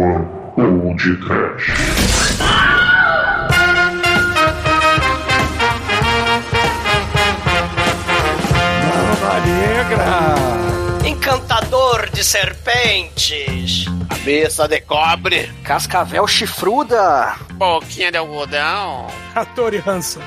One Old Trash. Barba Negra! Encantador de serpentes. Cabeça de cobre. Cascavel chifruda. Boquinha de algodão. Ator e Hanson.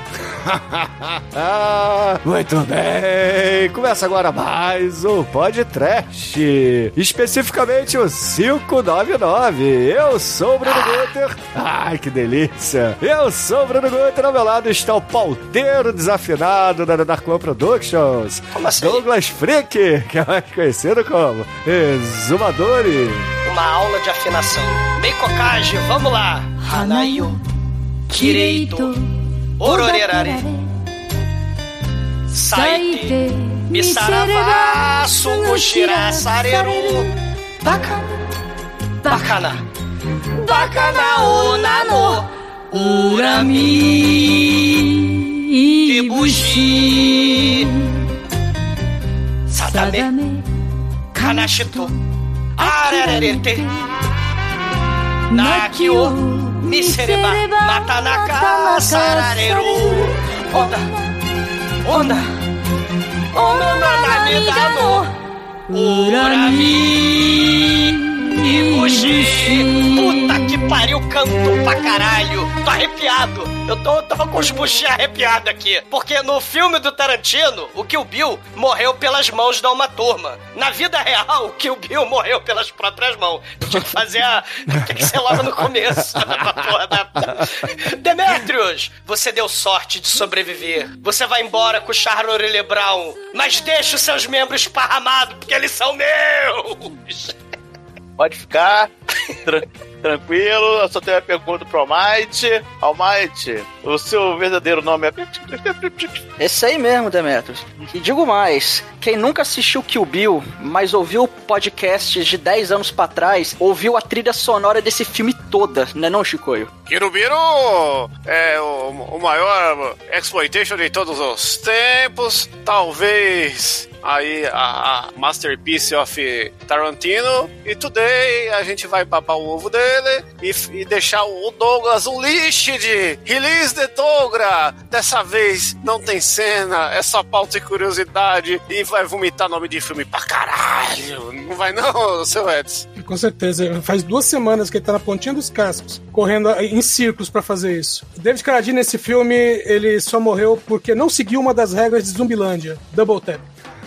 Ah, muito bem! Começa agora mais um Podcast, especificamente o 599. Eu sou o Bruno Guter. Ai, que delícia! Eu sou o Bruno Guter, ao meu lado está o pauteiro desafinado da Dark One Productions, Como assim? Douglas Freak, que é mais conhecido como Exumadori. Uma aula de afinação. Meikokage, vamos lá. Hanayo, Kireito, Ororerare, Saite, Misarava, Sugushira, Sareru, Baka, Bakana, Bakana, Onano, Urami, Ibushi, Sadame, Kanashito, Ararerete, Nakio, Misereba, Matanaka, Sarareru, Onda, Onda, Onda Namidano, Ibushi. Puta que pariu, canto pra caralho. Tô arrepiado. Eu tô, tava com os buchinhos arrepiados aqui. Porque no filme do Tarantino, o Kill Bill morreu pelas mãos da uma turma. Na vida real, o Kill Bill morreu pelas próprias mãos. Tinha que fazer a. Tem que ser logo no começo. da porra da- Demetrius, você deu sorte de sobreviver. Você vai embora com o Charles Brown. Mas deixa os seus membros esparramados, porque eles são meus. Pode ficar. Tran- Tranquilo, eu só tenho uma pergunta pro Almighty. Almighty, o seu verdadeiro nome é. Esse aí mesmo, Demetrius. E digo mais, quem nunca assistiu Kill Bill, mas ouviu podcasts de 10 anos pra trás, ouviu a trilha sonora desse filme toda, né não, Chicoio? Kirubiru é o, o maior exploitation de todos os tempos. Talvez aí a, a Masterpiece of Tarantino. E today a gente vai papar o ovo dele e, e deixar o Douglas um lixo de Release the Dogra. Dessa vez não tem cena, é só pauta e curiosidade. E vai vomitar nome de filme pra caralho. Não vai não, seu Edson. Com certeza. Faz duas semanas que ele tá na pontinha dos cascos, correndo em círculos pra fazer isso. David Carradine, nesse filme, ele só morreu porque não seguiu uma das regras de Zumbilândia. Double tap.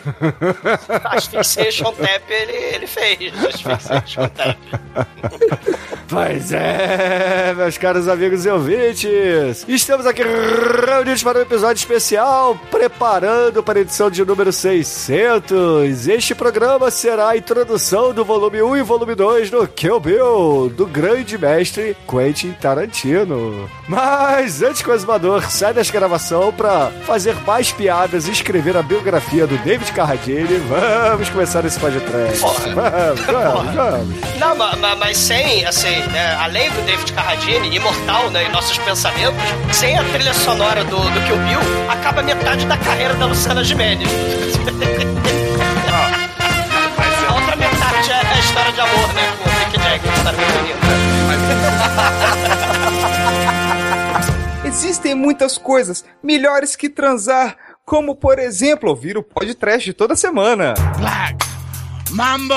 Asphyxiation Tap ele, ele fez. Asphyxiation Tap. Pois é, meus caros amigos e ouvintes. Estamos aqui reunidos para um episódio especial, preparando para a edição de número 600. Este programa será a introdução do volume 1 e volume 2 do Kill Bill, do grande mestre Quentin Tarantino. Mas antes que o exumador saia desta gravação para fazer mais piadas e escrever a biografia do David Carradine, vamos começar esse podcast. Porra. Vamos, vamos, vamos. Não, ma- ma- mas, sem, assim, né, além do David Carradine, imortal, né, em nossos pensamentos, sem a trilha sonora do, do Kill Bill, acaba metade da carreira da Luciana Gimenez. a outra metade é a história de amor, né, com o história muito bonita. Existem muitas coisas melhores que transar, como por exemplo ouvir o podcast toda semana. Black Mambo!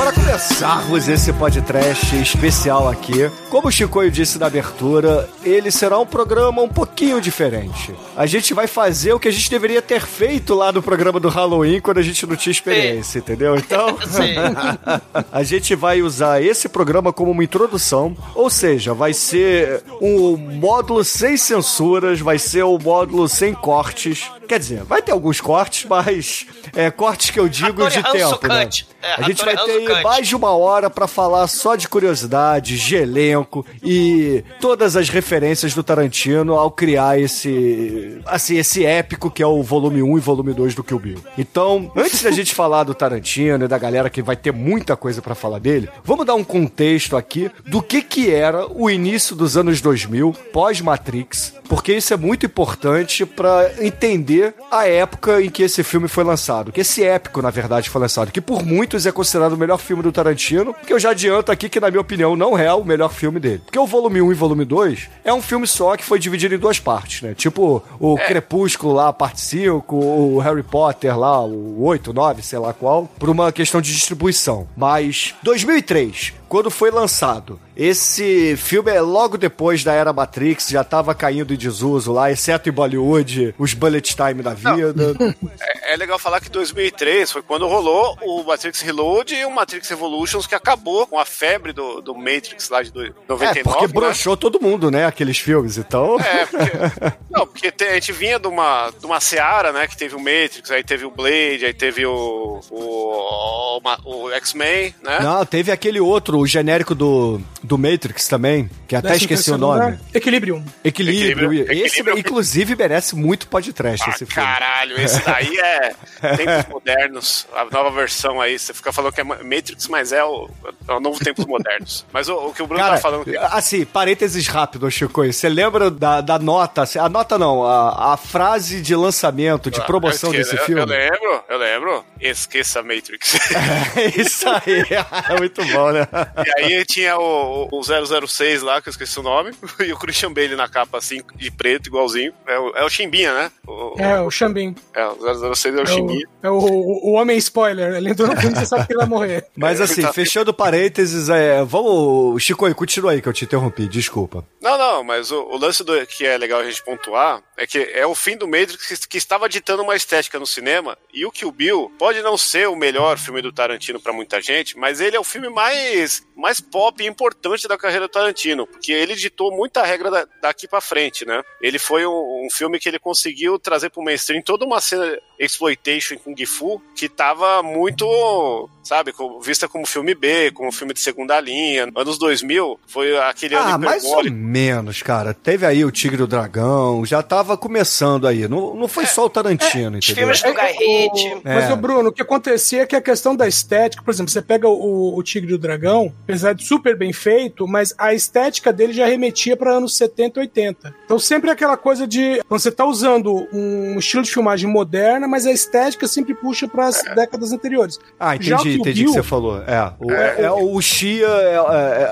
Para começarmos esse podcast especial aqui, como o Chicoio disse na abertura, ele será um programa um pouquinho diferente. A gente vai fazer o que a gente deveria ter feito lá no programa do Halloween quando a gente não tinha experiência, entendeu? Então, Sim. a gente vai usar esse programa como uma introdução, ou seja, vai ser um módulo sem censuras, vai ser um módulo sem cortes. Quer dizer, vai ter alguns cortes, mas é, cortes que eu digo Ator de Hanso tempo, né? É, a gente vai Hanso ter mais de uma hora pra falar só de curiosidades, de elenco e todas as referências do Tarantino ao criar esse assim, esse épico que é o volume 1 e volume 2 do Kill Bill. Então, antes da gente falar do Tarantino e da galera que vai ter muita coisa pra falar dele, vamos dar um contexto aqui do que que era o início dos anos 2000, pós Matrix, porque isso é muito importante pra entender entender a época em que esse filme foi lançado. Que esse épico, na verdade, foi lançado. Que por muitos é considerado o melhor filme do Tarantino. Que eu já adianto aqui que, na minha opinião, não é o melhor filme dele. Porque o volume 1 e volume 2 é um filme só que foi dividido em duas partes, né? Tipo o Crepúsculo lá, parte 5, o Harry Potter lá, o 8, 9, sei lá qual, por uma questão de distribuição. Mas 2003, quando foi lançado, esse filme é logo depois da era Matrix, já tava caindo em desuso lá, exceto em Bollywood, os bullet time da vida. É, é legal falar que 2003 foi quando rolou o Matrix Reload e o Matrix Evolutions, que acabou com a febre do, do Matrix lá de do- 99. É, porque né? broxou todo mundo, né? Aqueles filmes, então. É, porque, não, porque a gente vinha de uma, de uma seara, né? Que teve o Matrix, aí teve o Blade, aí teve o, o, o, o X-Men, né? Não, teve aquele outro, o genérico do, do Matrix também, que até Décimo esqueci o nome. lugar, Equilibrium. Equilíbrio. Equilíbrio. Esse, Equilíbrio. inclusive, merece muito podcast, Ah, esse filme. caralho, esse daí é Tempos Modernos, a nova versão aí. Você fica falando que é Matrix, mas é o, é o novo Tempos Modernos. Mas o, o que o Bruno Cara, tá falando que assim, parênteses rápido, Chico. Você lembra da, da nota? A nota não, a, a frase de lançamento, de promoção Eu desse esque- filme? Eu lembro, eu lembro. Esqueça Matrix. É isso aí. É muito bom, né? E aí tinha o, o 006 lá, que eu esqueci o nome, e o Christian Bale na capa, assim, de preto, igualzinho. É o, é o Chimbinha, né? O, É, o Xambin. é, o 006 é o É o, Chimbinha. é o, o homem spoiler. Ele entrou no filme você sabe que ele vai morrer. Mas assim, Tá. fechando parênteses, é, vamos. Chico, continua aí que eu te interrompi, desculpa. Não, não, mas o, o lance do, que é legal a gente pontuar é que é o fim do Matrix que, que estava ditando uma estética no cinema e o Kill Bill pode não ser o melhor filme do Tarantino pra muita gente, mas ele é o filme mais, mais pop e importante da carreira do Tarantino, porque ele ditou muita regra da- daqui pra frente, né? Ele foi um, um filme que ele conseguiu trazer pro mainstream toda uma cena exploitation Kung Fu que tava muito, sabe, vista como filme B, como filme de segunda linha. Anos 2000 foi aquele Ah, ano mais ou menos, cara. Teve aí o Tigre e o Dragão, já tava começando aí. Não, não foi só o Tarantino, Os entendeu? filmes do Guy Ritchie. É. Mas, o Bruno, o que acontecia é que a questão da estética, por exemplo, você pega o, o Tigre e o Dragão, apesar de super bem feito, mas a estética dele já remetia para anos 70 80. Então sempre é aquela coisa de quando você tá usando um estilo de filmagem moderna, mas a estética sempre puxa para as décadas anteriores. Ah, Já o entendi, entendi o que você falou. É, o, é, é o Xia, é,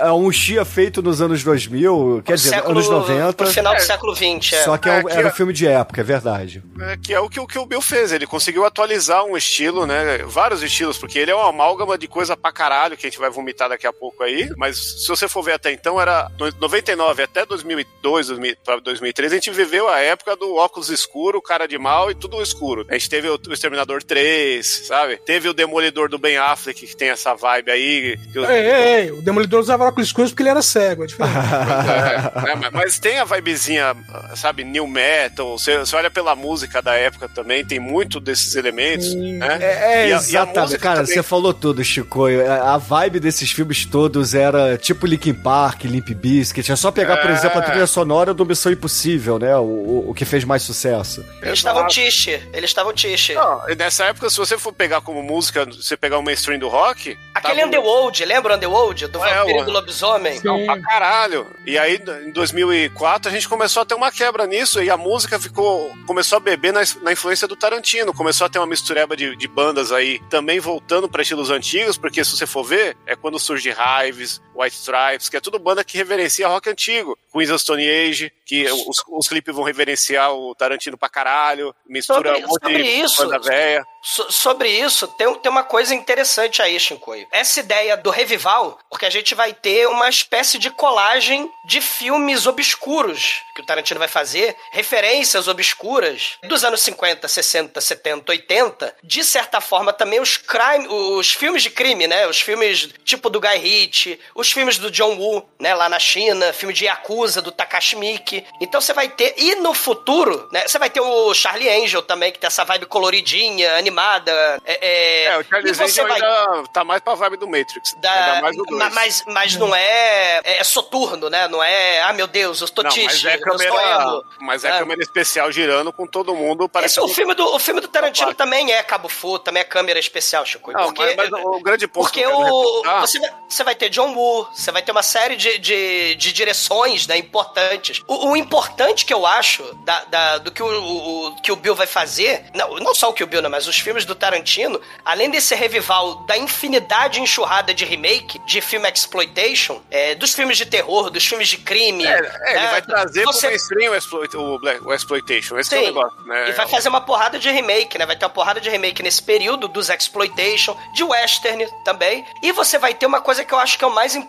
é- é um Xia feito nos anos 2000, quer dizer, século, anos 90. No final do século XX, é. Só que é É, que era um é- filme de época, é verdade. É, que é o que, o que o Bill fez. Ele conseguiu atualizar um estilo, né? Vários estilos, porque ele é uma amálgama de coisa pra caralho que a gente vai vomitar daqui a pouco aí. Mas se você for ver até então, era no- 99 até 2002, 2000, pra 2003, a gente viveu a época do óculos escuro, cara de mal e tudo escuro. A gente teve o, Exterminador 3, sabe? Teve o Demolidor do Ben Affleck, que tem essa vibe aí. que o- Ei, ei, ei, o Demolidor usava óculos escuros porque ele era cego, é diferente. É, né, mas- mas tem a vibezinha, sabe, new metal. Você, você olha pela música da época também, tem muito desses elementos, né? É, é E a- e a exatamente. Cara, também. você falou tudo, Chico. A, a vibe desses filmes todos era tipo Linkin Park, Limp Bizkit. É só pegar, por É. exemplo, a trilha sonora do Missão Impossível, né? O, o, o que fez mais sucesso. Eles estavam tiche. Eles estavam tiche. Não, nessa época, se você for pegar como música, você pegar o mainstream do rock. Aquele tava- Underworld, lembra o Underworld? Do É, vampiro o- do lobisomem? Não, pra caralho. E aí, em 2004, a gente começou a ter uma quebra nisso e a música ficou começou a beber na, na influência do Tarantino. Começou a ter uma mistureba de, de bandas aí também voltando pra estilos antigos, porque se você for ver, é quando surge Hives, White Stripes, que é tudo banda que reverencia rock antigo. Queens of Stone Age, que os, os clipes vão reverenciar o Tarantino pra caralho, mistura Sobre- um monte sobre de isso, banda velha. So- sobre isso, tem, tem uma coisa interessante aí, Shinkoio. Essa ideia do revival, porque a gente vai ter uma espécie de colagem de filmes obscuros que o Tarantino vai fazer, referências obscuras dos anos 50, 60, 70, 80. De certa forma, também os crime, os filmes de crime, né? Os filmes tipo do Guy Ritchie, os filmes do John Woo, né? Lá na China, filme de Yakuza, do Takashi Miike. Então você vai ter... E no futuro, né? Você vai ter o Charlie Angel também, que tem essa vibe coloridinha, animada. É, é, É, o Charlie Angel vai ainda tá mais pra vibe do Matrix. da- mais do dois. ma- mas, mas não é, é soturno, né? Não é, ah, meu Deus, eu tô Não, mas é câmera, emo. mas é É. câmera especial girando com todo mundo. Parece o, filme do, o filme do Tarantino também é Cabo Fu, também é câmera especial, Chico. Não, porque mas, mas o grande ponto porque o, você, vai, você vai ter John Woo, você vai ter uma série de, de, de direções né, importantes. O, o, importante que eu acho da, da do que o, o, que o Bill vai fazer, não, não só o que o Bill, não, mas os filmes do Tarantino, além desse revival da infinidade enxurrada de remake, de filme exploitation, é, dos filmes de terror, dos filmes de crime. É, é ele né, vai trazer você... pro mainstream o, exploit, o, black, o exploitation. Esse é o negócio, né? E vai fazer uma porrada de remake, né? Vai ter uma porrada de remake nesse período dos exploitation, de western também. E você vai ter uma coisa que eu acho que é o mais importante: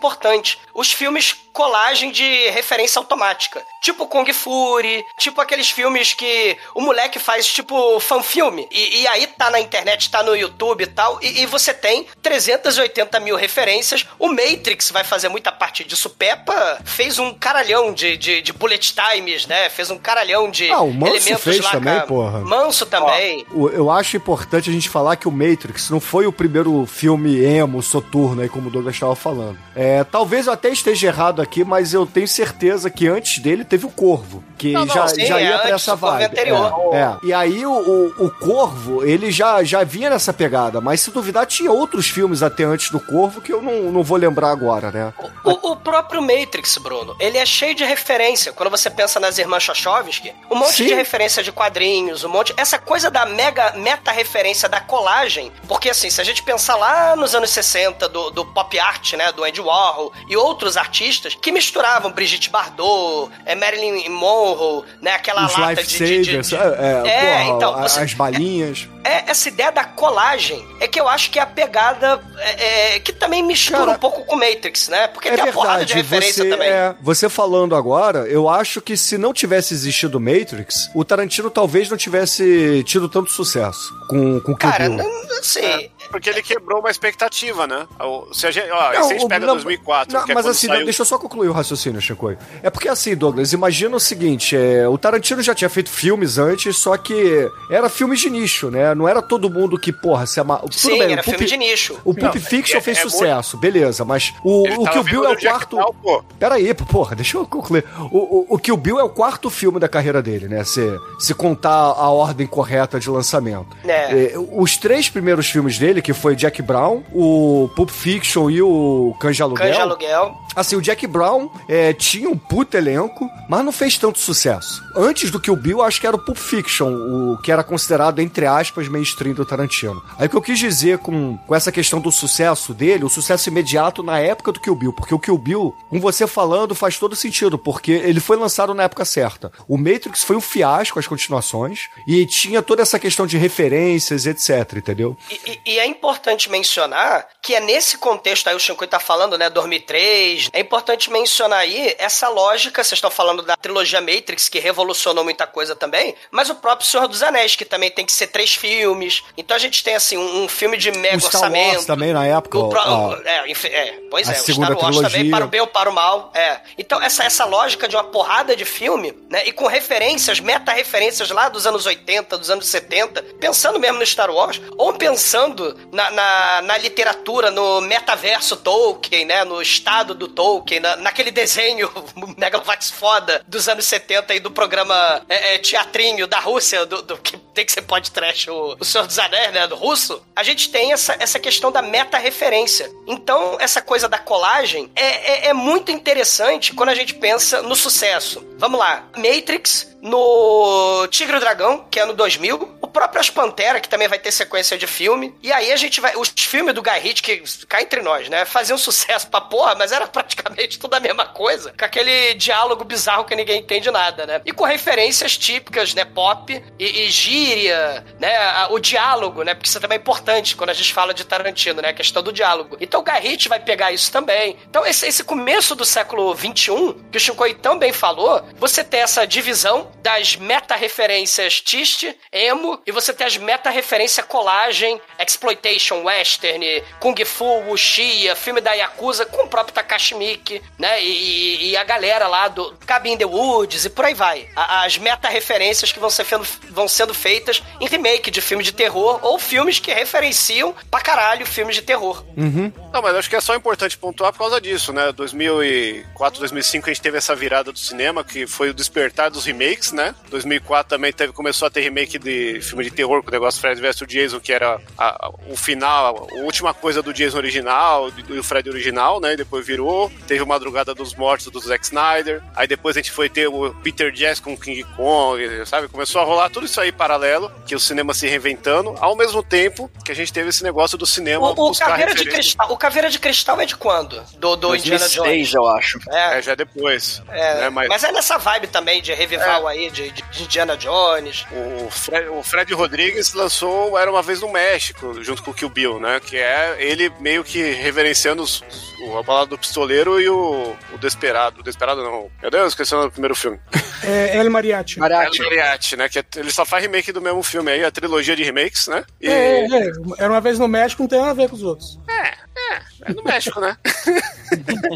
os filmes colagem de referência automática. Tipo Kung Fury, tipo aqueles filmes que o moleque faz tipo fanfilme. E, e aí tá na internet, tá no YouTube e tal. E, e, você tem 380 mil referências. O Matrix vai fazer muita parte disso. Peppa fez um caralhão de, de, de bullet times, né? Fez um caralhão de ah, o Manso elementos fez lá. também, porra. Manso também. Ó, eu acho importante a gente falar que o Matrix não foi o primeiro filme emo, soturno aí, como o Douglas estava falando. É, talvez eu até esteja errado aqui, mas eu tenho certeza que antes dele teve o Corvo, que não, não, já, sim, já ia é, pra essa vibe. Anterior. É, é, E aí o, o, o, Corvo, ele já, já vinha nessa pegada, mas se duvidar, tinha outros filmes até antes do Corvo que eu não, não vou lembrar agora, né? O, o próprio Matrix, Bruno, ele é cheio de referência. Quando você pensa nas irmãs Chachovsky, um monte sim. de referência de quadrinhos, um monte. Essa coisa da mega meta-referência da colagem, porque assim, se a gente pensar lá nos anos 60 do, do pop art, né, do Andy Warhol e outros artistas que misturavam Brigitte Bardot, é, Marilyn Monroe, né, aquela Os lata de, de, de, de... É, é porra, então, você, as balinhas. É, essa ideia da colagem é que eu acho que é a pegada é, é, que também mistura Cara, um pouco com Matrix, né? Porque é tem verdade, a porrada de referência você, também. É, você falando agora, eu acho que se não tivesse existido Matrix, o Tarantino talvez não tivesse tido tanto sucesso com, com o Cara, não, assim, é, porque ele quebrou uma expectativa, né? Se a gente, ó, não, se a gente pega não, 2004, não, que é mas assim, saiu... deixa eu só concluir o raciocínio, Chico. É porque assim, Douglas, imagina o seguinte, é, o Tarantino já tinha feito filmes antes, só que era filmes de nicho, né? Não era todo mundo que, porra, se ama... Tudo Sim, bem, era o Pulp, filme de nicho. O Pulp Não, Fiction é- fez é sucesso, beleza, mas o, Ele o Kill Bill é o quarto... Brown, pô. Pera aí, porra, deixa eu concluir. O, o, o Kill Bill é o quarto filme da carreira dele, né? Se, se contar a ordem correta de lançamento. É. É, os três primeiros filmes dele, que foi Jack Brown, o Pulp Fiction e o Canja Aluguel. Canja Aluguel. Assim, o Jack Brown é, tinha um puto elenco, mas não fez tanto sucesso. Antes do que o Bill, acho que era o Pulp Fiction, o que era considerado, entre aspas, mainstream do Tarantino. Aí o que eu quis dizer com, com essa questão do sucesso dele, o sucesso imediato na época do Kill Bill, porque o Kill Bill, com você falando, faz todo sentido, porque ele foi lançado na época certa. O Matrix foi um fiasco, as continuações, e tinha toda essa questão de referências, etc, entendeu? E, e, e é importante mencionar que é nesse contexto aí, o Shinkui tá falando, né, 2003, é importante mencionar aí essa lógica, vocês estão falando da trilogia Matrix, que revolucionou muita coisa também, mas o próprio Senhor dos Anéis, que também tem que ser três filmes. Então a gente tem, assim, um, um filme de mega o Star orçamento. Wars também, na época. O pro, ó, é, é, pois é, o Star Wars trilogia. também, para o bem ou para o mal. É. Então essa, essa lógica de uma porrada de filme, né, e com referências, meta-referências lá dos anos 80, dos anos 70, pensando mesmo no Star Wars, ou pensando na, na, na literatura, no metaverso Tolkien, né, no estado do Tolkien, na, naquele desenho Megalovax foda dos anos 70 e do programa é, é, teatrinho da Rússia, do, do, que tem que ser pode o, o Senhor dos Anéis, né, do russo, a gente tem essa, essa questão da meta-referência. Então, essa coisa da colagem é, é, é muito interessante quando a gente pensa no sucesso. Vamos lá, Matrix, no Tigre e o Dragão, que é no 2000, o próprio As Pantera, que também vai ter sequência de filme, e aí a gente vai... Os filmes do Guy Ritchie, que cá entre nós, né, faziam sucesso pra porra, mas era praticamente tudo a mesma coisa, com aquele diálogo bizarro que ninguém entende nada, né? E com referências típicas, né, pop e, e gíria, né, o diálogo, né, porque isso também é importante quando a gente fala de Tarantino, né, a questão do diálogo. Então o Guy Ritchie vai pegar isso também. Então esse, esse começo do século 21, que o Shinkoi tão bem falou, você tem essa divisão das meta-referências Tist, emo, e você tem as meta-referência colagem, exploitation, western, kung fu, wuxia, filme da Yakuza, com o próprio Takashi Miike, né, e, e, a galera lá do Cabin in the Woods e por aí vai. As meta-referências que vão, ser, vão sendo feitas em remake de filme de terror ou filmes que referenciam pra caralho filmes de terror. Uhum. Não, mas acho que é só importante pontuar por causa disso, né? 2004, 2005 a gente teve essa virada do cinema, que foi o despertar dos remakes, remakes, né? 2004 também teve, começou a ter remake de filme de terror com o negócio Fred vs Jason, que era a- o final, a última coisa do Jason original, do, do Fred original, né? E depois virou. Teve o Madrugada dos Mortos do Zack Snyder. Aí depois a gente foi ter o Peter Jackson com King Kong, sabe? Começou a rolar tudo isso aí paralelo, que o cinema se reinventando, ao mesmo tempo que a gente teve esse negócio do cinema O, o Caveira de. Cristal. O Caveira de Cristal é de quando? Do, do Indiana 2006, Jones. eu acho. É, É, já depois. é, né? mas... Mas, é nessa vibe também de revival aí, de, de Indiana Jones. o, Fred, o Fred Rodrigues lançou Era Uma Vez no México, junto com o Kill Bill, né? Que é ele meio que reverenciando os, o, a balada do pistoleiro e o, o Desperado. O Desperado não. Meu Deus, esqueci o nome do primeiro filme. É, El Mariachi. El Mariachi. Mariachi, né? Que é- ele só faz remake do mesmo filme aí, a trilogia de remakes, né? E É, é, é. Era uma vez no México, não tem nada a ver com os outros. é no México, né?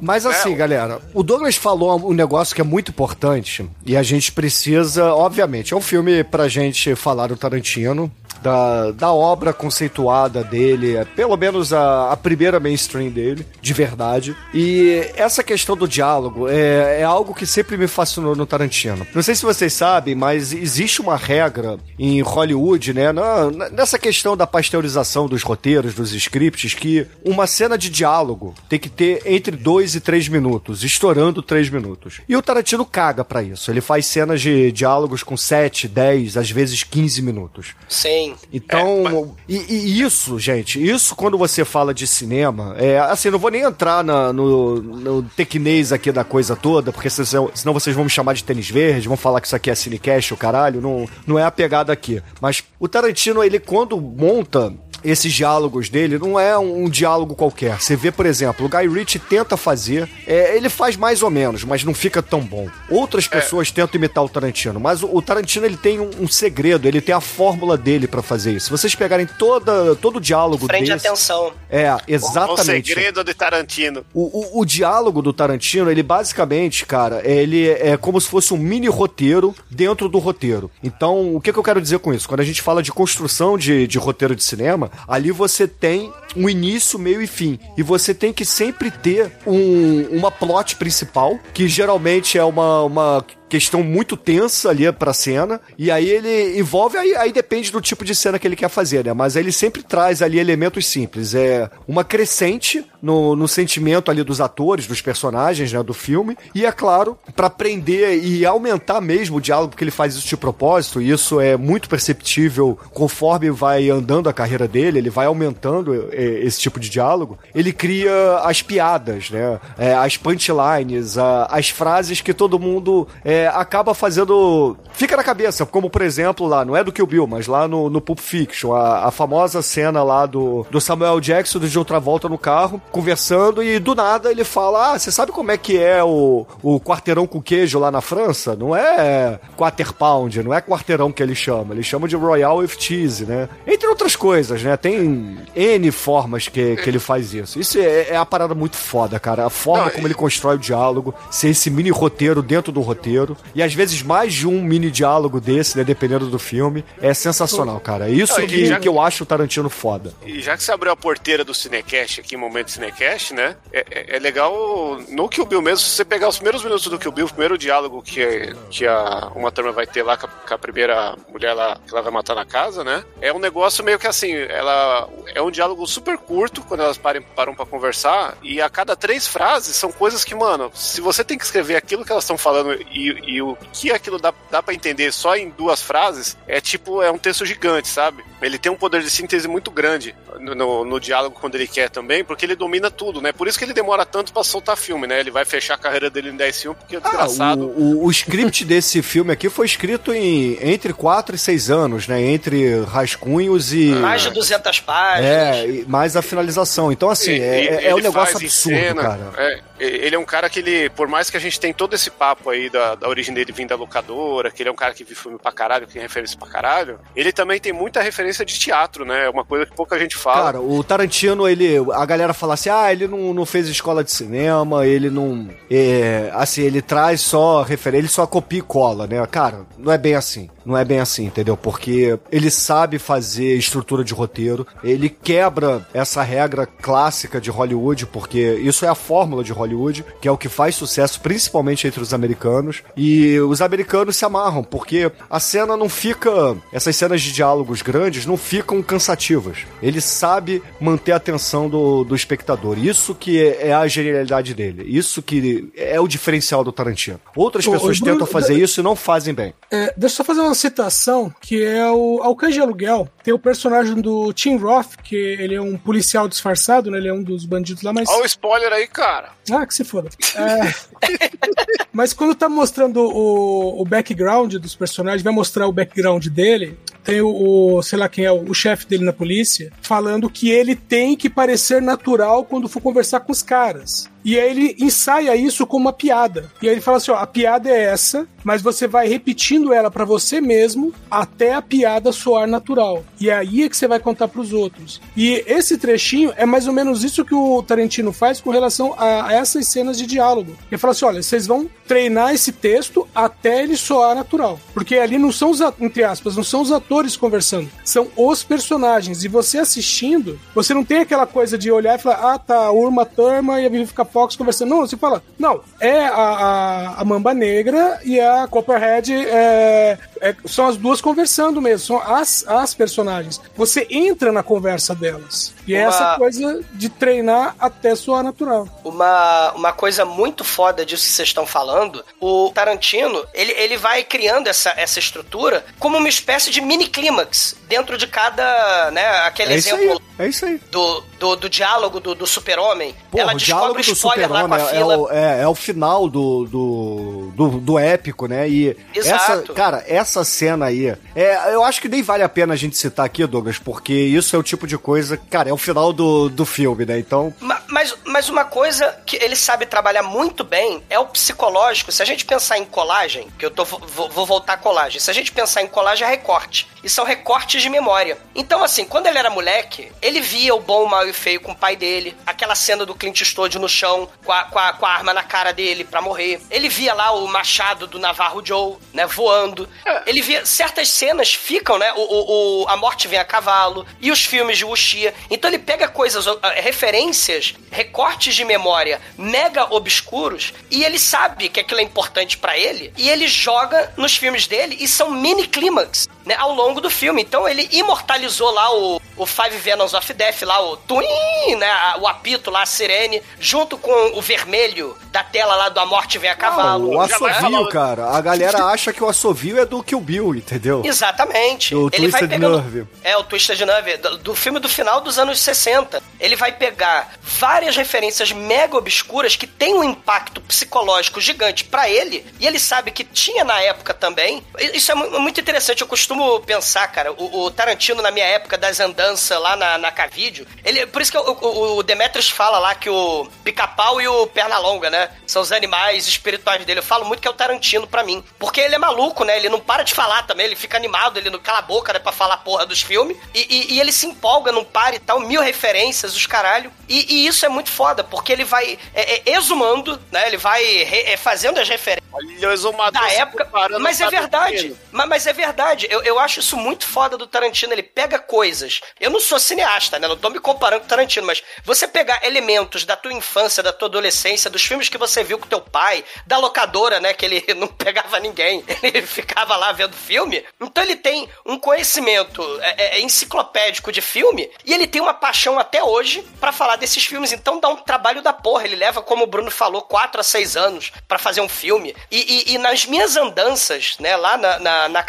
Mas assim, É, o- galera, o Douglas falou um negócio que é muito importante e a gente precisa, obviamente, é um filme pra gente falar do Tarantino, da, da obra conceituada dele, é pelo menos a, a primeira mainstream dele, de verdade. E essa questão do diálogo é, é algo que sempre me fascinou no Tarantino. Não sei se vocês sabem, mas existe uma regra em Hollywood, né, na- nessa questão da pasteurização dos roteiros, dos scripts, que uma cena de diálogo tem que ter entre dois e três minutos, estourando três minutos. E o Tarantino caga pra isso. Ele faz cenas de diálogos com 7, 10, às vezes 15 minutos. Sim. Então, e, e isso, gente, isso quando você fala de cinema, é assim, não vou nem entrar na- no, no tecnês aqui da coisa toda, porque senão, senão vocês vão me chamar de tênis verde, vão falar que isso aqui é cinecast, o caralho, não, não é a pegada aqui. Mas o Tarantino, ele quando monta esses diálogos dele não é um, um diálogo qualquer. Você vê, por exemplo, o Guy Ritchie tenta fazer, é, ele faz mais ou menos, mas não fica tão bom. Outras pessoas tentam imitar o Tarantino, mas o, o Tarantino ele tem um, um segredo, ele tem a fórmula dele pra fazer isso. Se vocês pegarem toda, todo o diálogo Frente desse, atenção. é O exatamente. segredo de Tarantino. O, o, o diálogo do Tarantino, ele basicamente, cara, ele é como se fosse um mini roteiro dentro do roteiro. Então, o que, que eu quero dizer com isso? Quando a gente fala de construção de, de roteiro de cinema, ali você tem um início, meio e fim. E você tem que sempre ter um, uma plot principal, que geralmente é uma, uma questão muito tensa ali pra cena, e aí ele envolve, aí, aí depende do tipo de cena que ele quer fazer, né? Mas ele sempre traz ali elementos simples, é uma crescente no, no sentimento ali dos atores, dos personagens, né, do filme, e é claro, pra prender e aumentar mesmo o diálogo, porque ele faz isso de propósito, e isso é muito perceptível conforme vai andando a carreira dele, ele vai aumentando é, esse tipo de diálogo, ele cria as piadas, né, é, as punchlines, a- as frases que todo mundo é, acaba fazendo. Fica na cabeça, como por exemplo lá, não é do Kill Bill, mas lá no, no Pulp Fiction, a, a famosa cena lá do, do Samuel Jackson de outra volta no carro, conversando, e do nada ele fala: Ah, você sabe como é que é o, o quarteirão com queijo lá na França? Não é quarter pound, não é quarteirão que ele chama, ele chama de Royal with Cheese, né? Entre outras coisas, né? Tem N formas que, que ele faz isso. Isso é, é a parada muito foda, cara. A forma Não, como ele constrói o diálogo, ser esse mini roteiro dentro do roteiro, e às vezes mais de um mini diálogo desse, né? Dependendo do filme, é sensacional, cara. É isso Não, que, já- que eu acho o Tarantino foda. E já que você abriu a porteira do Cinecast aqui, momento Cinecast, né? É, é- é legal no Kill Bill mesmo, se você pegar os primeiros minutos do Kill Bill, o primeiro diálogo que, que a, uma turma vai ter lá com a, com a primeira mulher lá que ela vai matar na casa, né? É um negócio meio que assim, ela é um diálogo super curto quando elas parem, param pra conversar, e a cada três frases são coisas que, mano, se você tem que escrever aquilo que elas estão falando e, e o que aquilo dá, dá para entender só em duas frases, é tipo, é um texto gigante, sabe? Ele tem um poder de síntese muito grande no, no, no diálogo quando ele quer também, porque ele domina tudo, né? Por isso que ele demora tanto pra soltar filme, né? Ele vai fechar a carreira dele em 10 filmes, porque é Ah, desgraçado. o, o, o script desse filme aqui foi escrito em entre 4 e 6 anos, né? Entre rascunhos e. Mais de 200 páginas. É, e mais a finalização. Então, assim, E- é, é, é um negócio absurdo, cena, cara. é, ele é um cara que ele, por mais que a gente tenha todo esse papo aí da, da origem dele vindo da locadora, que ele é um cara que viu filme pra caralho, que tem referência pra caralho, ele também tem muita referência de teatro, né? É uma coisa que pouca gente fala. Cara, o Tarantino, ele. A galera fala assim: ah, ele não, não fez escola de cinema, ele não. É, assim, ele traz só referência, ele só copia e cola, né? Cara, não é bem assim. Não é bem assim, entendeu? Porque ele sabe fazer estrutura de roteiro, ele quebra essa regra clássica de Hollywood, porque isso é a fórmula de Hollywood, que é o que faz sucesso principalmente entre os americanos. E os americanos se amarram, porque a cena não fica. Essas cenas de diálogos grandes não ficam cansativas. Ele sabe manter a atenção do, do espectador. Isso que é, é a genialidade dele. Isso que é o diferencial do Tarantino. Outras Ô, pessoas Bruno, tentam fazer da- isso e não fazem bem. É, deixa eu só fazer uma citação, que é o Alcanje de Aluguel. Tem o personagem do Tim Roth, que ele é um policial disfarçado, né? Ele é um dos bandidos lá, mas... Olha o spoiler aí, cara. Ah, que se foda. É, Mas quando tá mostrando o, o background dos personagens, vai mostrar o background dele. Tem o, o, sei lá quem é, o, o chefe dele na polícia, falando que ele tem que parecer natural quando for conversar com os caras. E aí ele ensaia isso como uma piada. E aí ele fala assim: ó, a piada é essa, mas você vai repetindo ela pra você mesmo até a piada soar natural. E aí é que você vai contar pros outros. E esse trechinho é mais ou menos isso que o Tarantino faz com relação a, essas cenas de diálogo. Ele fala assim: olha, vocês vão treinar esse texto até ele soar natural. Porque ali não são os, entre aspas, não são os atores conversando, são os personagens. E você assistindo, você não tem aquela coisa de olhar e falar, ah, tá, Urma Thurman e a Vivica Fox conversando. Não, você fala, não, é a, a, a Mamba Negra e a Copperhead é, é- são as duas conversando mesmo, são as, as personagens. Você entra na conversa delas. E é Uma- essa coisa de treinar até soar natural. Uma, uma coisa muito foda disso que vocês estão falando, o Tarantino, ele, ele vai criando essa, essa estrutura como uma espécie de mini clímax dentro de cada, né, aquele É isso aí. exemplo É isso aí. do, do, do diálogo do, do super-homem. Ela o descobre do spoiler lá com a super-homem é, fila. o, é, é o final do, do, do, do épico, né? E essa, Exato. cara, essa cena aí, é, eu acho que nem vale a pena a gente citar aqui, Douglas, porque isso é o tipo de coisa, cara, é o final do, do filme, né? Então, Ma- Mas, mas uma coisa que ele sabe trabalhar muito bem é o psicológico. Se a gente pensar em colagem, que eu tô, vou, vou voltar à colagem. Se a gente pensar em colagem, é recorte. E são recortes de memória. Então, assim, quando ele era moleque, ele via o bom, o mal e o feio com o pai dele. Aquela cena do Clint Eastwood no chão, com a, com a, com a arma na cara dele pra morrer. Ele via lá o machado do Navarro Joe, né, voando. Ele via... Certas cenas ficam, né, o, o, o- a morte vem a cavalo. E os filmes de Wuxia. Então ele pega coisas, referências, recortes de memória mega obscuros e ele sabe que aquilo é importante pra ele e ele joga nos filmes dele e são mini clímax, né, ao longo do filme. Então ele imortalizou lá o, o Five Venoms of Death, lá o Twin, né, o apito lá, a sirene, junto com o vermelho da tela lá do A Morte Vem a Cavalo. o assovio, falar- cara, a galera acha que o assovio é do Kill Bill, entendeu? Exatamente. Do ele vai Twisted pegando. Nerve. É, o Twisted Nerve, do, do filme do final dos anos 60. Ele vai pegar várias referências mega obscuras que tem um impacto psicológico gigante pra ele, e ele sabe que tinha na época também. Isso é mu- muito interessante. Eu costumo pensar, cara, o, o Tarantino, na minha época das andanças lá na, na Cavídeo, ele, por isso que o, o, o Demetrius fala lá que o pica-pau e o Pernalonga, né, são os animais espirituais dele. Eu falo muito que é o Tarantino pra mim. Porque ele é maluco, né? Ele não para de falar também, ele fica animado, ele não cala a boca, né, pra falar a porra dos filmes. E, e- e ele se empolga, não para e tal, mil referências, os caralho. E, e isso é muito foda, porque ele vai é, é, exumando, né? Ele vai re- é, fazendo as referências Olha o exumador da época. Mas é verdade. Mas, mas é verdade. Eu, eu acho isso muito foda do Tarantino. Ele pega coisas. Eu não sou cineasta, né? Não tô me comparando com Tarantino, mas você pegar elementos da tua infância, da tua adolescência, dos filmes que você viu com teu pai, da locadora, né? Que ele não pegava ninguém. Ele ficava lá vendo filme. Então ele tem um conhecimento é, é, enciclopédico de filme e ele tem uma paixão até hoje pra falar desses filmes. Então dá um trabalho da porra. Ele leva, como o Bruno falou, 4 a 6 anos pra fazer um filme. E, e- e nas minhas andanças, né, lá na, na, na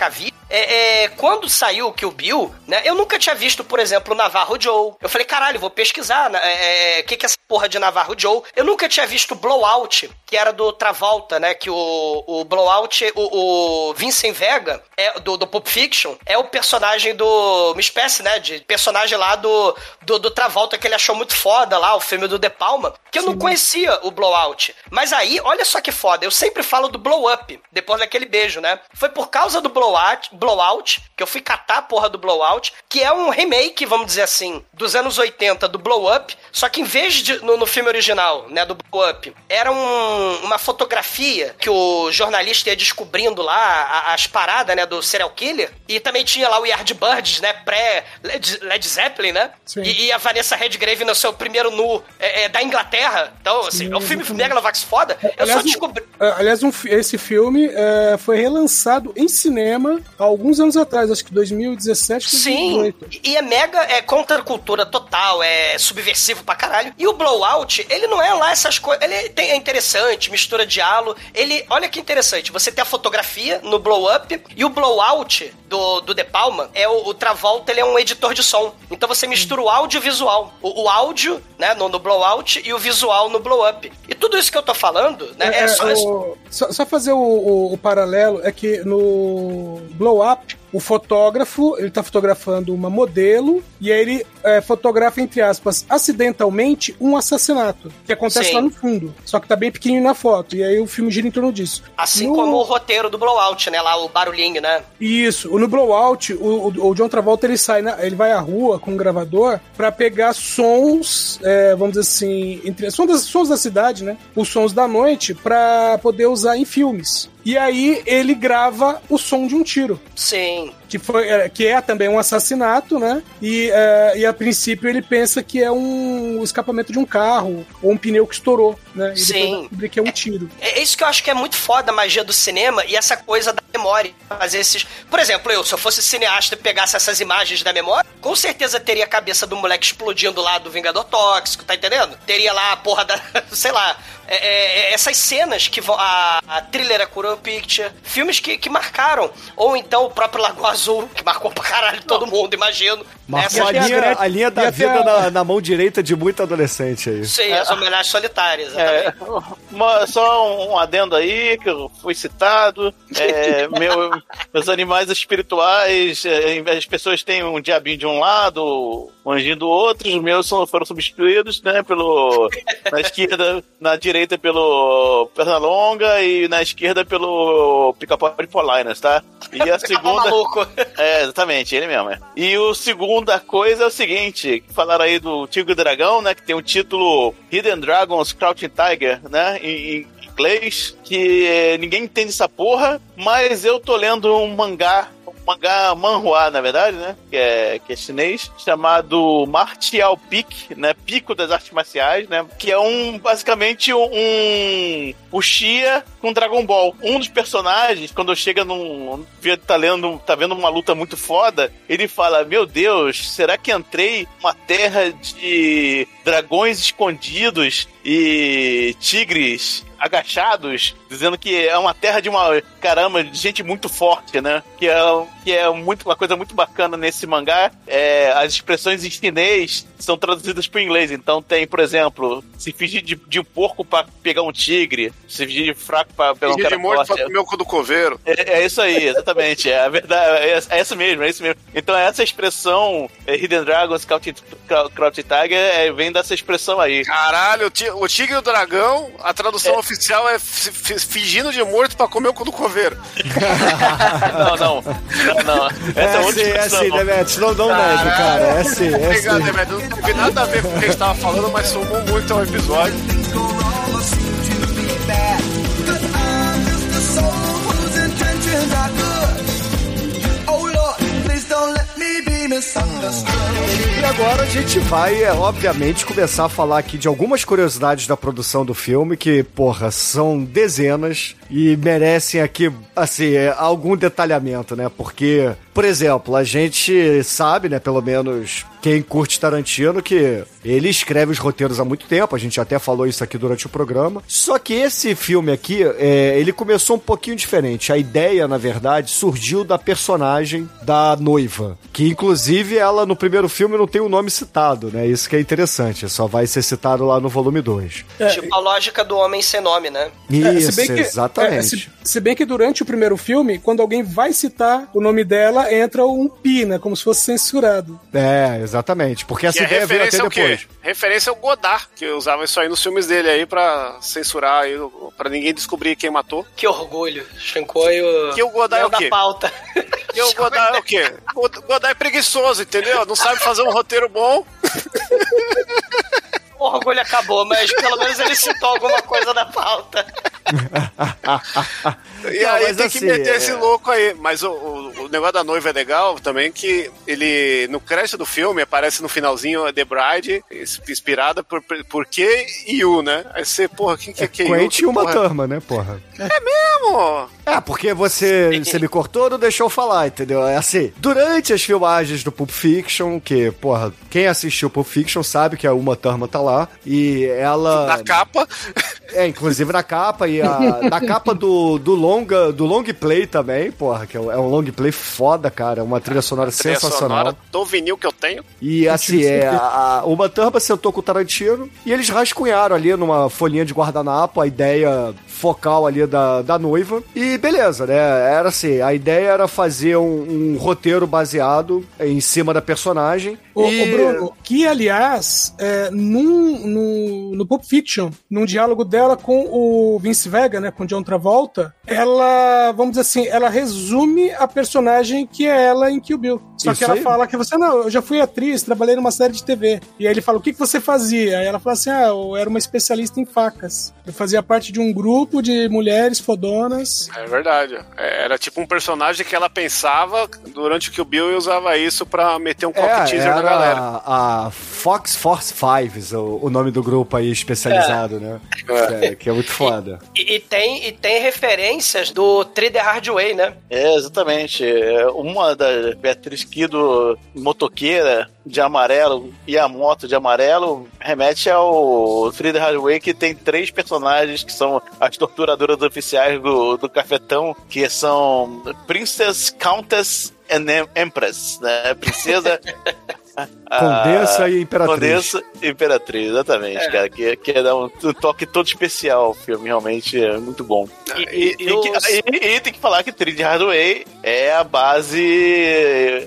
é, é, quando saiu o Kill Bill, né, eu nunca tinha visto, por exemplo, o Navarro Joe. Eu falei, caralho, vou pesquisar, né, é, é, o que que é essa porra de Navarro Joe. Eu nunca tinha visto Blowout, que era do Travolta, né, que o, o Blowout, o, o Vincent Vega, é, do, do Pulp Fiction, é o personagem do, uma espécie, né, de personagem lá do, do, do Travolta que ele achou muito foda lá, o filme do De Palma, que eu não conhecia o Blowout. Mas aí, olha só que foda, eu sempre falo do Blow Up, depois daquele beijo, né? Foi por causa do Blowout, Blowout, que eu fui catar a porra do Blowout, que é um remake, vamos dizer assim, dos anos 80 do Blow Up, só que em vez de, no, no filme original, né, do Blow Up, era um, uma fotografia que o jornalista ia descobrindo lá a- as paradas, né, do serial killer, e também tinha lá o Yardbirds, né, pré-Led Led Zeppelin, né, e, e a Vanessa Redgrave no seu primeiro nu é, é, da Inglaterra, então, assim, é um filme Megalovax foda, eu só Aliás, o- descobri... Ah, Aliás, um esse filme é, foi relançado em cinema há alguns anos atrás, acho que 2017, Sim, 2018. e é mega é contra a cultura total, é subversivo pra caralho. E o Blowout, ele não é lá essas coisas. Ele tem, é interessante, mistura diálogo. Ele, olha que interessante, você tem a fotografia no Blow Up e o Blowout do, do De Palma é o, o Travolta, ele é um editor de som. Então você mistura o áudio e o visual. O, o áudio, né, no, no Blowout e o visual no Blow Up. E tudo isso que eu tô falando, né, é, É, só. o- só, só fazer o, o- o paralelo é que no Blow Up, o fotógrafo, ele tá fotografando uma modelo e aí ele é, fotografa, entre aspas, acidentalmente um assassinato, que acontece Sim. lá no fundo. Só que tá bem pequenininho na foto. E aí o filme gira em torno disso. Assim No- como o roteiro do Blowout, né? Lá o barulhinho, né? Isso, no Blowout, o, o, o John Travolta ele sai, na- ele vai à rua com um gravador pra pegar sons, é, vamos dizer assim, entre sons, das, sons da cidade, né? Os sons da noite pra poder usar em filmes. E aí ele grava o som de um tiro. Sim. Que, foi, é, que é também um assassinato, né? E, é, e a princípio ele pensa que é um escapamento de um carro ou um pneu que estourou, né? E Sim. descobrir que é um tiro. É isso que eu acho que é muito foda a magia do cinema e essa coisa da memória. Fazer esses. Por exemplo, eu, se eu fosse cineasta e pegasse essas imagens da memória, com certeza teria a cabeça do moleque explodindo lá do Vingador Tóxico, tá entendendo? Teria lá a porra da. sei lá. é, é, essas cenas que vão. A, a thriller, a Kuran Picture, filmes que, que marcaram. Ou então o próprio Lagoa Azul, que marcou pra caralho todo mundo, imagino. Marcou a até a linha, Gretchen- a linha da vida a- na, na mão direita de muito adolescente aí. Sim, as homenagens solitárias, É, uma- só um adendo aí, que eu fui citado. É, meu- meus animais espirituais, é, as pessoas têm um diabinho de um lado, um anjinho do outro, os meus são- foram substituídos, né, pelo... Na esquerda, na direita pelo Pernalonga e na esquerda pelo Pica-Pau de Polinas, tá? E a Pica-pau segunda... É, exatamente, ele mesmo. É. E o segunda coisa é o seguinte: falaram aí do Tigre e Dragão, né? Que tem o título Hidden Dragons Crouching Tiger, né? Em, inglês, que ninguém entende essa porra, mas eu tô lendo um mangá. Mangá manhua, na verdade, né? Que é, que é chinês, chamado Martial Peak, né? Pico das Artes Marciais, né? Que é um, basicamente, um, Uchiha com Dragon Ball. Um dos personagens, quando chega num. tá, lendo, tá vendo uma luta muito foda, ele fala: Meu Deus, será que entrei numa terra de dragões escondidos e tigres agachados, dizendo que é uma terra de uma caramba, de gente muito forte, né? Que é, que é muito, uma coisa muito bacana nesse mangá. É, as expressões em chinês são traduzidas para o inglês. Então tem, por exemplo, se fingir de, de um porco para pegar um tigre, se fingir de fraco para pegar um cara de morto pra comer o cu do coveiro. É, é isso aí, exatamente. É a verdade. É, é isso mesmo, é isso mesmo. Então essa expressão é, Hidden Dragons, Crouching Tiger, é, vem dessa expressão aí. Caralho, o ti- o Tigre e o Dragão, a tradução oficial é fi- fi- fingindo de morto pra comer o cu do coveiro. Não, não. Não, não. Essa é, É outra assim, é expressão. assim, Demetrius, não dá um neve, cara. É assim, é Obrigado, assim. Demetrio. Não teve nada a ver com o que a gente tava falando, mas somou muito ao episódio. E agora a gente vai, é, obviamente, começar a falar aqui de algumas curiosidades da produção do filme, que, porra, são dezenas e merecem aqui, assim, é, algum detalhamento, né? Porque, por exemplo, a gente sabe, né, pelo menos quem curte Tarantino, que ele escreve os roteiros há muito tempo, a gente até falou isso aqui durante o programa. Só que esse filme aqui, é, ele começou um pouquinho diferente. A ideia, na verdade, surgiu da personagem da noiva, que inclusive ela no primeiro filme não tem o nome citado, né? Isso que é interessante, só vai ser citado lá no volume 2. Tipo a lógica do homem sem nome, né? É, Isso, se bem que- exatamente. Se, bem que durante o primeiro filme, quando alguém vai citar o nome dela, entra um pi, né? Como se fosse censurado. É, exatamente. Porque essa Que é ideia veio até depois. Referência ao Godard, que usava isso aí nos filmes dele aí pra censurar aí, pra ninguém descobrir quem matou. Que orgulho. Shinkoi o... Que o Godard é o da quê? pauta. E o Godard é o quê? O Godard é preguiçoso, entendeu? Não sabe fazer um roteiro bom. O orgulho acabou, mas pelo menos ele citou alguma coisa da pauta. E Não, aí tem assim, que meter é- esse louco aí. Mas o, o- o negócio da noiva é legal também, que ele, no crédito do filme, aparece no finalzinho a The Bride, ins- inspirada por, por Q e U, né? Aí você, porra, quem que é Q e U? Quente Que e uma porra turma, né, porra? mesmo? É, porque você, você me cortou, não deixou eu falar, entendeu? É assim, durante as filmagens do Pulp Fiction, que, porra, quem assistiu Pulp Fiction sabe que a Uma Thurman tá lá, e ela... Na capa. É, inclusive na capa, e a, na capa do, do longa, do long play também, porra, que é um é long play foda, cara, é uma trilha sonora Trilha sensacional. sonora do vinil que eu tenho. E assim, é, a, a Uma Thurman sentou com o Tarantino e eles rascunharam ali numa folhinha de guardanapo a ideia focal ali da, da noiva. E beleza, né? Era assim, a ideia era fazer um, um roteiro baseado em cima da personagem. Ô, e... ô, Bruno, que aliás, é, num, no, no Pulp Fiction, num diálogo dela com o Vince Vega, né, com John Travolta, ela, vamos dizer assim, ela resume a personagem que é ela em Kill Bill. Só Isso que ela aí. fala que você, não, eu já fui atriz, trabalhei numa série de TV. E aí ele fala, o que, que você fazia? Aí ela fala assim, ah, eu era uma especialista em facas. Eu fazia parte de um grupo de mulheres fodonas. É verdade. É, Era tipo um personagem que ela pensava durante o que o Bill usava isso pra meter um cock É, teaser na galera. era a Fox Force Fives, o, o nome do grupo aí especializado, né? É, que é muito foda. E, e tem, e tem referências do Three The Hard Way, né? É, exatamente. É, Uma da Beatriz Kido motoqueira de amarelo e a moto de amarelo remete ao Frida Hardway que tem três personagens que são as torturadoras oficiais do, do cafetão, que são Princess, Countess and Em- Empress, né? Princesa... a- Condessa e Imperatriz. Condessa e Imperatriz, exatamente, cara. Que, que dá um, um toque todo especial ao filme, realmente é muito bom. E- E, e- tem e e- e tem que falar que Trid Hardway é a base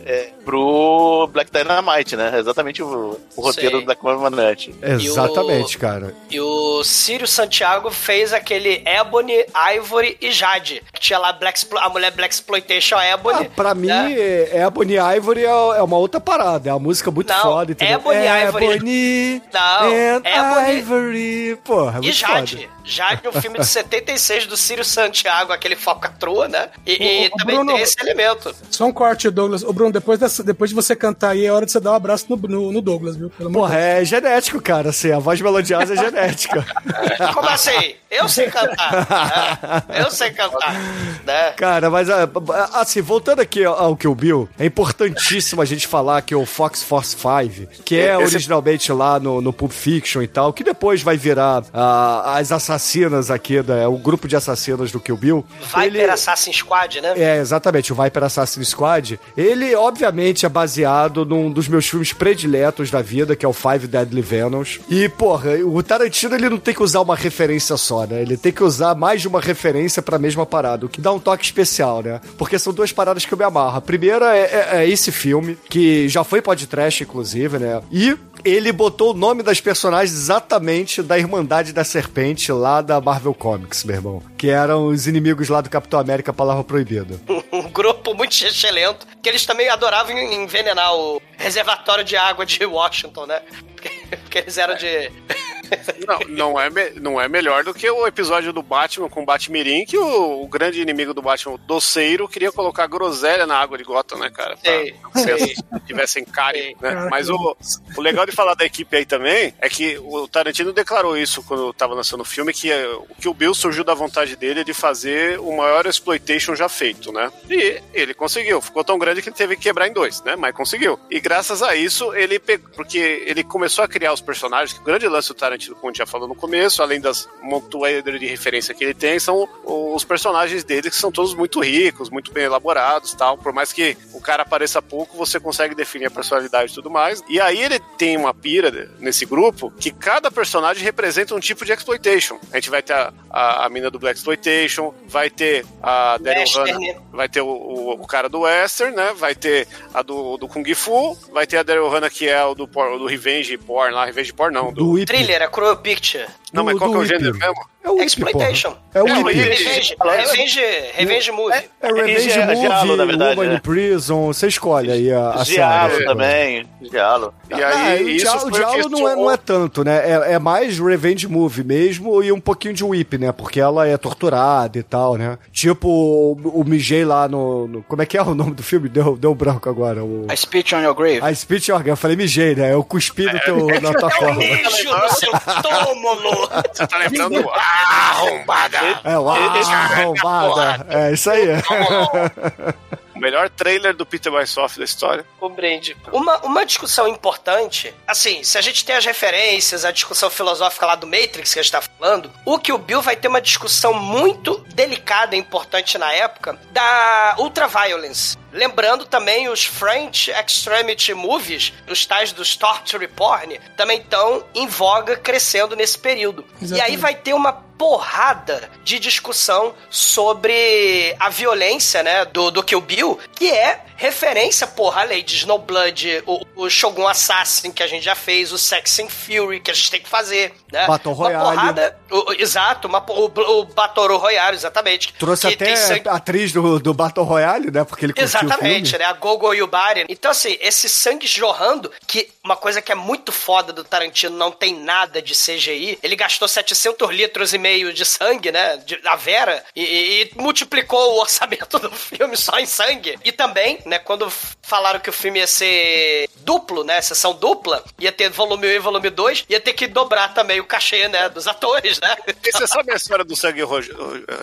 é, pro Black Dynamite, né? Exatamente o, o roteiro Black Dynamite. Exatamente, cara. E o Círio Santiago fez aquele Ebony, Ivory e Jade. Que tinha lá Black, a mulher Black Exploitation Ebony. Ah, pra mim, né? é, Ebony Ivory é, é uma outra parada. É uma música muito Não, foda, entendeu? Ebony Ivory- Ebony Não, and Ebony- Ivory. Porra, é E muito Jade. foda. Jade, um filme de 76 do Círio Santiago, aquele falcatrua, né? E, e Ô, ô, também Bruno, tem esse elemento. Só um corte, Douglas. Ô, Bruno, depois, dessa, depois de você cantar aí, é hora de você dar um abraço no, no, no Douglas, viu? Pelo Porra, é genético, cara. Assim, a voz melodiosa é genética. Como assim? Eu sei cantar. né? Eu sei cantar. Né? Cara, mas ah, assim, voltando aqui ao ao Kill Bill, é importantíssimo a gente falar que o Fox Force 5, que é Esse- originalmente lá no, no Pulp Fiction e tal, que depois vai virar ah, as assassinas aqui, da, o grupo de assassinas do Kill Bill. Viper Assassin's Squad, né? É, exatamente, o Viper Assassin's Squad. Ele, obviamente, é baseado num dos meus filmes prediletos da vida, que é o Five Deadly Venoms. E, porra, o Tarantino, ele não tem que usar uma referência só, né? Ele tem que usar mais de uma referência pra mesma parada, o que dá um toque especial, né? Porque são duas paradas que eu me amarro. A primeira é, é- é esse filme, que já foi podcast, inclusive, né? E ele botou o nome das personagens exatamente da Irmandade da Serpente lá da Marvel Comics, meu irmão. Que eram os inimigos lá do Capitão América Palavra Proibida. Um grupo muito excelente, que eles também adoravam envenenar o reservatório de água de Washington, né? Porque, porque eles eram de... Não, não é, me- não é melhor do que o episódio do Batman com o Batmirim, que o, o grande inimigo do Batman, o Doceiro, queria colocar groselha na água de Gotham, né, cara? Pra sei. tivessem cárie, né? Mas o, o legal de falar da equipe aí também é que o Tarantino declarou isso quando tava lançando o filme, que o que o Bill surgiu da vontade dele de fazer o maior exploitation já feito, né? E ele conseguiu. Ficou tão grande que ele teve que quebrar em dois, né? Mas conseguiu. E graças a isso, ele pegou, porque ele começou a criar os personagens, que o grande lance do Tarantino, como a gente já falou no começo, além das montoeiras de referência que ele tem, são os personagens dele que são todos muito ricos, muito bem elaborados tal. Por mais que o cara apareça pouco, você consegue definir a personalidade e tudo mais. E aí ele tem uma pira nesse grupo que cada personagem representa um tipo de exploitation. A gente vai ter a, a, a mina do Black Exploitation, vai ter a Daryl. Hannah, vai ter o, o, o cara do Western, né? Vai ter a do, do Kung Fu, vai ter a Daryl Hannah que é o do, do Revenge Porn lá, Revenge Porn não, do, Do. Thriller, Cruel Picture. Não, mas do- qual que é o gênero mesmo? É o Whip, Exploitation. É o É, Whip. revenge, revenge, revenge movie. É Revenge Gia- Movie, Giallo, na verdade, Woman né? in Prison, você escolhe aí a, a Giallo série. também. Giallo. E Ah, aí, o isso o o que Diallo não, é, não é tanto, né? É, é mais Revenge Movie mesmo e um pouquinho de Whip, né? Porque ela é torturada e tal, né? Tipo o, o Mijay lá no, no- Como é que é o nome do filme? Deu, deu branco agora. O, A Speech on Your Grave. a Speech Organ. Eu falei Mijay, né? Eu cuspi no teu, na tua É forma. lixo no seu túmulo. Você tá lembrando? Ah, arrombada! É, uau, arrombada. É, isso aí. O melhor trailer do Peter Weissoff da história. Compreende. Uma, uma discussão importante, assim, se a gente tem as referências, a discussão filosófica lá do Matrix que a gente tá falando, o que o Bill vai ter uma discussão muito delicada e importante na época da ultraviolence. Lembrando também os French Extremity Movies, os tais dos torture porn, também estão em voga crescendo nesse período. E aí Exatamente. vai ter uma porrada de discussão sobre a violência, né, do, do Kill Bill, que é referência, porra, a Lady Snowblood, o, o Shogun Assassin, que a gente já fez, o Sex and Fury, que a gente tem que fazer, né? Uma Royale. porrada, o- exato, uma, o, o Battle Royale, exatamente. Trouxe até sangue- a atriz do, do Battle Royale, né? Porque ele curtiu o Exatamente, né? A Gogo Yubari. Então, assim, esse sangue jorrando, que uma coisa que é muito foda do Tarantino, não tem nada de CGI. Ele gastou 700 litros e meio de sangue, né? De, da Vera, e, e- e multiplicou o orçamento do filme só em sangue. E também, né, quando falaram que o filme ia ser duplo, né? Sessão dupla, ia ter volume 1 e volume 2, ia ter que dobrar também o cachê, né? Dos atores, né? E você sabe a história do sangue, ro-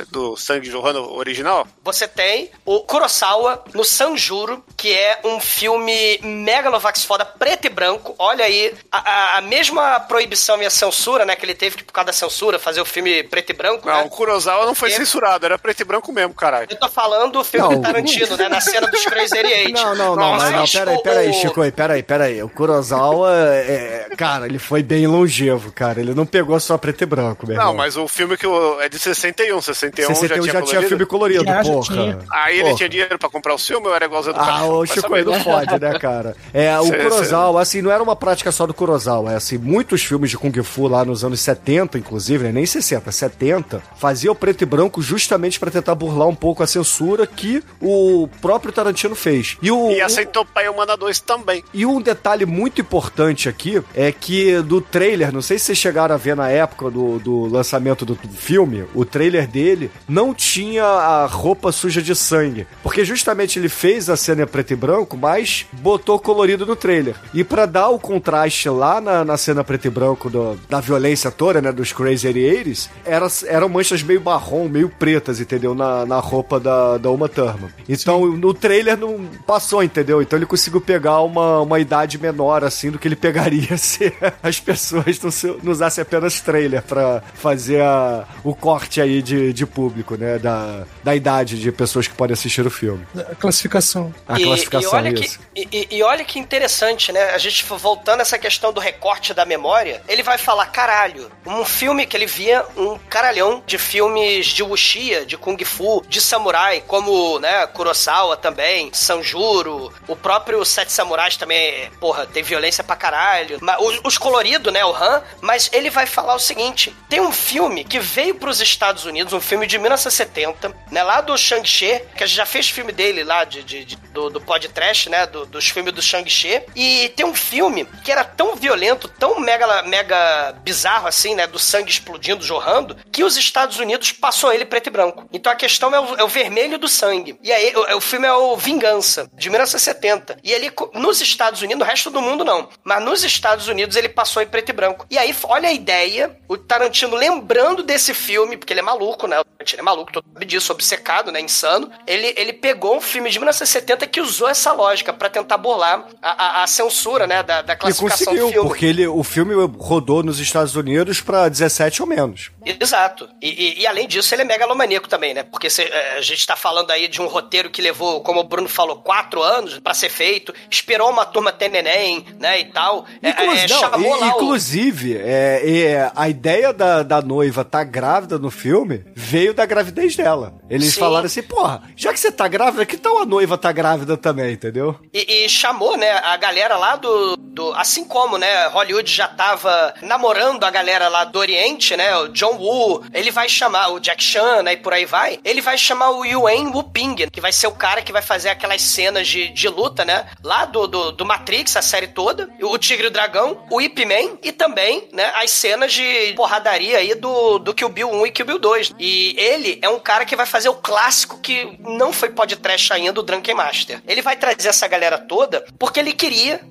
do sangue jorrando original? Você tem o Kurosawa no Sanjuro, que é um filme megalovax foda, preto e branco. Olha aí, a, a- mesma proibição e a censura, né, que ele teve que, por causa da censura, fazer o filme preto e branco, Não, né? o Kurosawa não foi É. censurado, era preto e branco mesmo, caralho. Eu tô falando do filme Não. do Tarantino, né, na cena dos Crazy Eight. Não, não, não, mas não, peraí, peraí, Chico, aí, peraí, peraí. O Kurosawa, é, cara, ele foi bem longevo, cara. Ele não pegou só preto e branco, meu Não, irmão. mas o filme que o- é de 61, 61, 61 já tinha já tinha filme colorido, Já, já porra. tinha. Aí ele Porra. tinha dinheiro pra comprar o filme ou era igualzinho do Ah, cachorro? o Chico não fode, né, cara? É, o Kurosawa, assim, não era uma prática só do Kurosawa. É assim, muitos filmes de Kung Fu lá nos anos 70, inclusive, né? Nem 60, 70, fazia o preto e branco justamente pra tentar burlar um pouco a censura que o próprio Tarantino fez. E o, E o- aceitou Pai Humana 2 também. E um detalhe muito importante aqui é que do trailer, não sei se vocês chegaram a ver na época do, do lançamento do filme, o trailer dele não tinha a roupa suja de sangue. Porque justamente ele fez a cena em preto e branco, mas botou colorido no trailer. E pra dar o contraste lá na, na cena preto e branco do- da violência toda, né, dos Crazy 88s, era, eram manchas meio marrom, meio pretas, entendeu? Na, na roupa da, da Uma Thurman. Então, no trailer não passou, entendeu? Então ele conseguiu pegar uma, uma idade menor, assim, do que ele pegaria se as pessoas não, se- não usassem apenas trailer pra fazer a- o corte aí de, de público, né? Da, da idade de pessoas que podem assistir o filme. A classificação. A E- classificação, e olha isso. Que, e- e olha que interessante, né? A gente voltando a essa questão do recorte da memória, ele vai falar, caralho, um filme que ele via um caralhão de filmes de wuxia, de kung fu, de samurai, como, né, Kurosawa também, Sanjuro, o próprio Sete Samurais também, porra, tem violência pra caralho. Os, os coloridos, né, o Han, mas ele vai falar o seguinte, tem um filme que veio pros Estados Unidos, um filme de 1970, né, lá do Shang-Chi, que a gente já fez filme dele lá, de, de- de- do, do podcast, né, do- dos filmes do Shang-Chi, e tem um filme que era tão violento, tão mega, mega bizarro assim, né, do sangue explodindo, jorrando, que os Estados Unidos passou ele preto e branco. Então a questão é o, é o vermelho do sangue. E aí o, o filme é o Vingança, de 1970. E ele, nos Estados Unidos, no resto do mundo não, mas nos Estados Unidos ele passou em preto e branco. E aí, olha a ideia, o Tarantino lembrando desse filme, porque ele é maluco, né? O Tarantino é maluco, todo mundo disso, obcecado, né? Insano. Ele, ele pegou um filme de 1970 que usou essa lógica pra tentar burlar a, a- a censura, né? Da, da E classificação conseguiu, do filme. porque ele, o filme rodou nos Estados Unidos pra 17 ou menos. Exato. E, e- e além disso, ele é megalomaníaco também, né? Porque é, a gente tá falando aí de um roteiro que levou, como o Bruno falou, quatro anos pra ser feito, esperou uma turma ter neném, né? E tal. É, Inclusive, é, não, e- lá o- inclusive é, é, a ideia da, da noiva tá grávida no filme veio da gravidez dela. Eles Sim. falaram assim, porra, já que você tá grávida, que tal a noiva tá grávida também, entendeu? E, e chamou, né, a galera lá do, do. Assim como, né, Hollywood já tava namorando a galera lá do Oriente, né? O John Woo, ele vai chamar o Jack Chan, né? E por aí vai. Ele vai chamar o Yuen Wuping, que vai ser o cara que vai fazer aquelas cenas de, de luta, né? Lá do, do, do Matrix, a série toda. O Tigre e o Dragão, o Ip Man e também, né? As cenas de porradaria aí do, do Kill Bill 1 e Kill Bill 2. E ele é um cara que vai fazer o clássico que não foi podcast ainda, o Drunken Master. Ele vai trazer essa galera toda porque ele queria,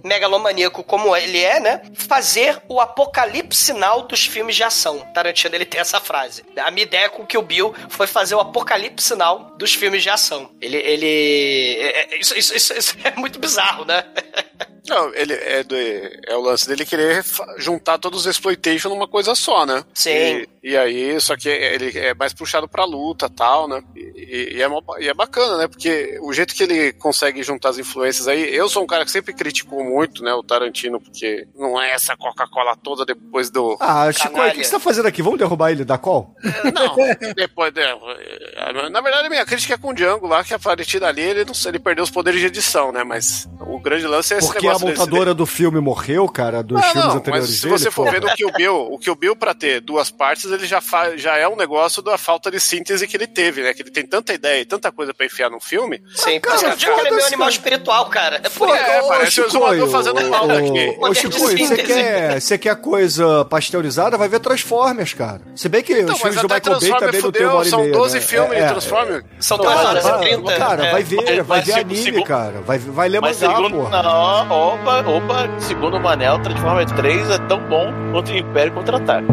megalomaníaco como ele é, né? Fazer o apocalipse sinal dos filmes de ação. Tarantino, ele tem essa frase. A minha ideia com que o Bill foi fazer o apocalipse sinal dos filmes de ação. Ele... ele é, é, isso, isso, isso, isso é muito bizarro, né? Não, ele é, do, é o lance dele querer juntar todos os exploitation numa coisa só, né? Sim. E, e aí, só que ele é mais puxado pra luta tal, né? E, e, é, e é bacana, né? Porque o jeito que ele consegue juntar as influências aí, eu sou um cara que sempre criticou muito, né, o Tarantino, porque não é essa Coca-Cola toda depois do. Ah, Chico, o que você tá fazendo aqui? Vamos derrubar ele da call? Não, depois. De, na verdade, a minha crítica é com o Django lá, que a partir dali ele, não, ele perdeu os poderes de edição, né? Mas o grande lance é esse Porque a montadora do filme morreu, cara, dos não, filmes não, anteriores mas se dele, você for ver o Kill Bill, o Bill pra ter duas partes, ele já, já é um negócio da falta de síntese que ele teve, né? Que ele tem tanta ideia e tanta coisa pra enfiar num filme. Sim, cara, que eu digo que ele é meu animal cara. espiritual, cara. É por. É, parece o exumador fazendo pauta aqui. Ô, Chicoio, você quer, você quer coisa pasteurizada? Vai ver Transformers, cara. Se bem que Então, os mas filmes do Michael Bay Transformers também não tem uma hora e são meia, 12 né? filmes É, de é. Transformers. São Cara, duas horas e vai- trinta. Cara, É. vai ver, vai Mas, ver anime, cara. Vai, vai ler Mas mangá, segundo, porra. não, opa, opa, segundo o Manel, Transformers 3 é tão bom quanto o Império Contra-Ataque.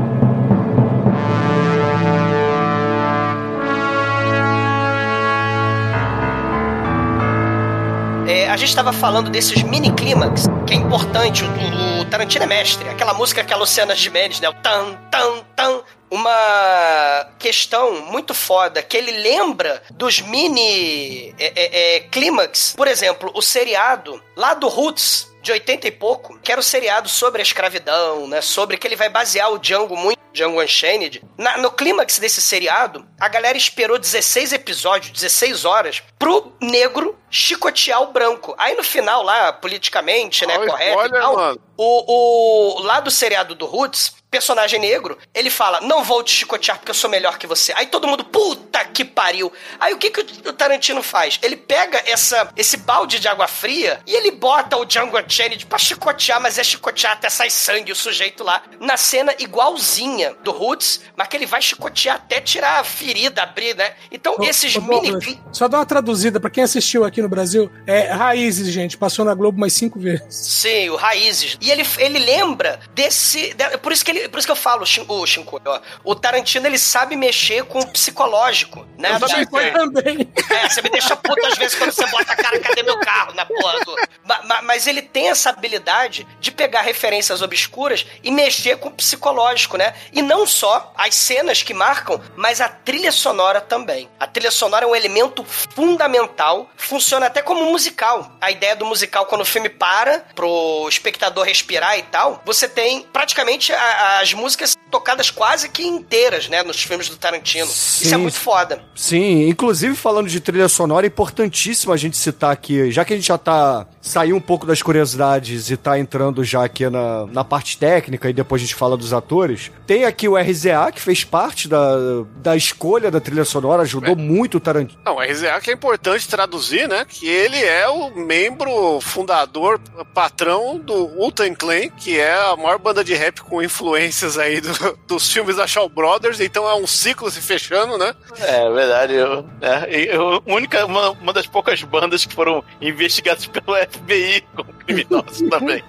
É, a gente estava falando desses mini clímax, que é importante, o, o Tarantino é mestre. Aquela música que a Luciana Gimenez, né? O tan, tan, tan. Uma questão muito foda, que ele lembra dos mini é, é, é, clímax. Por exemplo, o seriado lá do Roots, de 80 e pouco, que era o seriado sobre a escravidão, né? Sobre que ele vai basear o Django muito, Django Unchained. Na- no clímax desse seriado, a galera esperou 16 episódios, 16 horas, pro negro chicotear o branco. Aí no final lá, politicamente, né, Olha, correto olha, e tal, mano. o, o lá do seriado do Roots, personagem negro, ele fala: Não vou te chicotear porque eu sou melhor que você. Aí todo mundo, puta que pariu. Aí o que, que o Tarantino faz? Ele pega essa, esse balde de água fria e ele bota o Django Unchained pra chicotear, mas é chicotear até sai sangue o sujeito lá. Na cena igualzinha do Roots, mas que ele vai chicotear até tirar a ferida, abrir, né? Então Ô, esses ô, mini. Só dá uma traduzida pra quem assistiu aqui no Brasil. É Raízes, gente. Passou na Globo mais cinco vezes. Sim, o Raízes. E ele, ele lembra desse. de- por, isso que ele, por isso que eu falo, o Shinko, ó, o Tarantino ele sabe mexer com o psicológico, né? Eu também Da- sei. Também. É, você me deixa puto às vezes quando você bota a cara, cadê meu carro na porra do... Ma- ma- Mas ele tem essa habilidade de pegar referências obscuras e mexer com o psicológico, né? E não só as cenas que marcam, mas a trilha sonora também. A trilha sonora é um elemento fundamental, funciona até como musical. A ideia do musical, quando o filme para pro espectador respirar e tal, você tem praticamente a- as músicas tocadas quase que inteiras, né? Nos filmes do Tarantino. Isso é Sim. muito foda. Sim, inclusive falando de trilha sonora, é importantíssimo a gente citar aqui, já que a gente já tá saiu um pouco das curiosidades e tá entrando já aqui na, na parte técnica e depois a gente fala dos atores. Tem aqui o RZA, que fez parte da, da escolha da trilha sonora, ajudou muito o Tarantino. Não, o RZA que é importante traduzir, né? Que ele é o membro fundador, patrão do Wu-Tang Clan, que é a maior banda de rap com influências aí do- dos filmes da Shaw Brothers. Então é um ciclo se fechando, né? É verdade, eu, é, eu- única, uma, uma das poucas bandas que foram investigadas pelo FBI como criminosos também.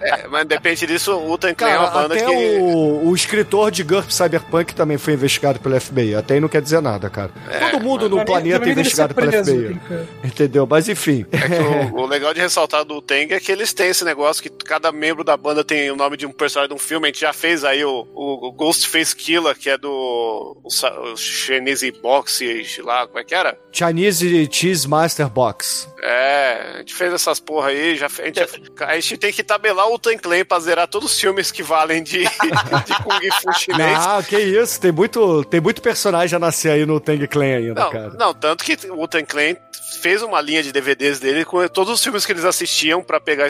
É, mas depende disso, o Clan é uma banda até que... o, o escritor de GURP Cyberpunk também foi investigado pelo FBI. Até aí não quer dizer nada, cara. Todo mundo no Também- planeta é investigado pelo FBI. Entendeu? Mas enfim. É que o, o legal de ressaltar do Tang é que eles têm esse negócio que cada membro da banda tem o nome de um personagem de um filme. A gente já fez aí o, o, o Ghostface Killer, que é do o, o Chinese Box lá, como é que era? Chinese Cheese Master Box. É, a gente gente fez essas porra aí, já, a, gente, a gente tem que tabelar o Tan Clan pra zerar todos os filmes que valem de, de Kung Fu chinês. Ah, que isso. Tem muito, tem muito personagem a nascer aí no Tang Clan ainda, Não, cara. não, tanto que o Tan Clan fez uma linha de DVDs dele com todos os filmes que eles assistiam pra pegar,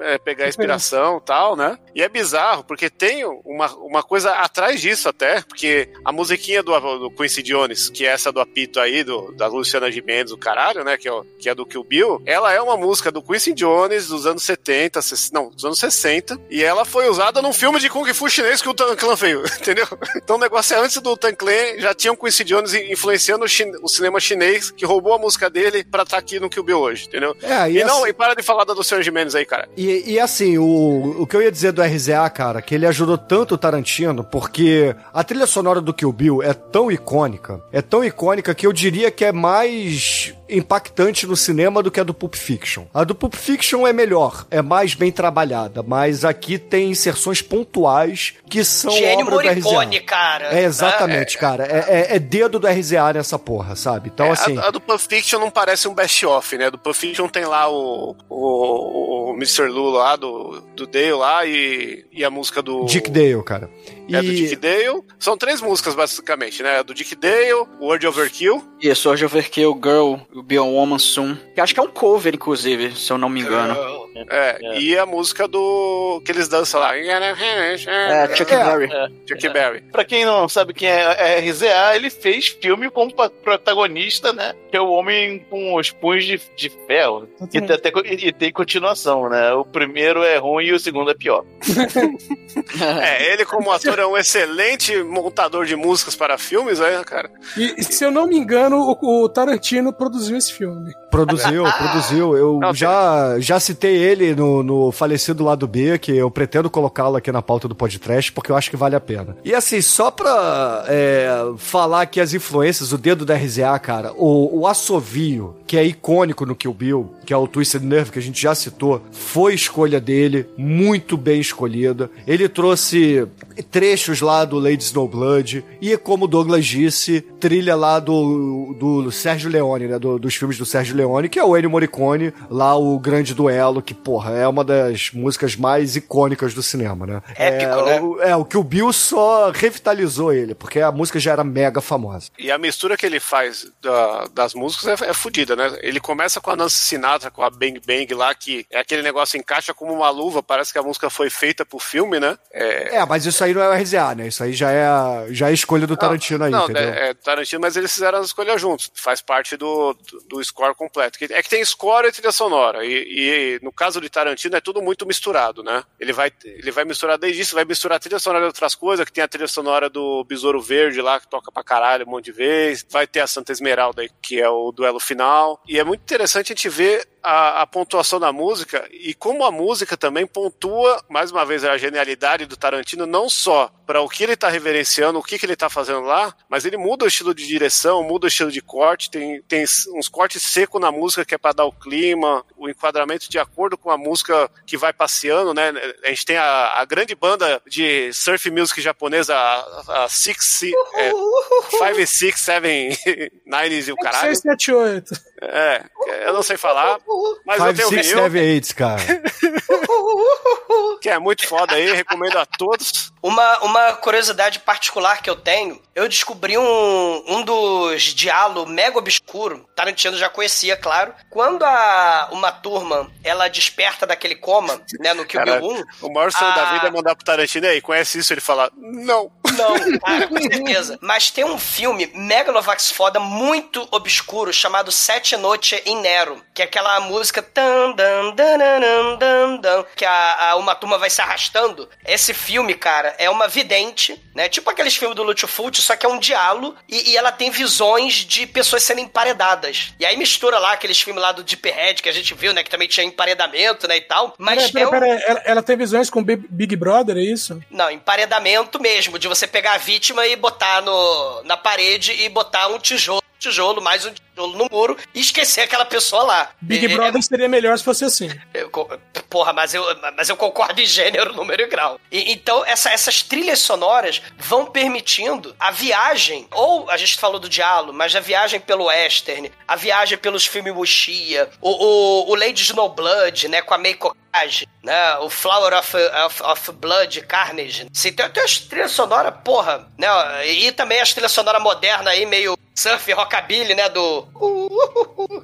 é, pegar inspiração e tal, né? E é bizarro, porque tem uma, uma coisa atrás disso até, porque a musiquinha do, do Quincy Jones, que é essa do apito aí, do, da Luciana Gimenez, o caralho, né? Que é, o- que é do Kill Bill, ela é uma música do Quincy Jones dos anos 70, ses- não, dos anos 60, e ela foi usada num filme de Kung Fu chinês que o Tan Clan fez, entendeu? Então o negócio é antes do Tan Clan, já tinha o Quincy Jones influenciando o, chin- o cinema chinês, que roubou a música dele pra estar aqui no Kill Bill hoje, entendeu? É, E, e, não, assim, e para de falar da Luciana Gimenez aí, cara. e, e assim, o, o que eu ia dizer do RZA, cara, que ele ajudou tanto o Tarantino, porque a trilha sonora do Kill Bill é tão icônica, é tão icônica que eu diria que é mais impactante no cinema do que a do Pulp Fiction. A do Pulp Fiction é melhor, é mais bem trabalhada, mas aqui tem inserções pontuais que são Gênio obra do Morricone, RZA. cara. É exatamente, cara. É, é- é dedo do RZA nessa porra, sabe? Então, É, assim. a, a do Pulp Fiction não parece um best-of, né? Do Pulp Fiction tem lá o, o, o Mr. Lula lá, do, do Dale lá, e, e a música do... Dick Dale, cara. E É do Dick Dale. São três músicas, basicamente, né? Do Dick Dale, Word Overkill. Isso, eu Overkill Girl, Will Be a Woman Soon. Que acho que é um cover, inclusive, se eu não me engano. É, e a música do. que eles dançam lá. É, Chuck É, Berry. Chuck Berry. Pra quem não sabe quem é, é RZA, ele fez filme como pa- protagonista, né? Que é o Homem com os Punhos de, de Ferro. E tem, até, e tem continuação, né? O primeiro é ruim e o segundo é pior. É, ele, como ator, é um excelente montador de músicas para filmes, né, cara? E se eu não me engano, o, o Tarantino produziu esse filme. Produziu, produziu. Eu Não, já, já citei ele no, no falecido lado B, que eu pretendo colocá-lo aqui na pauta do podcast, porque eu acho que vale a pena. E assim, só pra é, falar que as influências, o dedo da RZA, cara, o, o assovio, que é icônico no Kill Bill, que é o Twisted Nerve, que a gente já citou, foi escolha dele, muito bem escolhida. Ele trouxe trechos lá do Lady Snowblood, e como o Douglas disse, trilha lá do, do Sérgio Leone, né, do- dos filmes do Sérgio Leone, que é o Ennio Morricone, lá o Grande Duelo, que, porra, é uma das músicas mais icônicas do cinema, né? Épico, é, né? O, é, o que o Bill só revitalizou ele, porque a música já era mega famosa. E a mistura que ele faz da- das músicas é, é fodida, né? Ele começa com a Nancy Sinatra, com a Bang Bang lá, que é aquele negócio encaixa como uma luva, parece que a música foi feita pro filme, né? É, É, mas isso aí não é o RZA, né? Isso aí já é a, já é a escolha do Tarantino aí, não, entendeu? É, é Tarantino, mas eles fizeram as escolhas juntos. Faz parte do, do, do score completo. É que tem score e trilha sonora. E, e no caso de Tarantino é tudo muito misturado, né? Ele vai, ele vai misturar desde isso, vai misturar a trilha sonora de outras coisas, que tem a trilha sonora do Besouro Verde lá, que toca pra caralho um monte de vez. Vai ter a Santa Esmeralda, aí, que é o duelo final. E é muito interessante a gente ver a, a pontuação da música e como a música também pontua, mais uma vez, a genialidade do Tarantino, não só para o que ele tá reverenciando, o que, que ele tá fazendo lá, mas ele muda o estilo de direção, muda o estilo de corte, tem, tem uns cortes secos na música que é para dar o clima, o enquadramento de acordo com a música que vai passeando, né? A gente tem a, a grande banda de surf music japonesa, a, a Six, é, Five, Six, Seven, Nines e o caralho. 678. É, eu não sei falar, mas eu Five, tenho six, vinil, seven, eight, cara. que é muito foda aí, recomendo a todos. Uma, uma curiosidade particular que eu tenho, eu descobri um, um dos diálogos mega obscuro, Tarantino já conhecia, claro. Quando a, uma turma, ela desperta daquele coma, né, no Kill Bill Cara, 1, O maior sonho Ah. da vida é mandar pro Tarantino aí, conhece isso? Ele fala, não. Não, cara, com certeza. Mas tem um filme Megalovax foda, muito obscuro, chamado Sete Noite em Nero, que é aquela música tan, dan, dan, dan, dan, dan, que a, a- uma turma vai se arrastando. Esse filme, cara, é uma vidente, né? Tipo aqueles filmes do Lutfult, só que é um diálogo e, e ela tem visões de pessoas sendo emparedadas. E aí mistura lá aqueles filmes lá do Deep Red que a gente viu, né? Que também tinha emparedamento, né? E tal. Mas Pera, é pera, um... pera, ela, ela tem visões com Big Big Brother, é isso? Não, emparedamento mesmo, de você pegar a vítima e botar no, na parede e botar um tijolo tijolo, mais um tijolo no muro e esquecer aquela pessoa lá. Big É- Brother seria melhor se fosse assim. eu porra, mas eu, mas eu concordo em gênero, número e grau. E- então, essa- essas trilhas sonoras vão permitindo a viagem, ou a gente falou do diálogo, mas a viagem pelo western, a viagem pelos filmes Wuxia, o, o, o Lady Snowblood, né, com a Meiko Kaji, né, o Flower of, of, of Blood, Carnage. Assim, tem, tem as trilhas sonoras, porra, né, e também as trilhas sonoras modernas aí, meio surf rockabilly, né, do...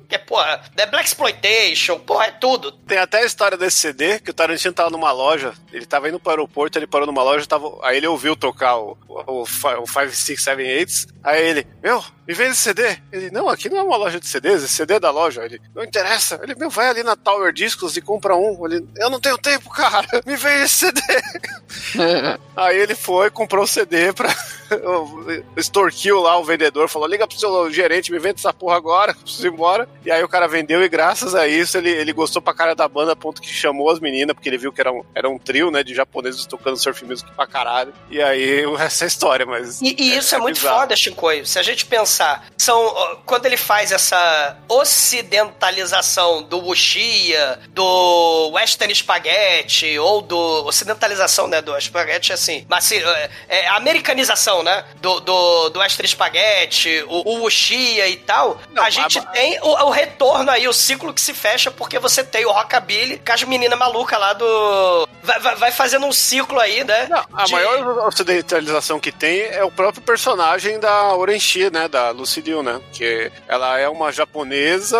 Que é, porra, é Black Exploitation, porra, é tudo. Tem até a história desse CD, que o Tarantino tava numa loja, ele tava indo pro aeroporto, ele parou numa loja, tava, aí ele ouviu tocar o, o, o 5, 6, 7, 8, aí ele, meu, me vende CD. Ele, não, aqui não é uma loja de CDs, esse CD é da loja. Ele, não interessa. Ele, meu, vai ali na Tower Discos e compra um. Ele, eu não tenho tempo, cara, me vende esse CD. aí ele foi, comprou o CD pra... extorquiu lá o vendedor, falou, liga pro seu gerente, me vende essa porra agora, preciso ir embora. E aí o cara vendeu e graças a isso ele, ele gostou pra cara da banda, a ponto que chamou as meninas, porque ele viu que era um, era um trio, né, de japoneses tocando surf music pra caralho. E aí essa é a história, mas... E, e isso é, muito bizarro. foda, Shinkoi. Se a gente pensar, são ó, quando ele faz essa ocidentalização do wuxia, do western spaghetti, ou do ocidentalização, né, do spaghetti, assim, mas assim, é, é, americanização, né, do, do, do western spaghetti, o, o wuxia e tal, Não, a gente a- tem o, o retorno aí, o ciclo que se fecha, porque você tem o rockabilly com as meninas malucas lá do... Vai, vai, vai fazendo um ciclo aí, né? Não, a de- maior ocidentalização que tem é o próprio personagem da Orenchi, né? Da Lucy Liu, né? Que ela é uma japonesa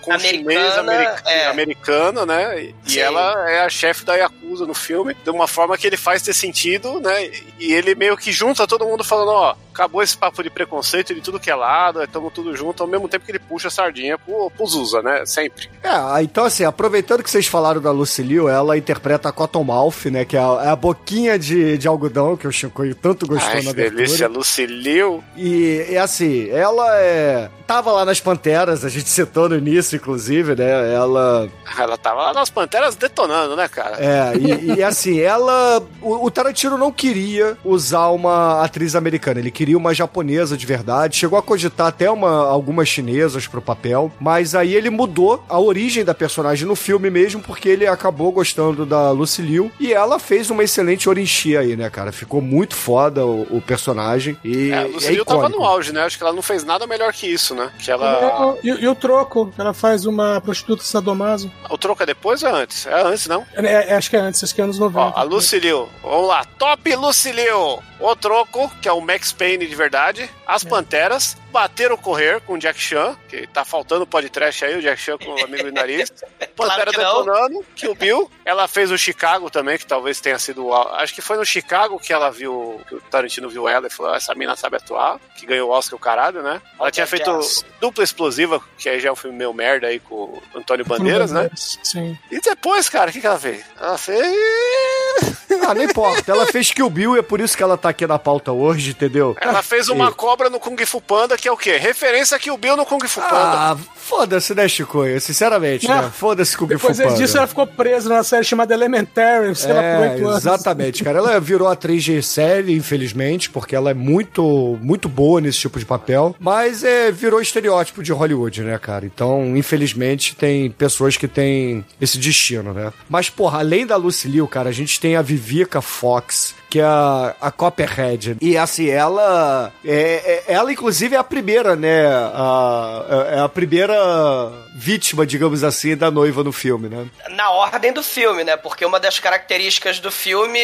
com Americana, chinês america- é. americana, né? E- E Sim. ela é a chefe da Yakuza no filme, de uma forma que ele faz ter sentido, né? E ele meio que junta todo mundo falando, ó, acabou esse papo de preconceito de tudo que é lado, estamos tudo junto, ao mesmo tempo que ele puxa a sardinha pro, pro Zusa, né? Sempre. É, então assim, aproveitando que vocês falaram da Lucy Liu, ela interpreta a Cottonmouth, né, que é a, é a boquinha de, de algodão que o Chicoio tanto gostou Ai, na que delícia, abertura. Lucy Liu. E, e assim, ela é... Tava lá nas Panteras, a gente citou no início, inclusive, né, ela... Ela tava lá nas Panteras detonando, né, cara? É, e, e, assim, ela... O, o Tarantino não queria usar uma atriz americana, ele queria uma japonesa de verdade, chegou a cogitar até uma, algumas chinesas pro papel, mas aí ele mudou a origem da personagem no filme mesmo, porque ele acabou gostando da Lucy Liu, e ela fez uma excelente Orinchi aí, né, cara? Ficou muito foda o, o personagem, e É, a é, Lucy Liu tava no auge, né? Acho que ela não fez nada melhor que isso, né? Que ela. E, e o troco, ela faz uma prostituta sadomaso. O troco é depois ou é antes? É antes, não? É, é, acho que é antes, acho que é anos 90. Ó, a Lucy Liu. Vamos lá. Top Lucy Liu. O troco, que é o Max Payne de verdade. As Panteras. Bater ou correr com o Jack Chan, que tá faltando podcast aí, o Jack Chan com o amigo de nariz. Pantera que não. detonando, Kill Bill. Ela fez o Chicago também, que talvez tenha sido. o- Acho que foi no Chicago que ela viu, que o Tarantino viu ela e falou: "Ah, essa mina sabe atuar, que ganhou o Oscar o caralho, né? Ela tinha feito. Dupla Explosiva, que aí já é um filme meio merda aí com o Antônio Bandeiras, né? Sim. E depois, cara, o que, que ela fez? Ela fez. Ah, não importa, ela fez Kill Bill e é por isso que ela tá aqui na pauta hoje, entendeu? Ela fez uma cobra no Kung Fu Panda, que é o quê? Referência que o Bill no Kung Fu Panda. Ah, foda-se, né, Chicoio? Sinceramente, Ah, né? Foda-se com o Depois disso, ela ficou presa numa série chamada Elementary, sei lá, por É, oito anos. exatamente, cara. Ela virou atriz de série, infelizmente, porque ela é muito, muito boa nesse tipo de papel. Mas é, virou estereótipo de Hollywood, né, cara? Então, infelizmente, tem pessoas que têm esse destino, né? Mas, porra, além da Lucy Liu, cara, a gente tem a Fox, que é a, a Copperhead. E assim, ela. É, é- ela, inclusive, é a primeira, né? A, é a primeira vítima, digamos assim, da noiva no filme, né? na ordem do filme, né? Porque uma das características do filme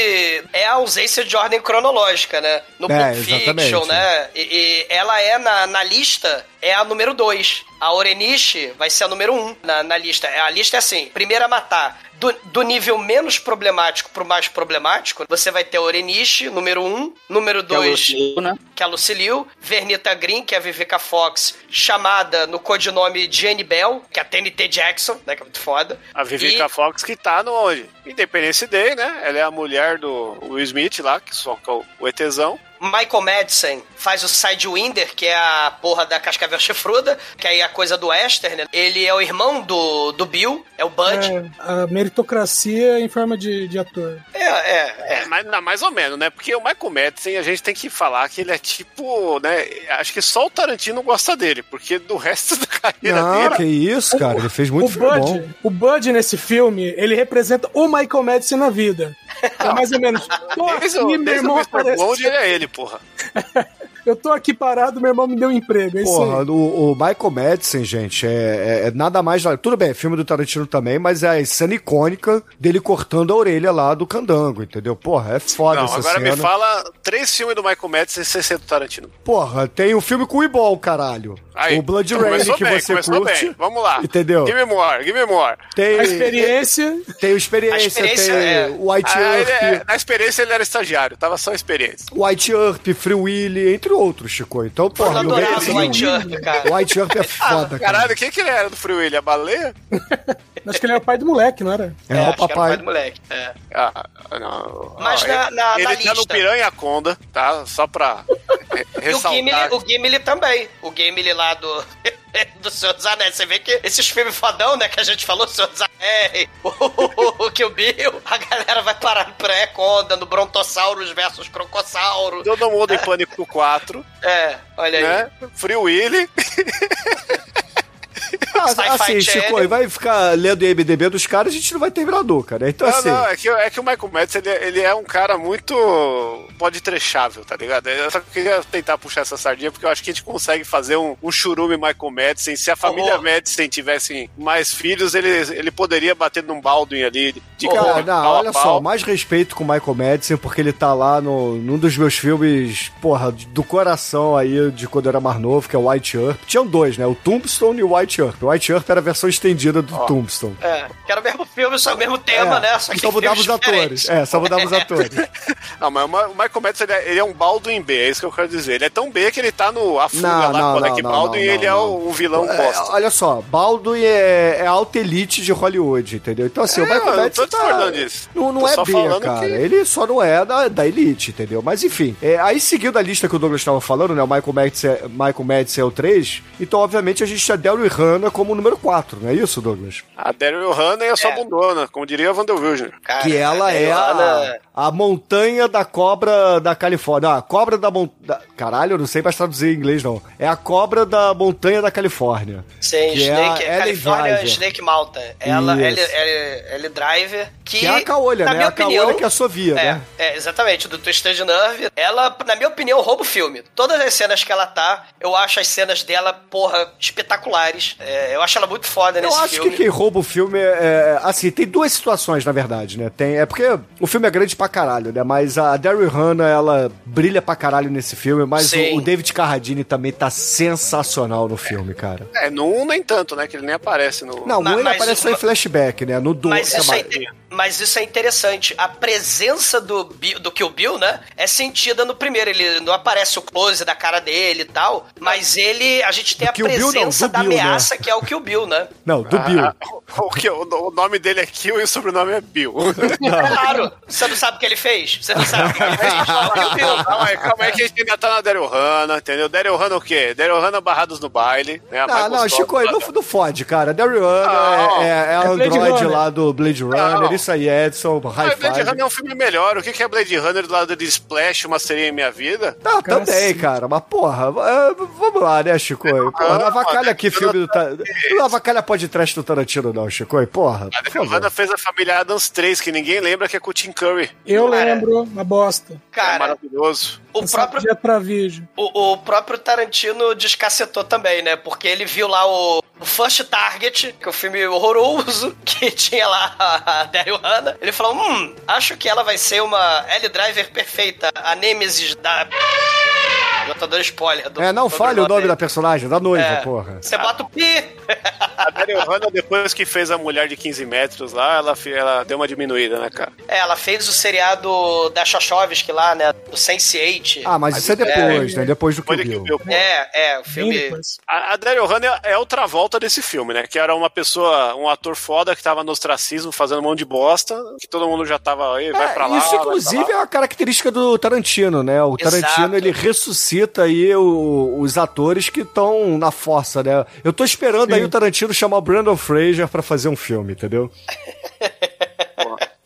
é a ausência de ordem cronológica, né? No É, Pulp. Fiction, né? E, e ela é na, na lista, é a número 2. A Orenishi vai ser a número 1 um na, na lista. A lista é assim: primeira a matar. Do, do nível menos problemático pro mais problemático, você vai ter a Orenishi, número 1, um, número Que é o 2, Lucy Liu, né? que é a Lucy Liu, Vernita Green, que é a Vivica Fox, chamada no codinome Jane Bell, que é a TNT Jackson, né, que é muito foda. A Vivica E- Fox que tá no onde? Independence Day, né? Ela é a mulher do Will Smith lá, que soca o, o ETzão. Michael Madsen faz o Sidewinder, que é a porra da Cascavel Chifruda, que aí é a coisa do Western, né? Ele é o irmão do, do Bill, é o Bud. É, a meritocracia em forma de, de ator. É, é, é. É, mas, não, mais ou menos, né? Porque o Michael Madsen, a gente tem que falar que ele é tipo, né? Acho que só o Tarantino gosta dele, porque do resto da carreira Não, dele. que isso, cara. Ele fez muito o filme Bud, bom. o Bud nesse filme, ele representa o Michael Madsen na vida. É mais ou menos. Tô aqui, Desde, o- meu desde o irmão apareceu. Blonde, ele é ele, porra. Eu tô aqui parado, meu irmão me deu um emprego. É isso Porra, aí. o, o Michael Madsen, gente, é, é- é nada mais. Tudo bem, é filme do Tarantino também, mas é a cena icônica dele cortando a orelha lá do candango, entendeu? Porra, é foda Não, essa agora cena. me fala três filmes do Michael Madsen sem ser do Tarantino. Porra, tem o filme com o Ibol, caralho. Aí, o Blood Rain que bem, você curte. bem. Vamos lá. Entendeu? Give me more, give me more. Tem, A experiência. tem o Experiência, A Experiência, tem é. o White Ah, ele Earp, é- na experiência ele era estagiário, tava só experiência. White Earp, Free Willy, entre outros, Chico. Então, porra, Eu adorava o esse White Earp, cara. White Earp é foda, cara. Caralho, quem que ele era do Free Willy? A baleia? Acho que ele é o pai do moleque, não era? É, É, o acho que era o pai papai. do moleque. É. Ah, não. Mas Ah, na- ele, na- ele na tá no. Piranha Conda, tá? Só pra re- E o ressaltar. Gimli, o Gimli também. O Gimli lá do, do Senhor dos Anéis. Você vê que esses filmes fodão, né, que a gente falou, Senhor dos Anéis, o, o, o Kill Bill, a galera vai parar no pré-conda, no Brontossauros versus Crocossauro. Todo mundo em Pânico 4, É, olha aí. né? Free Willy. Ah, assim, Channel. Chico, vai ficar lendo o IMDB dos caras, a gente não vai terminar nunca, né? Então, Não, assim. não, é que, é que o Michael Madsen, ele, ele é um cara muito pode trechável, tá ligado? Eu só queria tentar puxar essa sardinha, porque eu acho que a gente consegue fazer um, um churume Michael Madsen. Se a família Oh. Madsen tivesse mais filhos, ele, ele poderia bater num Baldwin ali de Cara, não, olha pau. só, mais respeito com o Michael Madsen, porque ele tá lá no, num dos meus filmes, porra, do coração aí, de quando eu era mais novo, que é o White Earp. Tinham dois, né? O Tombstone e o White Earp. O White Earp era a versão estendida do Tombstone. É, que era o mesmo filme, só o mesmo tema, É, né? Só que só mudava os atores. É, só mudava os atores. Não, mas o Michael Madsen, ele é, ele é um Baldwin B, é isso que eu quero dizer. Ele é tão B que ele tá no A Fuga Não, lá não, com o Alec não, Baldwin não, e ele não, é o, o vilão É, bosta. olha só, Baldwin é, é alta elite de Hollywood, entendeu? Então, assim, É, o Michael eu não Madsen tô tá, disso. não, não Tô é só B, cara. que- Ele só não é da, da elite, entendeu? Mas, enfim. É, aí, seguindo a lista que o Douglas estava falando, né? O Michael Madsen, Michael Madsen é o 3. Então, obviamente, a gente tem a Daryl Hannah como número 4, não é isso, Douglas? A Daryl Hannah é a sua É. bundona, como diria a. Cara, que ela é a, a montanha da cobra da Califórnia. Não, a cobra da montanha. Caralho, eu não sei mais traduzir em inglês, não. É a cobra da montanha da Califórnia. Sim, que é Snake, a Driver. Snake Mountain. Ela. Ellie, Ellie, Ellie Driver, que. Que é a caolha, na né? minha A caolha opinião, que assovia, é, né? É, exatamente, do Twisted Nerve. Ela, na minha opinião, rouba o filme. Todas as cenas que ela tá, eu acho as cenas dela, porra, espetaculares. É, eu acho ela muito foda Eu nesse acho filme. que quem rouba o filme é, é- Assim, tem duas situações, na verdade, né? Tem, é porque o filme é grande pra caralho, né? Mas a Daryl Hannah, ela brilha pra caralho nesse filme, mas o, o David Carradine também tá sensacional no filme, cara. É, no 1 nem tanto, né? Que ele nem aparece no. Não, Mas- ele mas aparece só em flashback, né? No 2. Mas isso, é, inte- mas isso é interessante. A presença do, Bi- do Kill Bill, né? É sentida no primeiro. Ele não aparece o close da cara dele e tal. Mas ele. A gente tem Do a Kill Bill, não, presença da Bill, né? ameaça que é o Kill Bill, né? Não, do Bill. Ah, o, que, o, o nome dele é Kill e o sobrenome é Bill. Claro! Você não sabe o que ele fez? Você não sabe o que ele fez? Kill Bill. calma aí, calma aí que a gente ainda tá na Daryl Hannah, entendeu? Daryl Hannah o quê? Daryl Hannah barrados no baile. Né? Não, não. Chico, não, não fode, cara. Daryl Hannah Não, é, é, é é android lá do Blade Runner, Não. Isso aí, Edson, Ah, High Blade Five. Runner é um filme melhor. O que que é Blade Runner do lado de Splash, uma sereia em minha vida? Não, Cara, também, sim. cara, mas porra, é, vamos lá, né, Chico? Porra, Ah, não avacalha aqui mas- filme do Tarantino. Não avacalha podcast do Tarantino, não, Chico, porra. A por fez a família Adams 3, que ninguém lembra que é com o Tim Curry. Eu Cara. lembro, uma bosta. é Cara, maravilhoso. o Essa próprio pra vídeo. O, o próprio Tarantino descacetou também, né? Porque ele viu lá o, o First Target, que é o filme horroroso, que tinha lá a Daryl Hannah. Ele falou, hum, acho que ela vai ser uma Ellie Driver perfeita, a Nemesis da... Eu tô dando spoiler. Do, É, não fale o nome dele. da personagem, da noiva, É. porra. Você bota o pi. A Daryl Hannah, depois que fez a mulher de 15 metros lá, ela, ela deu uma diminuída, né, cara? É, ela fez o seriado da Chochovsky lá, né? Do Sense8. Ah, mas isso é depois, né? Depois do Depois Kill Bill. É, é, o filme. A, a Daryl Hannah é outra volta desse filme, né? Que era uma pessoa, um ator foda que tava no ostracismo fazendo um monte de bosta, que todo mundo já tava aí, vai É, pra lá. isso, vai inclusive, lá. é uma característica do Tarantino, né? O Exato. Tarantino, ele ressuscita aí o- os atores que estão na força, né? Eu tô esperando aí o Tarantino chamar o Brandon Fraser pra fazer um filme, entendeu?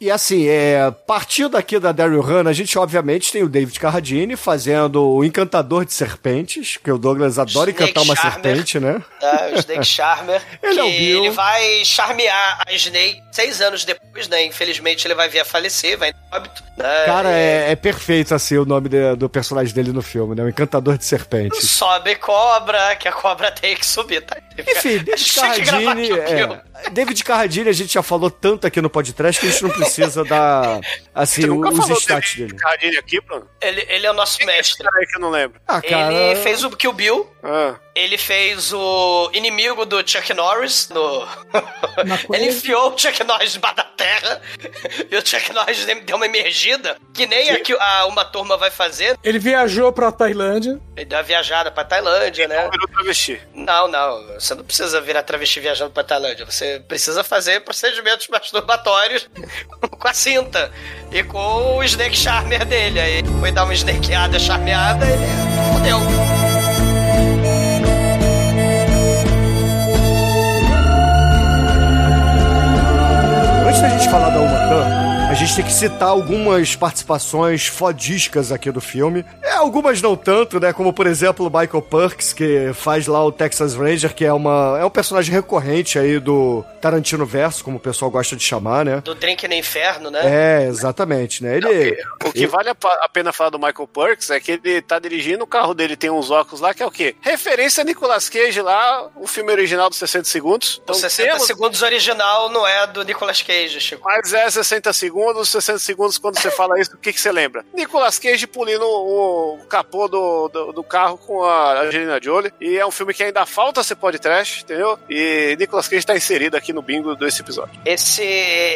E assim, é, partindo aqui da Daryl Hannah, a gente obviamente tem o David Carradine fazendo o Encantador de Serpentes, que o Douglas adora Snake encantar uma Charmer. serpente, né? Tá, o Snake Charmer. Ele é o Bill. ele vai charmear a Snake seis anos depois, né? Infelizmente ele vai vir a falecer, vai em óbito. Né? Cara, é, é perfeito assim o nome de- do personagem dele no filme, né? O Encantador de Serpentes. Sobe cobra, que a cobra tem que subir, tá? Enfim, David Carradine. É, David Carradine, a gente já falou tanto aqui no podcast que a gente não precisa dar assim, os stats dele dele. Carradine aqui, Bruno? Ele, ele é o nosso mestre. Peraí que eu não lembro. Ah, cara. Ele fez o Kill Bill. Ah, Ele fez o inimigo do Chuck Norris no. Ele enfiou o Chuck Norris debaixo da terra e o Chuck Norris deu uma emergida que nem a, que a uma turma vai fazer. Ele viajou pra Tailândia. Ele deu uma viajada pra Tailândia, né? virou travesti. Não, não. Você não precisa virar travesti viajando pra Tailândia. Você precisa fazer procedimentos masturbatórios com a cinta e com o Snake Charmer dele. Aí foi dar uma snakeada charmeada ele fodeu. Antes da gente falar da Uma Thurman, a gente tem que citar algumas participações fodiscas aqui do filme. É, algumas não tanto, né? Como, por exemplo, o Michael Perks, que faz lá o Texas Ranger, que é, uma, é um personagem recorrente aí do Tarantino Verso, como o pessoal gosta de chamar, né? Do Drink no Inferno, né? É, exatamente, né? Ele... O que vale a pena falar do Michael Perks é que ele tá dirigindo, o carro dele tem uns óculos lá, que é o quê? Referência a Nicolas Cage lá, o filme original dos 60 segundos. O Então 60 temos- segundos original não é do Nicolas Cage, Chico. Mas é 60 segundos, 60 segundos, quando você fala isso, o que, que você lembra? Nicolas Cage pulindo o, capô do, do, do carro com a Angelina Jolie. E é um filme que ainda falta ser podcast, entendeu? E Nicolas Cage tá inserido aqui no bingo desse episódio. Esse,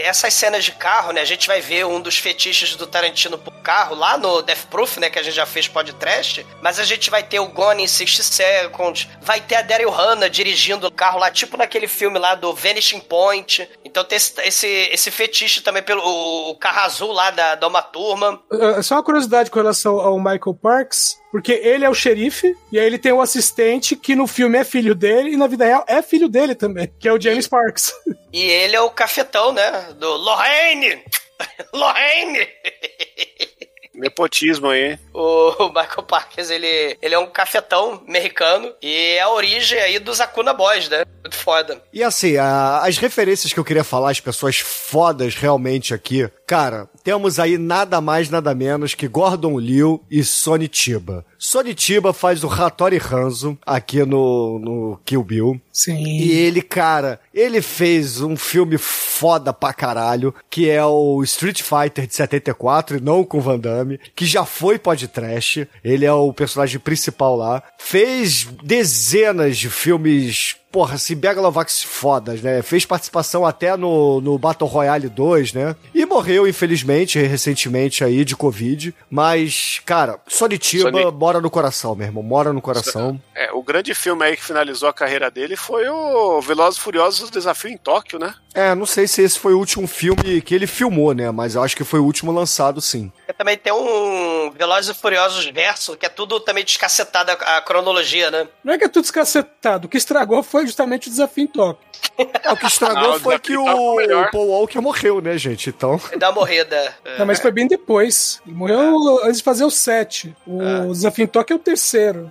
essas cenas de carro, né? A gente vai ver um dos fetiches do Tarantino por carro lá no Death Proof, né? Que a gente já fez podcast. Mas a gente vai ter o Gone in 60 Seconds. Vai ter a Daryl Hannah dirigindo o carro lá, tipo naquele filme lá do Vanishing Point. Então tem esse, esse, esse fetiche também pelo o, carro azul lá da, da uma turma. Uh, só uma curiosidade com relação ao Michael Parks, porque ele é o xerife, e aí ele tem o assistente que no filme é filho dele, e na vida real é filho dele também, que é o James Parks. E ele é o cafetão, né? Do Lorraine! Lorraine! Nepotismo aí. O Michael Parkers, ele, ele é um cafetão americano e é a origem aí dos Akuna Boys, né? Muito foda. E assim, a- as referências que eu queria falar, as pessoas fodas realmente aqui, cara, temos aí nada mais, nada menos que Gordon Liu e Sonny Chiba. Sonny Chiba faz o Hattori Hanzo aqui no, no Kill Bill. Sim. E ele, cara, ele fez um filme foda pra caralho, que é o Street Fighter de 74, e não com Van Damme, que já foi podcast. Ele é o personagem principal lá. Fez dezenas de filmes porra, assim, Megalovax fodas, né? Fez participação até no, no Battle Royale 2, né? E morreu, infelizmente, recentemente aí, de Covid. Mas, cara, Sonitiba Sonic. mora no coração, meu irmão. Mora no coração. É, o grande filme aí que finalizou a carreira dele foi o Velozes e Furiosos Desafio em Tóquio, né? É, não sei se esse foi o último filme que ele filmou, né? Mas eu acho que foi o último lançado, sim. Também tem um Velozes e Furiosos verso, que é tudo também descacetado a, a cronologia, né? Não é que é tudo descacetado, o que estragou foi justamente o desafio em Tóquio. É, o que estragou Não, o foi que o, o Paul Walker morreu, né, gente? Então. Dá uma morrida. É. Não, mas foi bem depois. Ele morreu antes de fazer o 7. O desafio em Tóquio é o terceiro.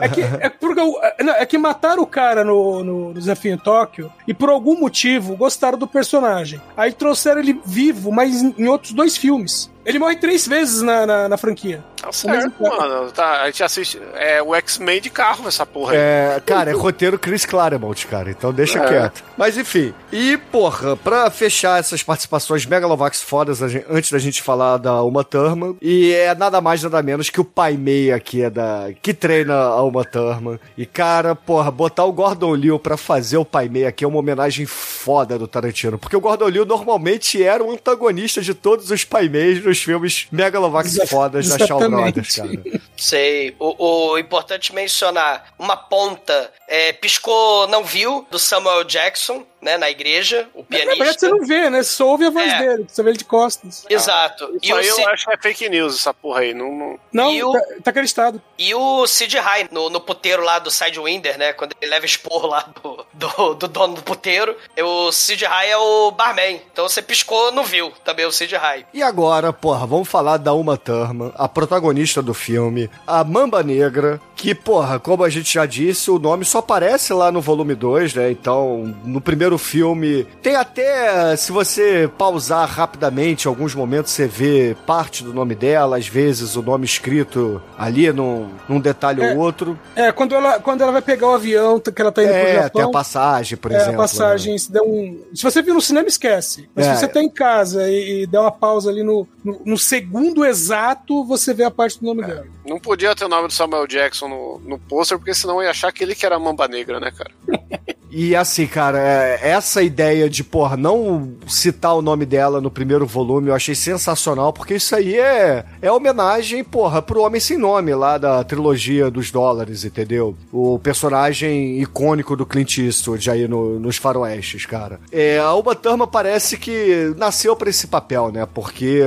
É que, é, porque o- é, não, é que mataram o cara no, no desafio em Tóquio e por algum motivo gostaram do personagem. Aí trouxeram ele vivo, mas em, em outros dois filmes. Ele morre três vezes na, na, na franquia. Tá certo, mano. Tá, a gente assiste. É o X-Men de carro, essa porra aí. É, cara, é roteiro Chris Claremont, cara. Então deixa É. quieto. Mas enfim. E, porra, pra fechar essas participações Megalovax fodas, antes da gente falar da Uma Thurman, e é nada mais, nada menos que o pai Mei aqui, é da, que treina a Uma Thurman. E, cara, porra, botar o Gordon Liu pra fazer o pai Mei aqui é uma homenagem foda do Tarantino. Porque o Gordon Liu normalmente era o antagonista de todos os pai Meis nos filmes Megalovax Exa- fodas da Shaw. Brothers, cara. Sei. O, o importante mencionar uma ponta é, piscou, não viu, do Samuel Jackson, né, na igreja, o Na verdade, pianista. você não vê, né? Você só ouve a voz É. dele, você vê ele de costas. Exato. Isso E o, aí eu Sid, acho que é fake news, essa porra aí. Não, não- Não, o- tá, tá acreditado. e o Sid High, no, no puteiro lá do Sidewinder, né? Quando ele leva esporro lá do, do, do dono do puteiro. O Sid High é o barman. Então você piscou, não viu também o Sid High. E agora, porra, vamos falar da Uma Thurman, a protagonista do filme, a Mamba Negra, que, porra, como a gente já disse, o nome só aparece lá no volume 2, né? Então, no primeiro filme, tem até, se você pausar rapidamente, alguns momentos você vê parte do nome dela, às vezes o nome escrito ali num, num detalhe É. ou outro. É, quando ela, quando ela vai pegar o avião, que ela tá indo pro É, Japão. tem a passagem, por é, exemplo. a passagem, se der um. Se você viu no cinema, esquece. Mas É. se você tá em casa e, e der uma pausa ali no, no, no segundo exato, você vê a parte do nome dela. não podia ter o nome do Samuel Jackson no, no pôster, porque senão ia achar que ele que era a Mamba Negra, né, cara? E assim, cara, é- essa ideia de, porra, não citar o nome dela no primeiro volume, eu achei sensacional, porque isso aí é, é homenagem, porra, pro Homem Sem Nome, lá da trilogia dos dólares, entendeu? O personagem icônico do Clint Eastwood aí no- nos faroestes, cara. É, a Uma Thurman parece que nasceu pra esse papel, né? Porque,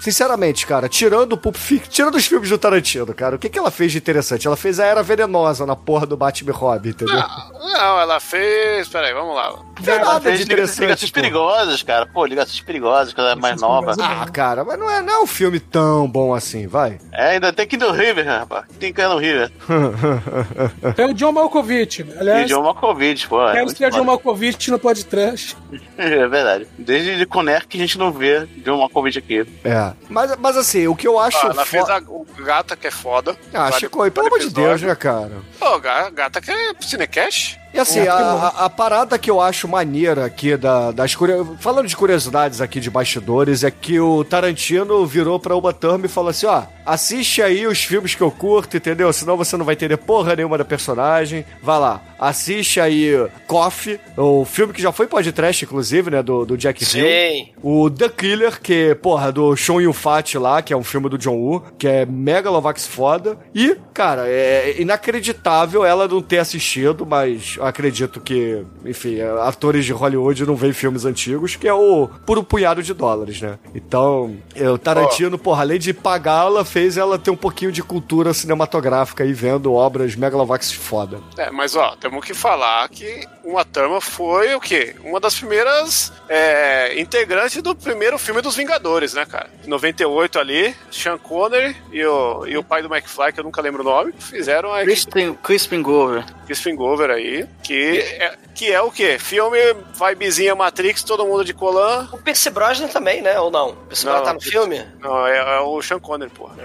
sinceramente, cara, tirando o Pulp Fiction, tirando os filmes do Tarantino, cara, o que, que ela fez de interessante? Ela fez a Era Venenosa na porra do Batman Robin, entendeu? Não, ela fez. Peraí, vamos lá. Não tem nada de interessante. ligações pô. perigosas, cara. Pô, ligações perigosas, quando ela é mais nova. Ah, cara, mas não é, não é um filme tão bom assim, vai. É, ainda tem que ir no River, rapaz. Tem que ir no River. Tem o John Malkovich. E Aliás, John Malkovich, pô. É, quero ter o John. Malkovich no podcast. é verdade. Desde de Conner que a gente não vê John Malkovich aqui. É. Mas, mas assim, o que eu acho. Ah, ela fo- fez a, o Gata, que é foda. Ah, Vale- Chico, pelo amor de. Deus, né, cara? Pô, Ga- Gata que é Cinecash? E assim, É, a, a- a parada que eu acho maneira aqui da, das curio... Falando de curiosidades aqui de bastidores, é que o Tarantino virou pra Uma Thurman e falou assim: ó, assiste aí os filmes que eu curto, entendeu? Senão você não vai entender porra nenhuma da personagem. Vai lá, assiste aí Coffee, o filme que já foi podcast, inclusive, né? Do, do Jack Hill. Sim. O The Killer, que, porra, do Sean Yun-Fat lá, que é um filme do John Woo, que é mega Lovax foda. E, cara, é inacreditável ela não ter assistido, mas acredito que, enfim, atores de Hollywood não veem filmes antigos, que é o Por um Punhado de Dólares, né? Então, é, o Tarantino, porra, além de pagá-la, fez ela ter um pouquinho de cultura cinematográfica aí, vendo obras megalovax foda. É, mas ó, temos que falar que uma Thurman foi o quê? Uma das primeiras é, integrantes do primeiro filme dos Vingadores, né, cara? Em 98 ali, Sean Connery e o, e o pai do McFly, que eu nunca lembro o nome, fizeram a Crispin, Crispin Glover. Crispin Glover aí, que é, que é o quê? Filme vibezinha Matrix, todo mundo de colã. O Percy Brosnan também, né? Ou não? O Percy Brosnan tá no filme? Não, é, é o Sean Connery, porra.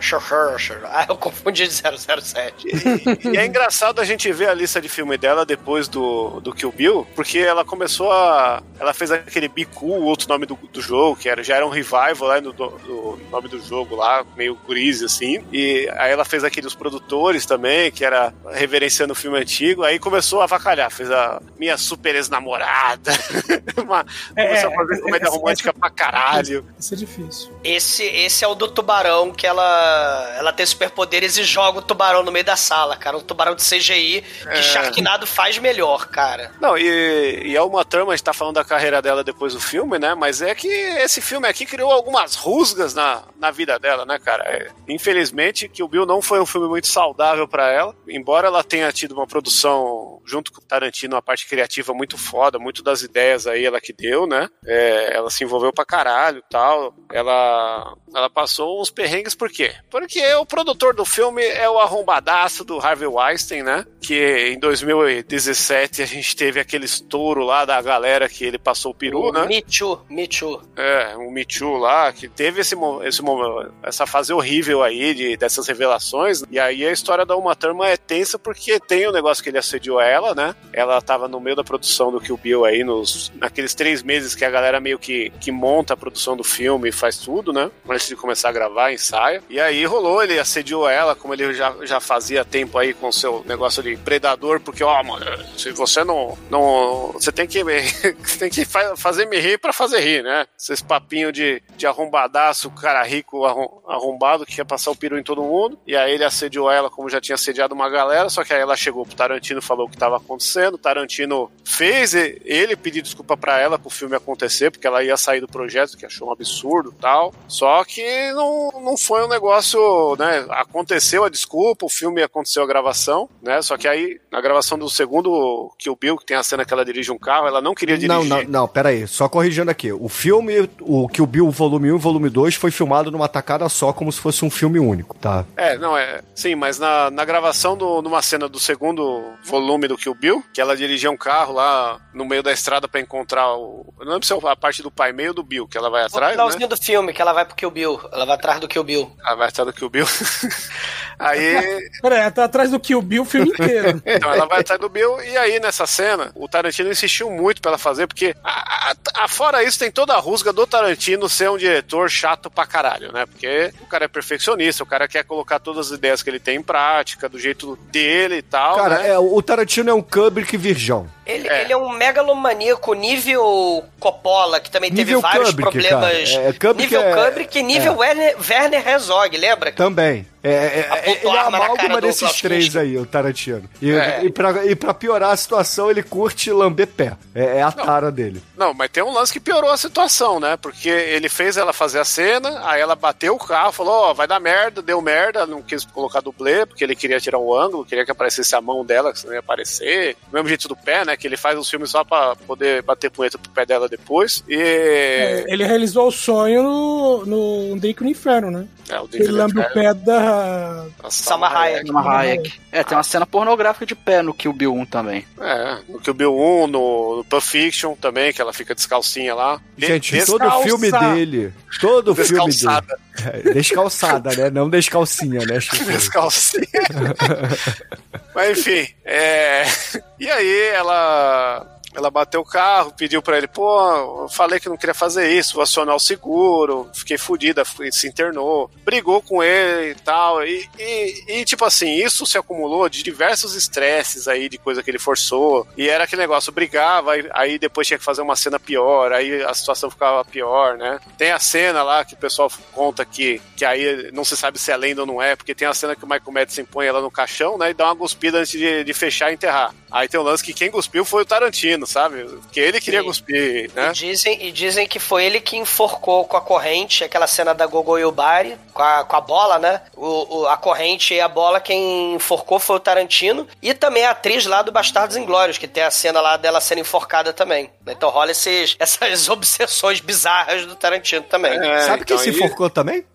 Ah, eu confundi de 007. E é engraçado a gente ver a lista de filme dela depois do, do Kill Bill, porque ela começou a. Ela fez aquele Biku, o outro nome do, do jogo, que era, já era um revival lá no do, do nome do jogo lá, meio greasy assim. E aí ela fez aquele dos produtores também, que era reverenciando o filme antigo. Aí começou a avacalhar, fez a minha super ex-namorada. Uma- É, começou é, a fazer comédia essa- romântica pra caralho. Isso é difícil. Esse, esse é o do tubarão, que ela, ela tem superpoderes e joga o tubarão no meio da sala, cara. Um tubarão de CGI que Sharknado faz melhor, cara. Não, e, e a Uma Thurman, a gente tá falando da carreira dela depois do filme, né? Mas é que esse filme aqui criou algumas rusgas na, na vida dela, né, cara? É, infelizmente, que o Bill não foi um filme muito saudável pra ela. Embora ela tenha tido uma produção junto com Tarantino, uma parte criativa muito foda muito das ideias aí ela que deu, né? É, ela se envolveu pra caralho e tal. Ela, ela passou uns perrengues por quê? Porque o produtor do filme é o arrombadaço do Harvey Weinstein, né? Que em 2017 a gente teve aquele estouro lá da galera que ele passou o peru, né? Me Too, Me Too. É, o Me Too lá, que teve esse, esse essa fase horrível aí de, dessas revelações. E aí a história da Uma Thurman é tensa porque tem o negócio que ele assediou ela, né? Ela tava no meio da produção do Kill Bill aí, nos, naqueles três meses que a galera meio que, que monta a produção do filme e faz tudo, né? Antes de começar a gravar, ensaia. E aí rolou, ele assediou ela, como ele já, já fazia tempo aí com o seu negócio de predador, porque, ó, mano, se você não. não você tem que, tem que fa- fazer me rir pra fazer rir, né? Esses papinhos de, de arrombadaço, cara rico arrom- arrombado que quer passar o peru em todo mundo. E aí ele assediou ela, como já tinha assediado uma galera, só que aí ela chegou pro Tarantino e falou o que tava acontecendo. O Tarantino fez ele pedir desculpa pra ela pro filme acontecer, porque ela ia sair do projeto, que achou um absurdo e tal. Só que não, não foi um negócio, né? Aconteceu a desculpa, o filme aconteceu a gravação, né? Só que aí, na gravação do segundo Kill Bill, que tem a cena que ela dirige um carro, ela não queria dirigir. Não, não, não, pera aí. Só corrigindo aqui. O filme, o Kill Bill volume 1 e volume 2 foi filmado numa tacada só, como se fosse um filme único, tá? É, não, é. Sim, mas na, na gravação do, numa cena do segundo volume do Kill Bill, que ela dirigia um carro lá no meio da estrada pra encontrar o. Eu não lembro se é a parte do pai meio do Bill, que ela vai atrás, né? finalzinho do filme, que ela vai pro Kill Bill. Ela vai atrás do Kill Bill. Ela vai atrás do Kill Bill. aí. Peraí, ela tá atrás do Kill Bill o filme inteiro. Então ela vai atrás do Bill, e aí nessa cena, o Tarantino insistiu muito pra ela fazer, porque a, a- a- fora isso, tem toda a rusga do Tarantino ser um diretor chato pra caralho, né? Porque o cara é perfeccionista, o cara quer colocar todas as ideias que ele tem em prática, do jeito dele e tal. Cara, né? é, o Tarantino é um Kubrick virgão. Ele É. ele é um megalomaníaco nível Coppola, que também Nível teve vários Kubrick, problemas. cara. É, Kubrick nível é- Kubrick e nível Werner, Werner Herzog, lembra? Também. É, é, é, ele é amálgama desses três aí, o Tarantino. E, É. e, pra, e pra piorar a situação, ele curte lamber pé. É, é a tara dele. Não, mas tem um lance que piorou a situação, né? Porque ele fez ela fazer a cena, aí ela bateu o carro, falou, ó, vai dar merda, deu merda, não quis colocar dublê, porque ele queria tirar o ângulo, queria que aparecesse a mão dela, que senão ia aparecer. Do mesmo jeito do pé, né? Que ele faz os filmes só pra poder bater punheta pro pé dela depois. E... É, ele realizou o sonho no, no Um Drink no Inferno, né? É, o Ele lambe o pé da. Salma Hayek. Salma Hayek. É, tem uma cena pornográfica de pé no Kill Bill 1 também. É, no Kill Bill 1, no, no Pulp Fiction também, que ela fica descalcinha lá. Gente, todo descalça. filme dele. Todo filme dele. Descalçada. Né? Não descalcinha, né? Descalcinha. Mas enfim, é... E aí ela... Ela bateu o carro, pediu pra ele, pô, eu falei que não queria fazer isso, vou acionar o seguro, fiquei fodida, se internou, brigou com ele e tal, e, e, e, tipo assim, isso se acumulou de diversos estresses aí, de coisa que ele forçou, e era aquele negócio, brigava, aí, depois tinha que fazer uma cena pior, aí a situação ficava pior, né? Tem a cena lá que o pessoal conta que, que aí não se sabe se é lenda ou não é, porque tem a cena que o Michael Madison põe ela no caixão, né, e dá uma cuspida antes de, de fechar e enterrar. Aí tem o lance que quem cuspiu foi o Tarantino, sabe? Que ele queria Sim. cuspir, né? E dizem, e dizem que foi ele que enforcou com a corrente, aquela cena da Gogo Yubari, com a, com a bola, né? O, o- a corrente e a bola, quem enforcou foi o Tarantino. E também a atriz lá do Bastardos Inglórios, que tem a cena lá dela sendo enforcada também. Então rola esses, essas obsessões bizarras do Tarantino também. É, Sabe quem então se aí- enforcou também?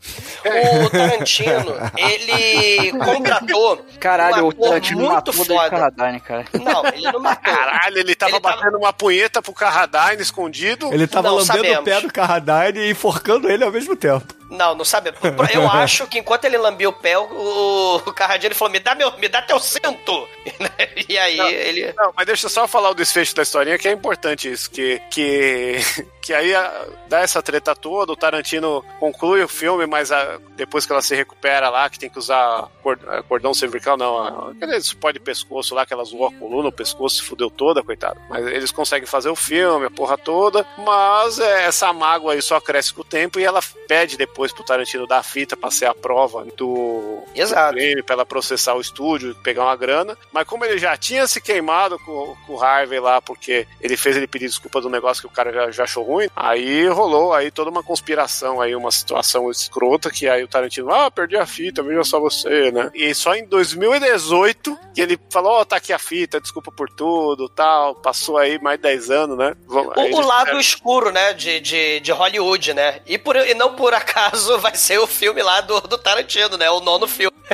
O Tarantino, ele contratou Caralho, um o Tarantino muito matou foda. Carradine, cara. Não, ele não matou. Caralho, ele tava Ele tava- batendo uma punheta pro Carradine escondido. Ele tava Não lambendo o pé do Carradine e enforcando ele ao mesmo tempo. Não, não sabe. Eu acho que enquanto ele lambia o pé, o, o Carradinho ele falou: me dá, meu, me dá teu cinto! E aí Não. ele. Não, mas deixa eu só falar o desfecho da historinha, que é importante isso, que, que, que aí a- dá essa treta toda, o Tarantino conclui o filme, mas a- depois que ela se recupera lá, que tem que usar eh, cordão cervical, não, aquele suporte de pescoço lá, que ela zoou a coluna, o pescoço se fudeu toda, coitado. Mas eles conseguem fazer o filme, a porra toda, mas é, essa mágoa aí só cresce com o tempo e ela pede depois depois pro Tarantino dar a fita pra ser a prova do, Exato. do crime, pra ela processar o estúdio, pegar uma grana. Mas como ele já tinha se queimado com, com o Harvey lá, porque ele fez ele pedir desculpa do negócio que o cara já, já achou ruim, aí rolou aí toda uma conspiração aí, uma situação escrota, que aí o Tarantino, ah, perdi a fita, veja só você, né? E só em 2018 que ele falou, ó, tá aqui a fita, desculpa por tudo, tal. Passou aí mais de 10 anos, né? Vamos- O, o lado escuro, né, de, de, de Hollywood, né? E, por, e não por acaso vai ser o filme lá do, do Tarantino, né? O nono filme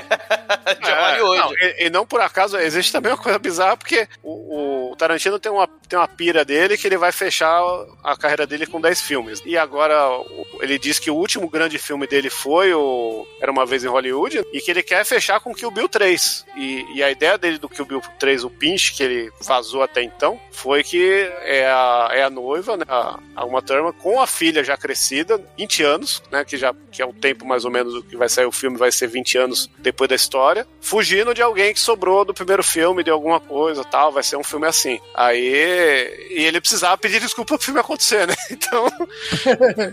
de É, Hollywood. não, e, e não por acaso, existe também uma coisa bizarra, porque o, o Tarantino tem uma, tem uma pira dele que ele vai fechar a carreira dele com 10 filmes. E agora ele diz que o último grande filme dele foi o Era Uma Vez em Hollywood, e que ele quer fechar com Kill Bill 3. E, e a ideia dele do Kill Bill 3, o pinch que ele vazou até então, foi que é a, é a noiva, né, a, a Uma Thurman, com a filha já crescida, 20 anos, né, que, já, que é o tempo mais ou menos do que vai sair o filme, vai ser 20 anos depois da história, fugindo de alguém que sobrou do primeiro filme, de alguma coisa tal, vai ser um filme assim. Aí, e ele precisava pedir desculpa pro filme acontecer, né? Então,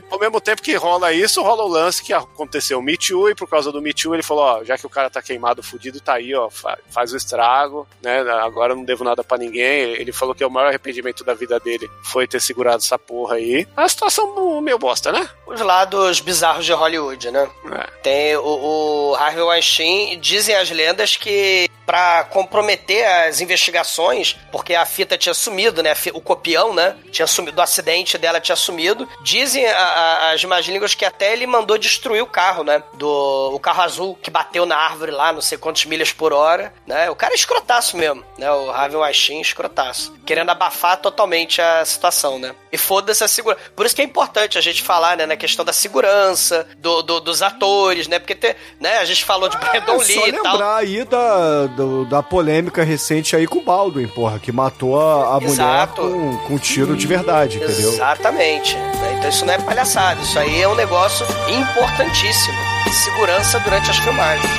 ao mesmo tempo que rola isso, rola o lance que aconteceu o Me Too, e por causa do Me Too ele falou, ó, já que o cara tá queimado, fudido, tá aí, ó, fa- faz o estrago, né? Agora eu não devo nada pra ninguém. Ele falou que o maior arrependimento da vida dele foi ter segurado essa porra aí. A situação meio bosta, né? Os lados bizarros de Hollywood, né? É. Tem o, o Harvey Weinstein, dizem as lendas que pra comprometer as investigações, porque a fita tinha sumido, né? O copião, né? Tinha sumido, do acidente dela tinha sumido. Dizem a- a- as más línguas que até ele mandou destruir o carro, né? Do o carro azul que bateu na árvore lá, não sei quantas milhas por hora, né? O cara é escrotaço mesmo, né? O Harvey Weinstein escrotaço. Querendo abafar totalmente a situação, né? E foda-se a segurança. Por isso que é importante a gente falar, né? Na questão da segurança, do, do- dos atores, né? Porque, tem, né? A gente falou de Brandon É Lee só e tal. lembrar aí da, do- da polêmica recente aí com o Baldwin, porra, que matou a, a mulher com, com tiro de verdade, entendeu? Exatamente. Então isso não é palhaçada, isso aí é um negócio importantíssimo. Segurança durante as filmagens.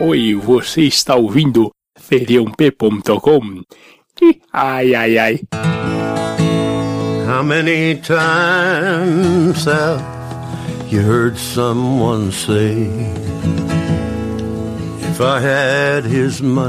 Oi, você está ouvindo Ai, ai, ai. How many times have you heard someone say,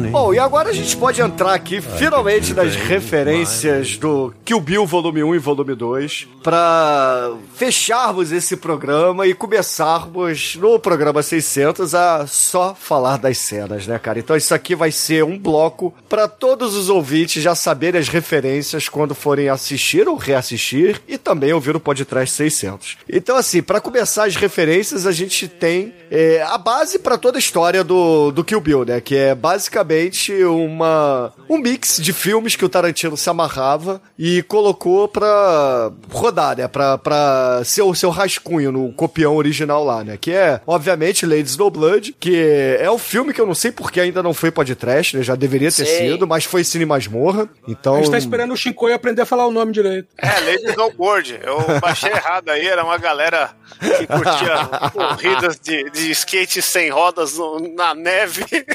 Bom, e agora a gente pode entrar aqui finalmente nas referências do Kill Bill Volume 1 e Volume 2 pra fecharmos esse programa e começarmos no programa 600 a só falar das cenas, né, cara? Então isso aqui vai ser um bloco pra todos os ouvintes já saberem as referências quando forem assistir ou reassistir e também ouvir o podcast 600. Então assim, pra começar as referências a gente tem é, a base pra toda a história do, do Kill Bill, né? Que é basicamente uma um mix de filmes que o Tarantino se amarrava e colocou pra rodar, né? Pra, pra ser o seu rascunho no copião original lá, né? Que é, obviamente, Ladies No Blood, que é um filme que eu não sei porque ainda não foi podcast, né? Já deveria ter Sim. sido, mas foi Cine Masmorra. Então. A gente tá esperando o Shinkoi aprender a falar o nome direito. É, Lady Snowboard. Eu baixei errado aí, era uma galera que curtia corridas de, de skate sem rodas no- na neve. heavy.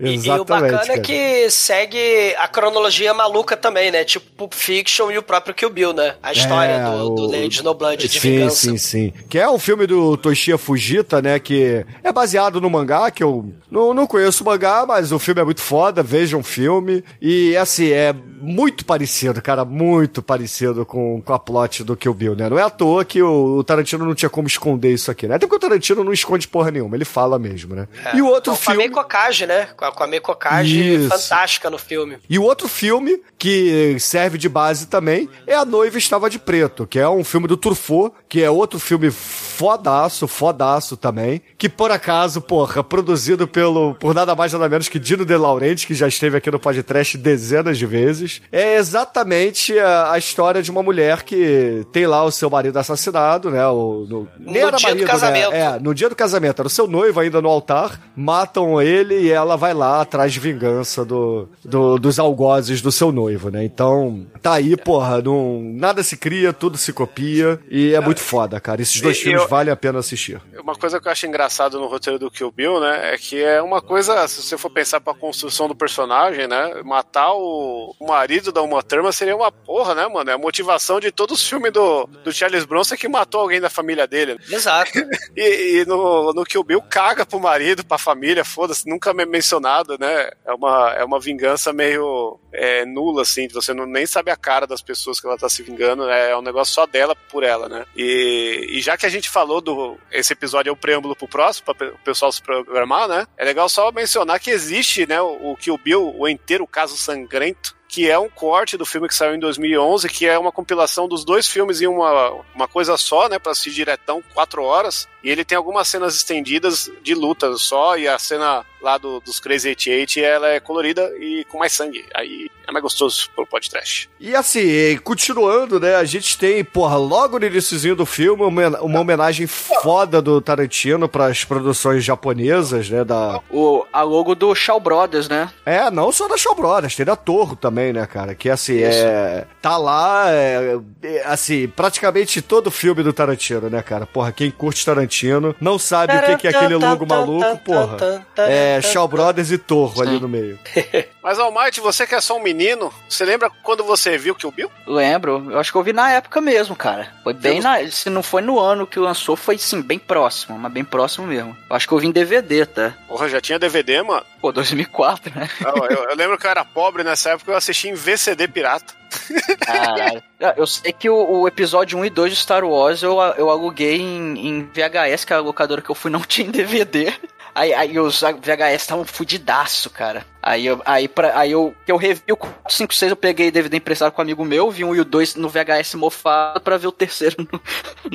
E, e o Exatamente. bacana é cara. que segue a cronologia maluca também, né? Tipo Pulp Fiction e o próprio Kill Bill, né? A história É, do, do o- Lady No Blood de sim, vingança. Sim, sim, Que é um filme do Toshiya Fujita, né? Que é baseado no mangá, que eu não, não conheço o mangá, mas o filme é muito foda, vejam o filme. E, assim, é muito parecido, cara, muito parecido com, com a plot do Kill Bill, né? Não é à toa que o, o Tarantino não tinha como esconder isso aqui, né? Até porque o Tarantino não esconde porra nenhuma, ele fala mesmo, né? E o outro Com a filme... Né? Com a, com a Mei Kokage Isso. fantástica no filme. E o outro filme, que serve de base também, é A Noiva Estava de Preto, que é um filme do Truffaut, que é outro filme fodaço, fodaço também, que por acaso, porra, produzido pelo, por nada mais nada menos que Dino De Laurenti, que já esteve aqui no podcast dezenas de vezes, é exatamente a, a história de uma mulher que tem lá o seu marido assassinado, né, o, no, nem No era dia do marido, casamento. Né? É, no dia do casamento, era o seu noivo ainda no altar, matam ele e ela vai lá atrás de vingança do, do- dos algozes do seu noivo, né? Então, tá aí, porra, não, nada se cria, tudo se copia e é muito muito foda, cara. Esses dois E filmes eu- valem a pena assistir. Uma coisa que eu acho engraçado no roteiro do Kill Bill, né, é que é uma coisa, se você for pensar pra construção do personagem, né, matar o, marido da Uma Thurman seria uma porra, né, mano? É a motivação de todos os filmes do, do Charles Bronson que matou alguém da família dele. né? Exato. E, e no, no Kill Bill caga pro marido, pra família, foda-se, nunca me mencionado, né? É uma, é uma vingança meio é, nula, assim, você não, nem sabe a cara das pessoas que ela tá se vingando, né? é um negócio só dela por ela, né? E, e já que a gente falou do. Esse episódio é o preâmbulo pro próximo, pe- o pessoal se programar, né? É legal só mencionar que existe, né, o, o Kill Bill, o inteiro caso sangrento. Que é um corte do filme que saiu em 2011, que é uma compilação dos dois filmes em uma, uma coisa só, né? Pra assistir diretão, quatro horas. E ele tem algumas cenas estendidas de luta só, e a cena lá do, dos Crazy 88 ela é colorida e com mais sangue. Aí é mais gostoso pro podcast. E assim, continuando, né? A gente tem, porra, logo no iníciozinho do filme, uma, uma homenagem foda do Tarantino pras produções japonesas, né? Da... O, a logo do Shaw Brothers, né? É, não só da Shaw Brothers, tem da Torro também, né, cara? Que assim, é. Tá lá, é, é, assim, praticamente todo filme do Tarantino, né, cara? Porra, quem curte Tarantino não sabe o que, que é aquele logo maluco, porra. É Shaw Brothers e Torro ali no meio. Mas, Almighty, você que é só um menino, você lembra quando você viu Kill Bill? Lembro, eu acho que eu vi na época mesmo, cara. Foi bem na. Se não foi no ano que lançou, foi sim, bem próximo, mas bem próximo mesmo. Eu acho que eu vi em DVD, tá? Porra, já tinha DVD, mano. Pô, 2004, né? Não, eu, eu lembro que eu era pobre nessa época, eu assisti em VCD pirata. Caralho. Eu sei que o, o episódio 1 e 2 de Star Wars eu, eu aluguei em, em VHS, que a locadora que eu fui não tinha em DVD. Aí, aí os VHS estavam fudidaço, cara. Aí eu, aí, pra, aí eu, eu revi o 4, 5, 6, eu peguei DVD emprestado com um amigo meu, vi um e o 2 no VHS mofado pra ver o terceiro no,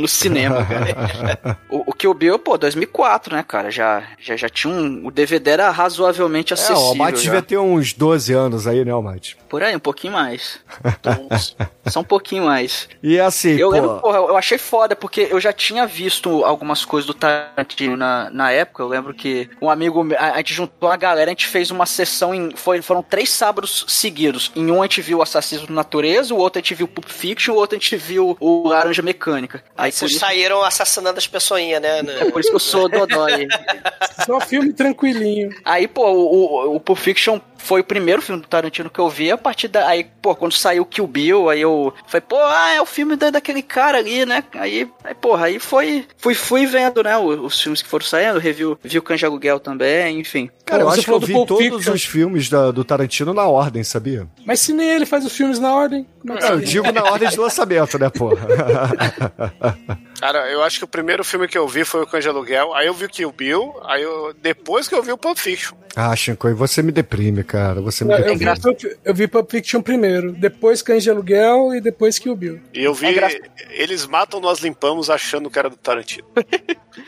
no cinema, cara. o, o Kill Bill, pô, 2004, né, cara? Já, já, já tinha um. O DVD era razoavelmente É, acessível. o Almighty já. devia ter uns 12 anos aí, né, Almighty? Por aí, um pouquinho mais. Só um pouquinho mais. E assim, Eu pô, lembro, porra, eu achei foda, porque eu já tinha visto algumas coisas do Tarantino na, na época. Eu lembro que um amigo, meu- a, a gente juntou a galera, a gente fez uma sessão em. Foi, foram três sábados seguidos. Em um a gente viu o Assassino da Natureza, o outro a gente viu Pulp Fiction, o outro a gente viu o Laranja Mecânica. Aí Vocês isso, saíram assassinando as pessoinhas, né? é por isso que eu sou Dodói. Só filme tranquilinho. Aí, pô, o, o, o Pulp Fiction foi o primeiro filme do Tarantino que eu vi. A partir da. Aí, pô, quando saiu Kill Bill, aí eu falei, pô, ah, é o filme da, daquele cara ali, né? Aí, aí porra, aí foi. Fui, fui vendo, né? Os, os filmes que foram saindo, review, vi o Canja Aluguel também, enfim. cara, eu Você acho que eu falou do vi todos Fiction. os filmes da- do Tarantino na ordem, sabia? Mas se nem ele faz os filmes na ordem, que Eu digo na ordem de lançamento, né, porra? Cara, eu acho que o primeiro filme que eu vi foi o Cães de Aluguel, aí eu vi o Kill Bill, aí eu, depois que eu vi o Pulp Fiction. ah, Shinkoi, você me deprime, cara. Você me Não, eu, vi, Pulp- eu vi Pulp Fiction primeiro, depois Cães de Aluguel e depois Kill Bill. E eu vi É Eles Matam, Nós Limpamos achando que era do Tarantino.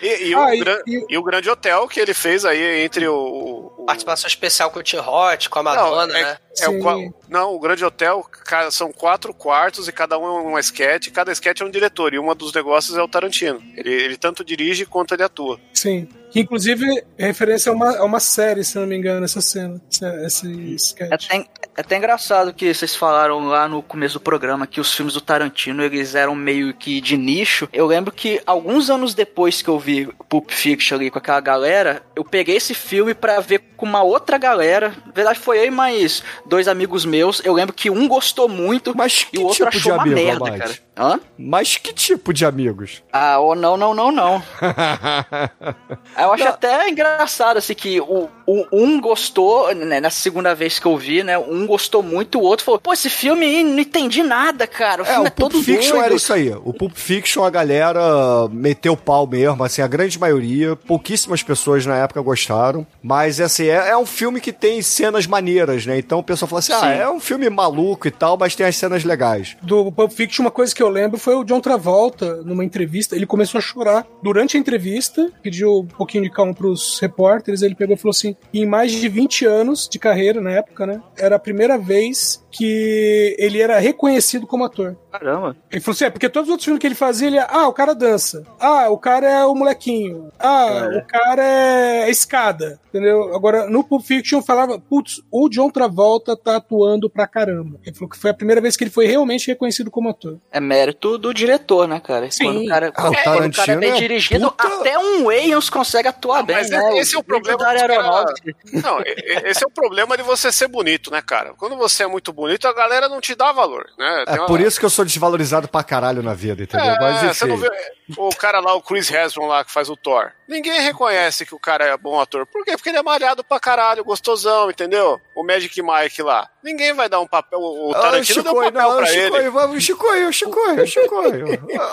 E, e Ah, o, e- gran- e- e o Grande Hotel que ele fez aí entre o... o- Participação especial com o Tim Hot, com a Madonna, não, é, né? É o não, o Grande Hotel são quatro quartos e cada um é uma sketch, e cada sketch é um diretor, e um dos negócios é o Tarantino. Ele, ele tanto dirige quanto ele atua. Sim. Que inclusive é referência a uma, a uma série, se não me engano, essa cena. Esse É sketch. até, é até engraçado que vocês falaram lá no começo do programa que os filmes do Tarantino eles eram meio que de nicho. Eu lembro que alguns anos depois que eu vi Pulp Fiction ali com aquela galera, eu peguei esse filme pra ver com uma outra galera. Na verdade, foi eu e mais dois amigos meus. Eu lembro que um gostou muito Mas e o outro tipo de achou uma amigo, merda, cara. Hã? Mas que tipo de amigos? Ah, oh, não, não, não, não. Eu acho até engraçado, assim, que o, o- um gostou, né, na segunda vez que eu vi, né? Um gostou muito, o outro falou, pô, esse filme aí, não entendi nada, cara. O É, filme o é, Pulp todo Fiction doido. era isso aí. O Pulp Fiction, a galera meteu pau mesmo, assim, a grande maioria. Pouquíssimas pessoas na época gostaram. Mas, assim, é, é um filme que tem cenas maneiras, né? Então o pessoal fala assim, ah, Sim. é um filme maluco e tal, mas tem as cenas legais. Do Pulp Fiction, uma coisa que eu lembro foi o John Travolta, numa entrevista, ele começou a chorar durante a entrevista, pediu um pouquinho de calma pros repórteres, ele pegou e falou assim, assim, em mais de 20 anos de carreira na época, né? Era a primeira vez que ele era reconhecido como ator. Caramba. Ele falou assim: é, porque todos os outros filmes que ele fazia, ele ah, o cara dança. Ah, o cara é o molequinho. Ah, É. o cara é a escada. Entendeu? Agora, no Pulp Fiction falava, putz, o John Travolta tá atuando pra caramba. Ele falou que foi a primeira vez que ele foi realmente reconhecido como ator. É mérito do diretor, né, cara? Sim. Quando o cara, Ah, o quando o cara é bem é dirigido, puta- até um Wayans consegue atuar bem, Mas né? esse é o problema da. Não, esse é o problema de você ser bonito, né, cara? Quando você é muito bonito, a galera não te dá valor, né? É Tem uma- por isso que eu sou desvalorizado pra caralho na vida, entendeu? É, Mas você não vê o cara lá, o Chris Hemsworth lá, que faz o Thor. Ninguém reconhece que o cara é bom ator. Por quê? Porque ele é malhado pra caralho, gostosão, entendeu? O Magic Mike lá. Ninguém vai dar um papel, o Ah, Tarantino deu um papel não, pra Chicoio, ele. vamos, Chicoio, Chicoio, Chicoio.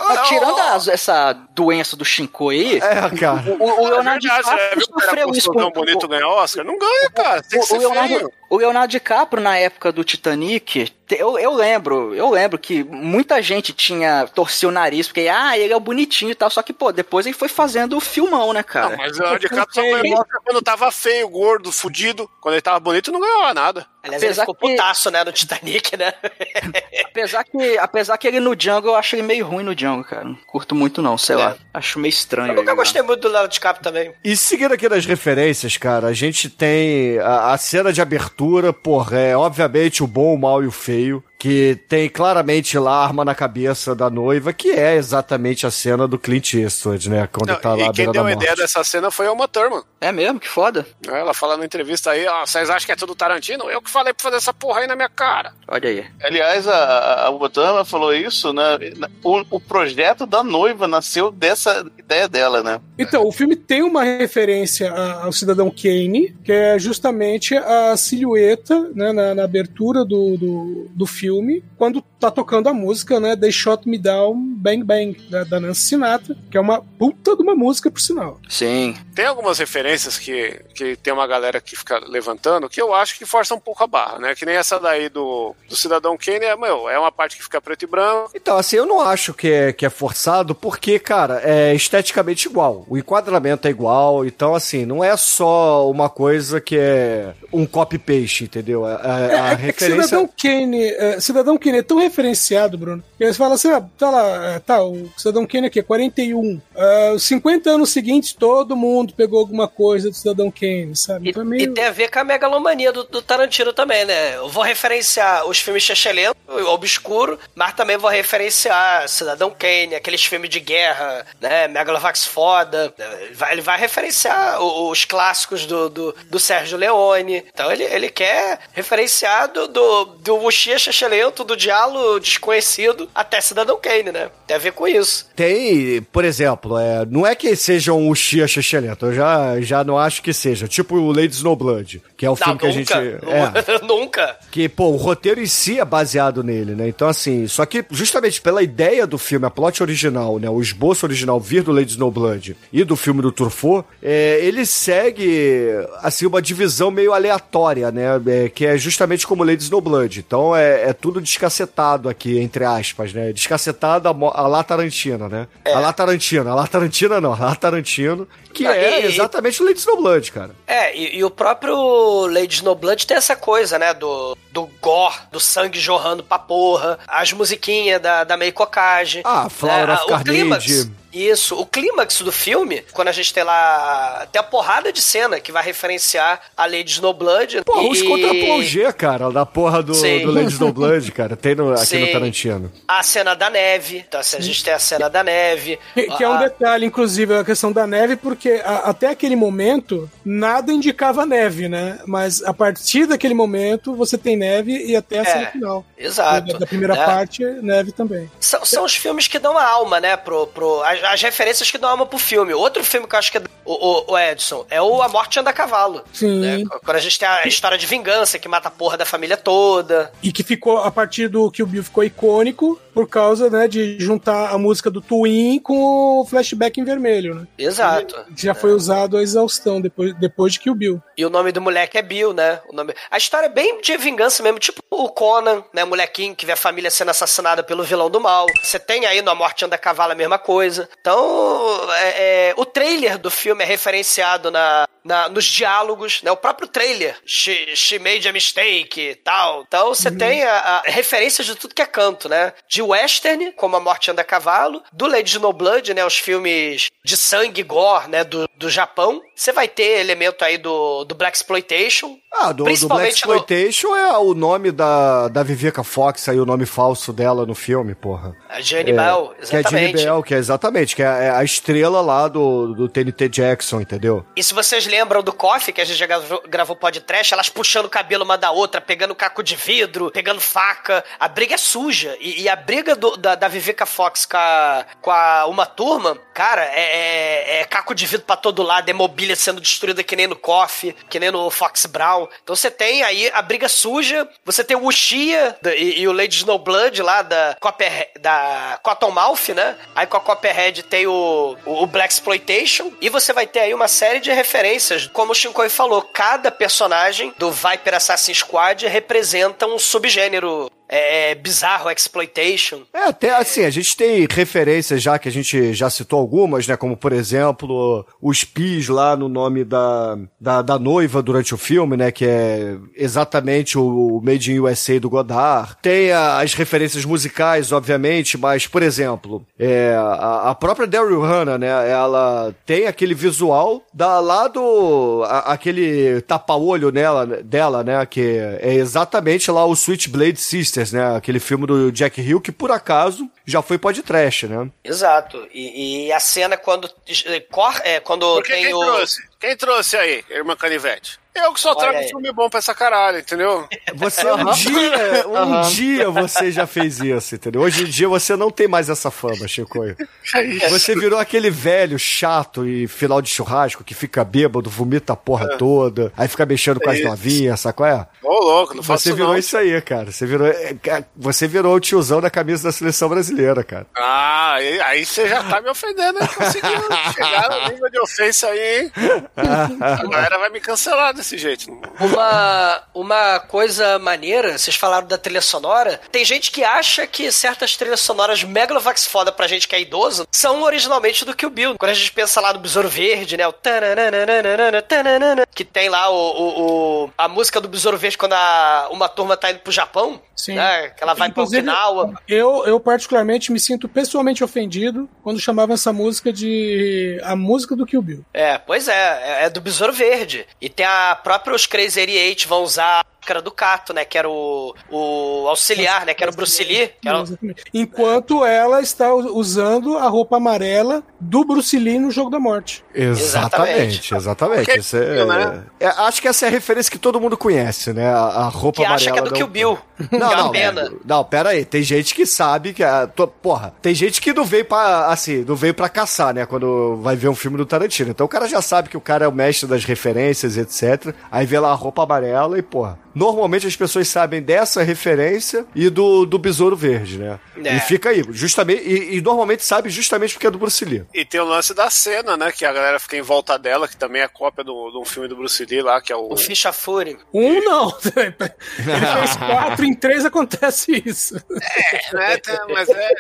Mas tirando as- essa doença do Shinko aí, É, cara. o, o É Leonardo verdade, você DiCaprio cara sofreu isso bonito ganhar Oscar? Não ganha, cara. Tem que o, ser o Leonardo, feio. O Leonardo DiCaprio, na época do Titanic, eu, eu lembro, eu lembro que muita gente tinha torcido o nariz, porque, ah, ele é o bonitinho e tal, só que, pô, depois ele foi fazendo o filmão, né, cara? Não, mas o Leonardo DiCaprio só ganhou Oscar quando tava feio, gordo, fudido. Quando ele tava bonito, não ganhava nada. Aliás, ele Apesar ficou que- putaço, né, no Titanic, né? Apesar que, apesar que ele no Django, eu acho ele meio ruim no Django, cara. Não curto muito não, sei É. lá. Acho meio estranho. Eu nunca ele lá. gostei muito do Leonardo DiCaprio também. E seguindo aqui nas referências, cara, a gente tem a, a cena de abertura, porra, é obviamente o bom, o mal e o feio, que tem claramente lá a arma na cabeça da noiva, que é exatamente a cena do Clint Eastwood, né? Quando Não, tá lá e quem deu a ideia dessa cena foi a Uma Thurman. É mesmo? Que foda. Ela fala na entrevista aí, ó, vocês acham que é tudo Tarantino? Eu que falei pra fazer essa porra aí na minha cara. Olha aí. Aliás, a, a Obama falou isso, né? O, o projeto da noiva nasceu dessa ideia dela, né? Então, o filme tem uma referência ao Cidadão Kane, que é justamente a silhueta né, na, na abertura do, do, do filme, quando tá tocando a música, né? They Shot Me Down, Bang Bang, da, da Nancy Sinatra, que é uma puta de uma música, por sinal. Sim. Tem algumas referências que, que tem uma galera que fica levantando que eu acho que força um pouco a barra, né? Que nem essa daí do, do Cidadão Kane, é, meu, é uma parte que fica preto e branco. Então, assim, eu não acho que é, que é forçado, porque, cara, é esteticamente igual. O enquadramento é igual, então, assim, não é só uma coisa que é um copy-paste, entendeu? A, a- a É, é que referência... Cidadão Kane, é, Cidadão Kane é tão referenciado, Bruno, que eles falam assim, ah, tá lá, é, tá, o Cidadão Kane aqui é 41. Ah, os 50 anos seguintes, todo mundo pegou alguma coisa do Cidadão Kane, sabe? E, Então é e meio... tem a ver com a megalomania do, do Tarantino também, né? Eu vou referenciar os filmes Chechelento, Obscuro, mas também vou referenciar Cidadão Kane, aqueles filmes de guerra, né? Megalovax foda. Ele vai, ele vai referenciar os clássicos do, do, do Sérgio Leone. Então ele, ele quer referenciar do, do, do Wuxia Chechelento, do Diálogo Desconhecido, até Cidadão Kane, né? Tem a ver com isso. Tem, por exemplo, é, não é que sejam o Chia Chechelento, eu já, já não acho que seja. Tipo o Lady Snowblood, que é o filme que a gente. É, nunca. que, pô, o roteiro em si é baseado nele, né? Então, assim, só que justamente pela ideia do filme, a plot original, né? O esboço original vir do Lady Snowblood e do filme do Truffaut, é, ele segue, assim, uma divisão meio aleatória, né? É, que é justamente como Lady Snowblood. Então, é, é tudo descacetado aqui, entre aspas, né? Descacetado a, a lá Tarantina, né? A lá Tarantina, a lá Tarantina não, a lá Tarantino, que Não, é e- e- exatamente o Lady Snowblood, cara. É, e, e o próprio Lady Snowblood tem essa coisa, né? Do, do gore, do sangue jorrando pra porra, as musiquinhas da, da Meio Cocage. Ah, Flower né, of o Carnage. clímax. Isso, o clímax do filme, quando a gente tem lá. Tem a porrada de cena que vai referenciar a Lady Snowblood. Porra, e... os contra-plongé, cara, da porra do, Sim. do Lady Snowblood, cara, tem no, aqui no Sim. Tarantino. A cena da neve. Então, assim, a gente tem a cena da neve. Que, que é um detalhe, inclusive, a questão da neve, porque a- até aquele momento nada indicava neve, né? Mas a partir daquele momento você tem neve e até a É, final. Exato. Da, da primeira né? parte, neve também. São, são os filmes que dão a alma, né? Pro, pro, as, as referências que dão alma pro filme. Outro filme que eu acho que é o, o, o Edson é o A Morte Anda a Cavalo. Sim. né? Quando a gente tem a história de vingança que mata a porra da família toda. E que ficou, a partir do que o Bill ficou icônico, por causa, né, de juntar a música do Twin com o flashback em vermelho, né? Exato. Que já foi usado a exaustão depois, depois de Kill Bill. E o nome do moleque é Bill, né? O nome... A história é bem de vingança mesmo, tipo o Conan, né? Molequinho que vê a família sendo assassinada pelo vilão do mal. Você tem aí no A Morte Anda Cavalo a mesma coisa. Então, é, é, o trailer do filme é referenciado na, na, nos diálogos, né? O próprio trailer, she, she made a mistake tal. Então você Uhum. tem a, a referência de tudo que é canto, né? De western, como A Morte Anda a Cavalo, do Lady No Blood, né? Os filmes de sangue e gore, né? Do, do Japão. Você vai ter elemento aí do, do Black Exploitation. Ah, do, do Black Principalmente no- Exploitation é o nome da, da Vivica Fox, aí o nome falso dela no filme, porra. A Jane Bell, Que é a Jenny exatamente. Bell, que é exatamente, que é é a estrela lá do, do TNT Jackson, entendeu? E se vocês lembram do Coffee, que a gente já gravou, gravou podcast, elas puxando o cabelo uma da outra, pegando caco de vidro, pegando faca. A briga é suja. E, e a briga do- da, da Vivica Fox com a, com a uma turma, cara, é, é- é caco de vidro pra todo lado, é mobília sendo destruída que nem no Coffee, que nem no Fox Brown. Então você tem aí a briga suja, você tem o Uchiha da- e, e o Lady Snowblood lá da, Copper, da Cottonmouth, né? Aí com a Copperhead tem o, o, o Black Exploitation. E você vai ter aí uma série de referências. Como o Shinkoi falou, cada personagem do Viper Assassin Squad representa um subgênero é, bizarro, exploitation. É, até assim, a gente tem referências já que a gente já citou algumas, né? Como, por exemplo, os pis lá no nome da, da, da noiva durante o filme, né? Que é exatamente o Made in USA do Godard. Tem a- as referências musicais, obviamente, mas, por exemplo, é, a, a própria Daryl Hannah, né? Ela tem aquele visual da, lá do... a- aquele tapa-olho nela, dela, né? Que é exatamente lá o Switchblade Né? Aquele filme do Jack Hill que, por acaso, já foi podcast, né? Exato. E, e a cena quando. é, cor- É, quando Porque tem quem o. trouxe? Quem trouxe aí, irmã Canivete? Eu que só Olha trago aí. filme bom pra essa caralho, entendeu? Você um dia, um dia você já fez isso, entendeu? Hoje em dia você não tem mais essa fama, Chicoio. Você virou aquele velho chato e final de churrasco que fica bêbado, vomita a porra toda, aí fica mexendo com as Isso. novinhas, sabe qual é? Ô, louco, não faço Você virou não. isso aí, cara. Você virou, é, você virou o tiozão da camisa da seleção brasileira, cara. Ah, aí, você já tá me ofendendo? Conseguiu chegar no nível de ofensa aí, hein? A galera vai me cancelar desse jeito. Uma, uma coisa maneira, vocês falaram da trilha sonora. Tem gente que acha que certas trilhas sonoras megalovax foda pra gente que é idoso são originalmente do Kill Bill. Quando a gente pensa lá no Besouro Verde, né? O que tem lá o, o- o- a música do Besouro Verde quando a- uma turma tá indo pro Japão. Sim. Né? Que ela vai pra Inclusive, Okinawa. Eu, eu particularmente me sinto pessoalmente ofendido quando chamavam essa música de a música do Kill Bill. É, pois é, é- é do Besouro Verde. E tem a própria os Crazy 88 vão usar a máscara do Cato, né? Que era o, o auxiliar, né? Que era o Bruce Lee. Que era. Enquanto ela está usando a roupa amarela do Bruce Lee no Jogo da Morte. Exatamente, exatamente. É- né? é- acho que essa é a referência que todo mundo conhece, né? A, a roupa que amarela. acha que é do da- Kill Bill. Não, que é não, pena. não, pera aí. Tem gente que sabe que. A, to- porra, tem gente que não veio pra. Assim, não veio pra caçar, né? Quando vai ver um filme do Tarantino. Então o cara já sabe que o cara é o mestre das referências, etc. Aí vê lá a roupa amarela e, porra. Normalmente as pessoas sabem dessa referência e do, do Besouro Verde, né? É. E fica aí. Justamente, e, e normalmente sabe justamente porque é do Bruce Lee. E tem o lance da cena, né? Que a galera fica em volta dela, que também é cópia do- de um filme do Bruce Lee lá, que é o. O Ficha Fury. Um não. Ele fez quatro, em três acontece isso. né, tem- mas é,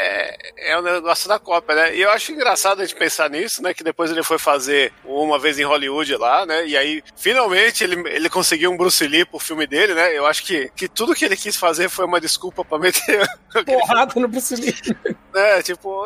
é, é o negócio da cópia, né? E eu acho engraçado a gente pensar nisso, né? Que depois ele foi fazer uma vez em Hollywood lá, né? E aí, finalmente, ele, ele conseguiu um Bruce Lee pro filme dele, né? Eu acho que, que tudo que ele quis fazer foi uma desculpa pra meter. Porrada no Bruce Lee. né? Tipo,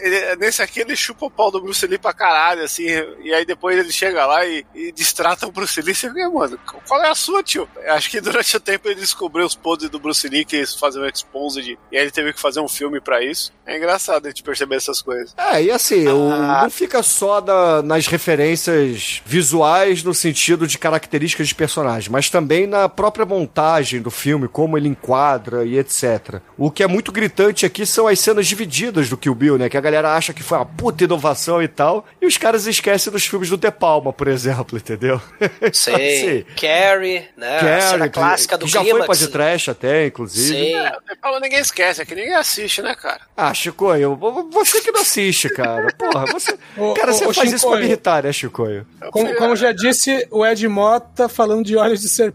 ele- nesse aqui ele chupa o pau do Bruce Lee pra caralho, assim. E aí depois ele chega lá e, e distrata o Bruce Lee. Você fica, mano, qual é a sua, tio? Eu Acho que durante o tempo ele descobriu os podres do Bruce Lee, que eles faziam exposed, e aí ele teve que fazer um filme pra isso. É engraçado a gente perceber essas coisas. É, e assim, o- Ah. não fica só na- nas referências visuais no sentido de características de personagem, mas também na própria montagem do filme, como ele enquadra e etc. O que é muito gritante aqui são as cenas divididas do Kill Bill, né? Que a galera acha que foi uma puta inovação e tal, e os caras esquecem dos filmes do De Palma, por exemplo, entendeu? Sei. Assim, Carrie, né? a Carrie, cena que- clássica do que já foi pra de trash até, inclusive. Sim. É, Paulo ninguém esquece, é que ninguém assiste, né, cara? Ah, Chicoio, você que não assiste, cara. Porra, você. Cara, você ô, faz isso pra me irritar, né, Chicoio? Como, como já disse o Ed Mota, falando de Olhos de Serpente,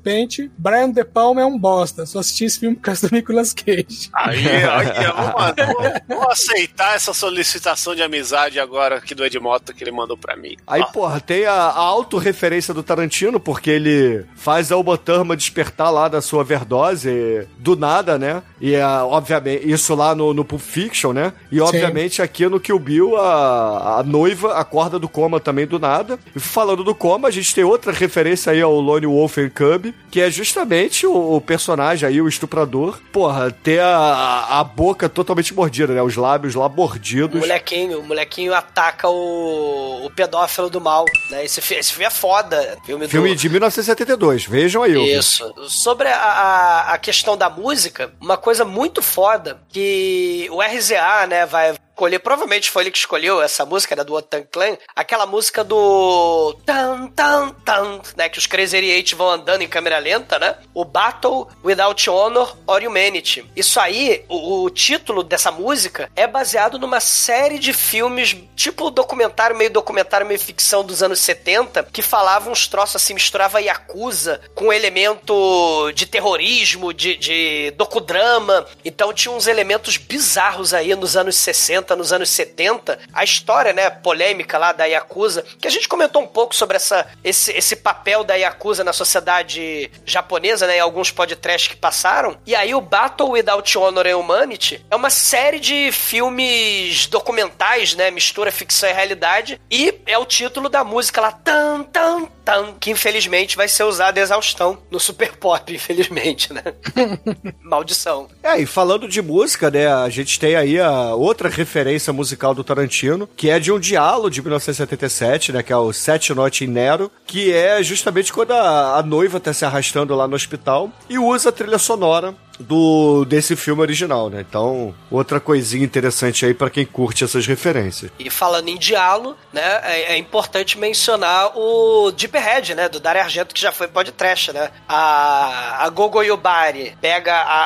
Brian De Palma é um bosta. Só assisti esse filme por causa do Nicolas Cage. Aí, aí, ó, mano. vou aceitar essa solicitação de amizade agora aqui do Edmota que ele mandou pra mim. Aí, Ó, porra, tem a, a autorreferência do Tarantino, porque ele faz a Uma Thurman despertar lá da sua overdose do nada, né? E, a, obviamente, isso lá no, no Pulp Fiction, né? E, obviamente, aqui no Kill Bill, a, a noiva acorda do coma também do nada. E falando do coma, a gente tem outra referência aí ao Lone Wolf and Cub, que é justamente o, o personagem aí, o estuprador, porra, ter a, a boca totalmente mordida, né? Os lábios lá O mordidos. molequinho, o molequinho ataca o, o pedófilo do mal, né? Esse, esse filme é foda. Filme, Filme do... de 1972, vejam aí. Isso. Sobre a, a questão da música, uma coisa muito foda que o RZA, né, vai escolher, provavelmente foi ele que escolheu essa música, né, do Otan Clan, aquela música do tan tan tan, né, que os Crazy Eight vão andando em câmera lenta, né? O Battle Without Honor or Humanity. Isso aí, o, o título dessa música é baseado numa série de filmes, tipo documentário, meio documentário, meio ficção dos anos 70, que falavam uns troços assim, misturava Yakuza com elemento de terrorismo, de, de docudrama. Então tinha uns elementos bizarros aí nos anos 60, nos anos 70. A história, né, polêmica lá da Yakuza, que a gente comentou um pouco sobre essa, esse, esse papel da Yakuza na sociedade japonesa, né, em alguns podcasts que passaram. E aí o Battle Without Honor and Humanity é uma série de filmes documentais, né, mistura ficção e realidade, e é o título da música lá, tan, tan, tan, que infelizmente vai ser usada exaustão no Super Pop, infelizmente, né? Maldição. É, e falando de música, né, a gente tem aí a outra referência musical do Tarantino, que é de um diálogo de 1977, né, que é o Sete Noite em Nero, que é justamente quando a, a noiva tá se arrastando lá no hospital e usa a trilha sonora do desse filme original, né? Então, outra coisinha interessante aí pra quem curte essas referências. E falando em diálogo, né, é, é importante mencionar o Deep Red, né, do Dario Argento, que já foi podcast, né? A, a Gogo Yubari pega a,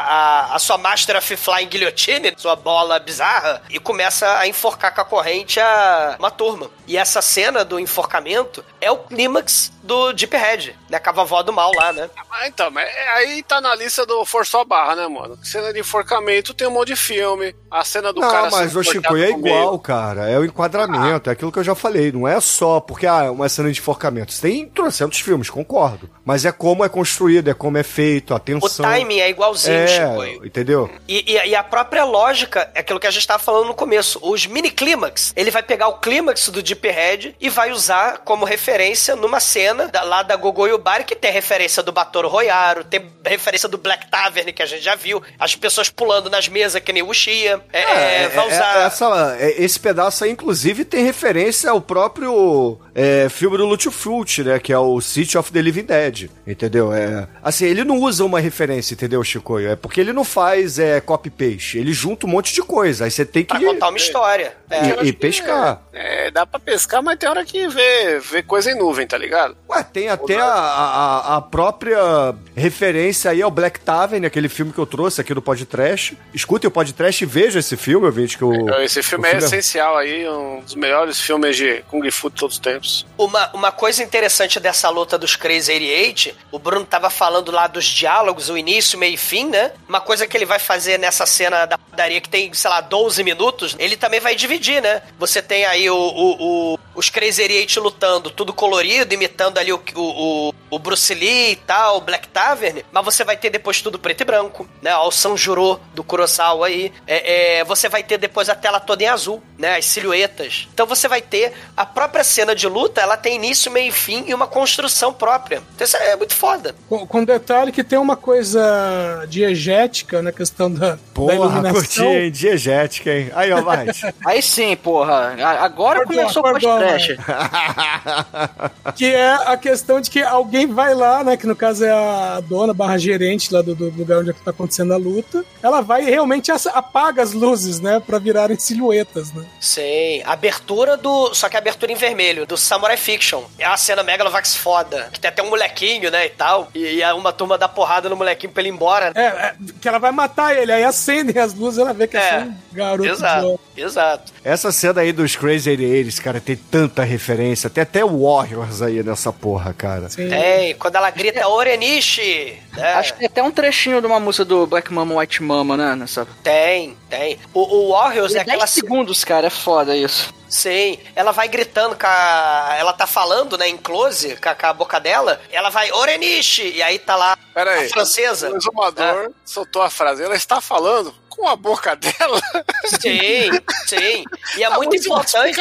a, a sua Master of Flying Guillotine, sua bola bizarra, e começa a enforcar com a corrente a, uma turma. E essa cena do enforcamento é o clímax do Deep Red, né, com a vovó do mal lá, né? Ah, então, mas é- aí tá na lista do Forçou a Barra, né, mano? Cena de enforcamento tem um monte de filme. A cena do não, cara. mas o Chico é igual, cara. É o enquadramento, é aquilo que eu já falei. Não é só porque ah, é uma cena de enforcamento. Tem trocentos filmes, concordo. Mas é como é construído, é como é feito, a O tensão. timing é igualzinho, é, Chico. entendeu? E, e- e a própria lógica é aquilo que a gente estava falando no começo. Os mini clímax, ele vai pegar o clímax do Deep Red e vai usar como referência numa cena da- lá da Gogo Yubari, que tem referência do Batoro Royaro, tem referência do Black Tavern, que a gente já viu, as pessoas pulando nas mesas que nem o Xia. É, é, vai é, usar. essa, é, esse pedaço aí, inclusive, tem referência ao próprio é, filme do Fulci, né? Que é o City of the Living Dead, entendeu? É, assim, ele não usa uma referência, entendeu, Chicoio? É porque ele não faz é, copy-paste. Ele junta um monte de coisa. Aí você tem que... Pra contar uma história. É. E, e pescar. É, dá pra pescar, mas tem hora que vê, vê coisa em nuvem, tá ligado? Ué, tem até a, a, a própria referência aí ao Black Tavern, aquele filme que eu trouxe aqui do podcast. Escutem o podcast e vejam esse filme, eu vejo que o. Esse filme o é essencial aí, um dos melhores filmes de Kung Fu de todos os tempos. Uma, uma coisa interessante dessa luta dos Crazy 88, o Bruno tava falando lá dos diálogos, o início, meio e fim, né? Uma coisa que ele vai fazer nessa cena da padaria que tem, sei lá, 12 minutos, ele também vai dividir, né? Você tem aí o, o, o- os Crazy 88 lutando, tudo colorido, imitando ali o, o, o, Bruce Lee e tal, o Black Tavern, mas você vai ter depois tudo preto e branco, né? Ó, O Sanjuro do Kurosawa aí. É, é, você vai ter depois a tela toda em azul, né? As silhuetas. Então você vai ter a própria cena de luta, ela tem início, meio e fim e uma construção própria. Então isso é muito foda. Com, com detalhe que tem uma coisa diegética na questão da, da Porra, iluminação. curti, hein? Diegética, hein? Aí, ó, mais. Aí sim, porra. Agora Perdão, começou o perdão, podcast. Que é a questão de que alguém vai lá, né? Que no caso é a dona barra gerente lá do, do lugar onde é que tá acontecendo a luta. Ela vai e realmente apaga as luzes, né? Pra virarem silhuetas, né? Sim, abertura do. Só que a abertura em vermelho, do Samurai Fiction. É uma cena Megalovax foda. Que tem até um molequinho, né? E tal. E, e uma turma dá porrada no molequinho pra ele ir embora. É, é, que ela vai matar ele, aí acendem as luzes ela vê que é, É, só um garoto Exato, exato. Essa cena aí dos Crazy 88, cara, tem tanta referência. Tem até Warriors aí nessa porra, cara. Sim. É, Tem, quando ela grita Orenishi. Né? Acho que tem até um trechinho de uma música do Black Mama White Mama, né? Nessa... Tem, tem. O, o Warriors é Tem aquela 10 segundos, cara, é foda isso. Sim, ela vai gritando com a. Ela tá falando, né, em close, com a, com a boca dela. Ela vai, Orenishi! E aí tá lá Pera aí. a francesa. O exumador soltou a frase. Ela está falando com a boca dela. Sim, sim. E é Tá muito importante.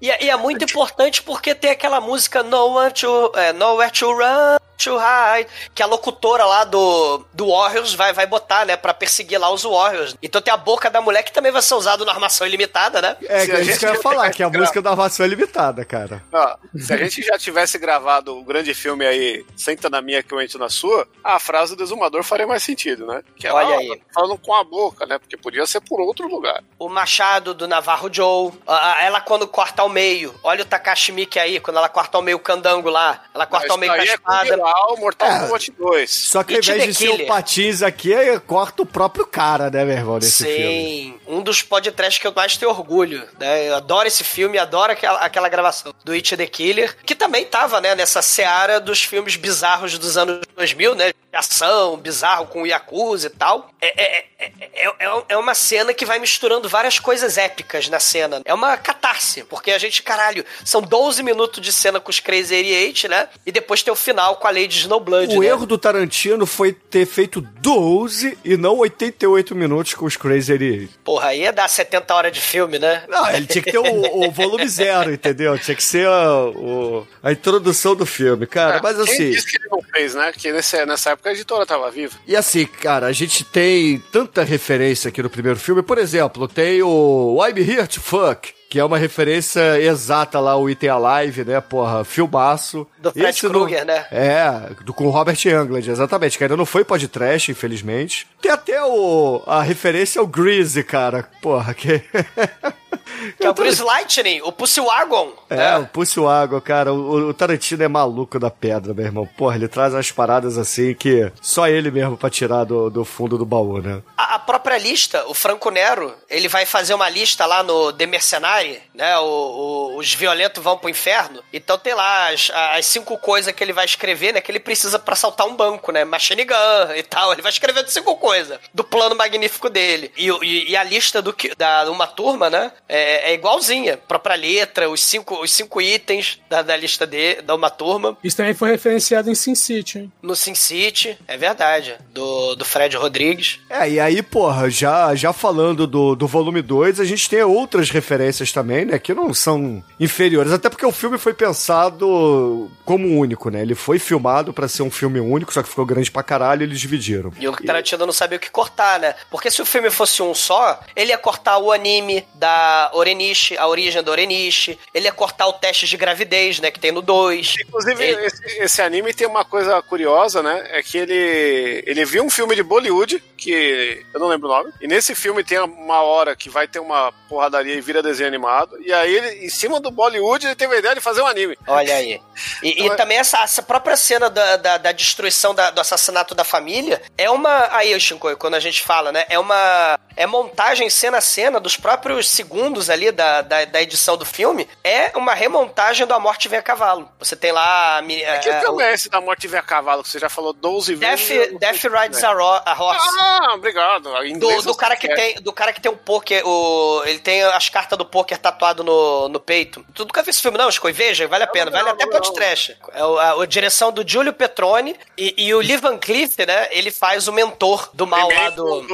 E é, e é muito importante porque tem aquela música Nowhere to, é, Nowhere to Run, to Hide, que a locutora lá do, do Warriors vai, vai botar, né, pra perseguir lá os Warriors. Então tem a boca da mulher que também vai ser usada na armação ilimitada, né? É, Se que a é isso gente que eu ia não falar, que a gra- música da armação é limitada, cara. Ó, se a gente já tivesse gravado o grande filme aí, Senta na minha que eu entro na sua, a frase do exumador faria mais sentido, né? Que ela, Olha ó, aí. tá falando com a boca, né? Porque podia ser por outro lugar. O machado do Navarro Joe. Ela quando corta ao meio. Olha o Takashi Miike aí, quando ela corta ao meio o candango lá. Ela corta ao Isso meio com a aí é Kubilau, Mortal É. Kombat 2. Só que ao invés de ser o patins aqui, é- corta o próprio cara, né, meu irmão, nesse filme. Sim, um dos podcasts que eu mais tenho orgulho, né? Eu adoro esse filme, adoro aquela, aquela gravação do It the Killer, que também tava, né, nessa seara dos filmes bizarros dos anos 2000, né? De ação, bizarro com o Yakuza e tal. É, é, é, é, é- é uma cena que vai misturando várias coisas épicas na cena. É uma catarse, porque a gente, caralho, são 12 minutos de cena com os Crazy 88, né? E depois tem o final com a Lady Snowblood, O né? erro do Tarantino foi ter feito 12 e não 88 minutos com os Crazy 88. Porra, aí ia dar 70 horas de filme, né? Não, ele tinha que ter o, o volume zero, entendeu? Tinha que ser a, o- a introdução do filme, cara. Mas Quem assim. disse que ele não fez, né? Que nesse, nessa época a editora tava viva. E assim, cara, a gente tem tanta referência aqui no primeiro filme. Por exemplo, tem o I'm Here to Fuck. Que é uma referência exata lá ao Item Alive, né? Porra, filmaço. Do Fred não- Krueger, né? É, do, com o Robert Englund, exatamente. Que ainda não foi podcast, infelizmente. Tem até o, a referência ao Greasy, cara. Porra, que... Que é o Bruce Lightning, o Pussy Wagon. É, né? o Pulse Água, cara. O, o Tarantino é maluco da pedra, meu irmão. Porra, ele traz umas paradas assim que só ele mesmo pra tirar do, do fundo do baú, né? A, a própria lista, o Franco Nero, ele vai fazer uma lista lá no The Mercenary, né? O, o- os violentos vão pro inferno. Então tem lá as, as cinco coisas que ele vai escrever, né? Que ele precisa pra saltar um banco, né? Machine gun e tal. Ele vai escrever cinco coisas do plano magnífico dele. E, e- e a lista do que, da uma turma, né? É, é igualzinha. Própria letra, os cinco, os cinco itens da, da lista de, da uma turma. Isso também foi referenciado em Sin City, hein? No Sin City, é verdade. Do, do Fred Rodrigues. É, e aí, porra, já, já falando do, do volume 2, a gente tem outras referências também, né? Que não são inferiores. Até porque o filme foi pensado como único, né? Ele foi filmado pra ser um filme único, só que ficou grande pra caralho e eles dividiram. E o Tarantino não sabia o que cortar, né? Porque se o filme fosse um só, ele ia cortar o anime da Orenishi, a origem da Orenishi, ele ia cortar o teste de gravidez, né, que tem no 2. Inclusive, Ele- esse, esse anime tem uma coisa curiosa, né? É que ele, ele viu um filme de Bollywood, que eu não lembro o nome, e nesse filme tem uma hora que vai ter uma porradaria e vira desenho animado, e aí ele, em cima do Bollywood, ele teve a ideia de fazer um anime. Olha aí. E, e Então é- também essa, essa própria cena da, da, da destruição da- do assassinato da família é uma. Aí, Shinkoi, quando a gente fala, né? É uma. É montagem cena a cena dos próprios segundos ali da, da, da edição do filme. É uma remontagem do A Morte Vem a Cavalo. Você tem lá. a mi- Que é, filme é esse da Morte Vem a Cavalo, que você já falou 12 vezes? eu Death, não Death Rides é. a, Ro- a Horse. Ah, obrigado. Do, do cara que é. tem do cara que tem um poker o ele tem as cartas do poker tatuado no, no peito tu nunca viu esse filme não Escoi? veja vale a pena Não, vale até não, não. trash é o- a, a direção do Giulio Petroni e, e o Lee Van Cleef né ele faz o mentor do mal lá do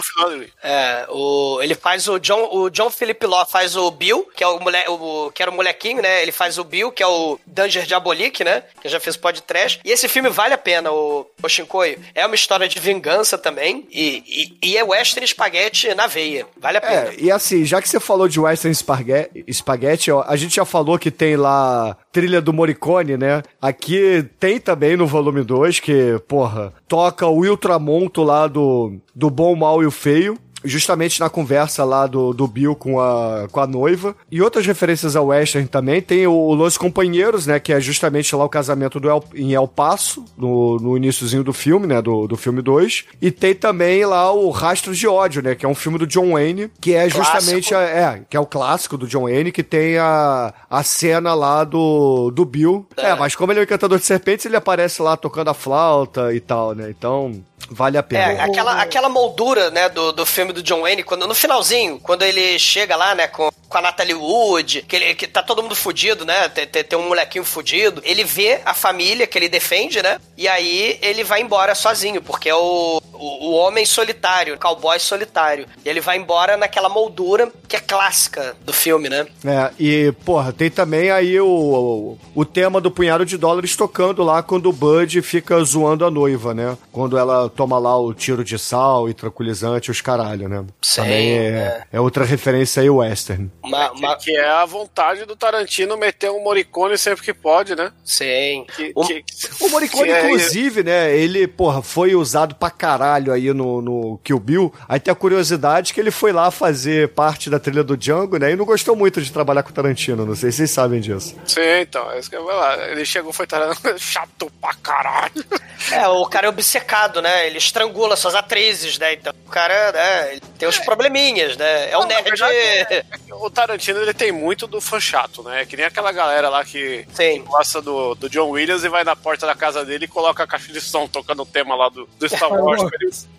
é, o, ele faz o John, o John Philip Law faz o Bill, que é o mole, o, que era o molequinho, né? Ele faz o Bill, que é o Danger Diabolique, né? Que eu já fiz podcast. E esse filme vale a pena, o, o Shinkoi. É uma história de vingança também. E, e, e é western spaghetti na veia. Vale a pena. É, e assim, já que você falou de Western Spaghetti, Spaghetti ó, a gente já falou que tem lá trilha do Morricone, né? Aqui tem também no volume 2, que, porra, toca o Ultramonto lá do, do Bom, Mal e o Feio. Justamente na conversa lá do, do Bill com a, com a noiva. E outras referências ao western também. Tem o Los Companheiros, né? Que é justamente lá o casamento do El, em El Paso, no, no iníciozinho do filme, né? Do, do filme 2. E tem também lá o Rastros de Ódio, né? Que é um filme do John Wayne, que é justamente... A, é, que é o clássico do John Wayne, que tem a, a cena lá do, do Bill. É. é, mas como ele é o encantador de serpentes, ele aparece lá tocando a flauta e tal, né? Então, vale a pena. É, aquela, aquela moldura, né, do, do filme do John Wayne, quando, no finalzinho, quando ele chega lá, né, com, com a Natalie Wood, que, ele, que tá todo mundo fudido, né, tem, tem, tem um molequinho fudido, ele vê a família que ele defende, né, e aí ele vai embora sozinho, porque é o, o, o homem solitário, o cowboy solitário. E ele vai embora naquela moldura que é clássica do filme, né? É, e, porra, tem também aí o, o, o tema do punhado de dólares tocando lá quando o Bud fica zoando a noiva, né? Quando ela toma lá o tiro de sal e tranquilizante, os caralho, né? Sim, também é, é. é outra referência aí western. Uma, uma... Que, que, é a vontade do Tarantino meter um Morricone sempre que pode, né? Sim. Que, o, que, o Morricone, é inclusive, né? Ele, porra, foi usado pra caralho aí no, no Kill Bill. Aí tem a curiosidade que ele foi lá fazer parte da trilha do Django, né? E não gostou muito de trabalhar com o Tarantino. Não sei se vocês sabem disso. Sim, então. É isso que eu vou lá. Ele chegou foi Tarantino chato pra caralho. É, o cara é obcecado, né? Ele estrangula suas atrizes, né? Então o cara, né? Ele tem os probleminhas, né? É um nerd. Verdade, é, o Tarantino ele tem muito do fã chato, né? Que nem aquela galera lá que Sim. gosta do, do John Williams e vai na porta da casa dele e coloca a caixa de som tocando o tema lá do, do Star Wars.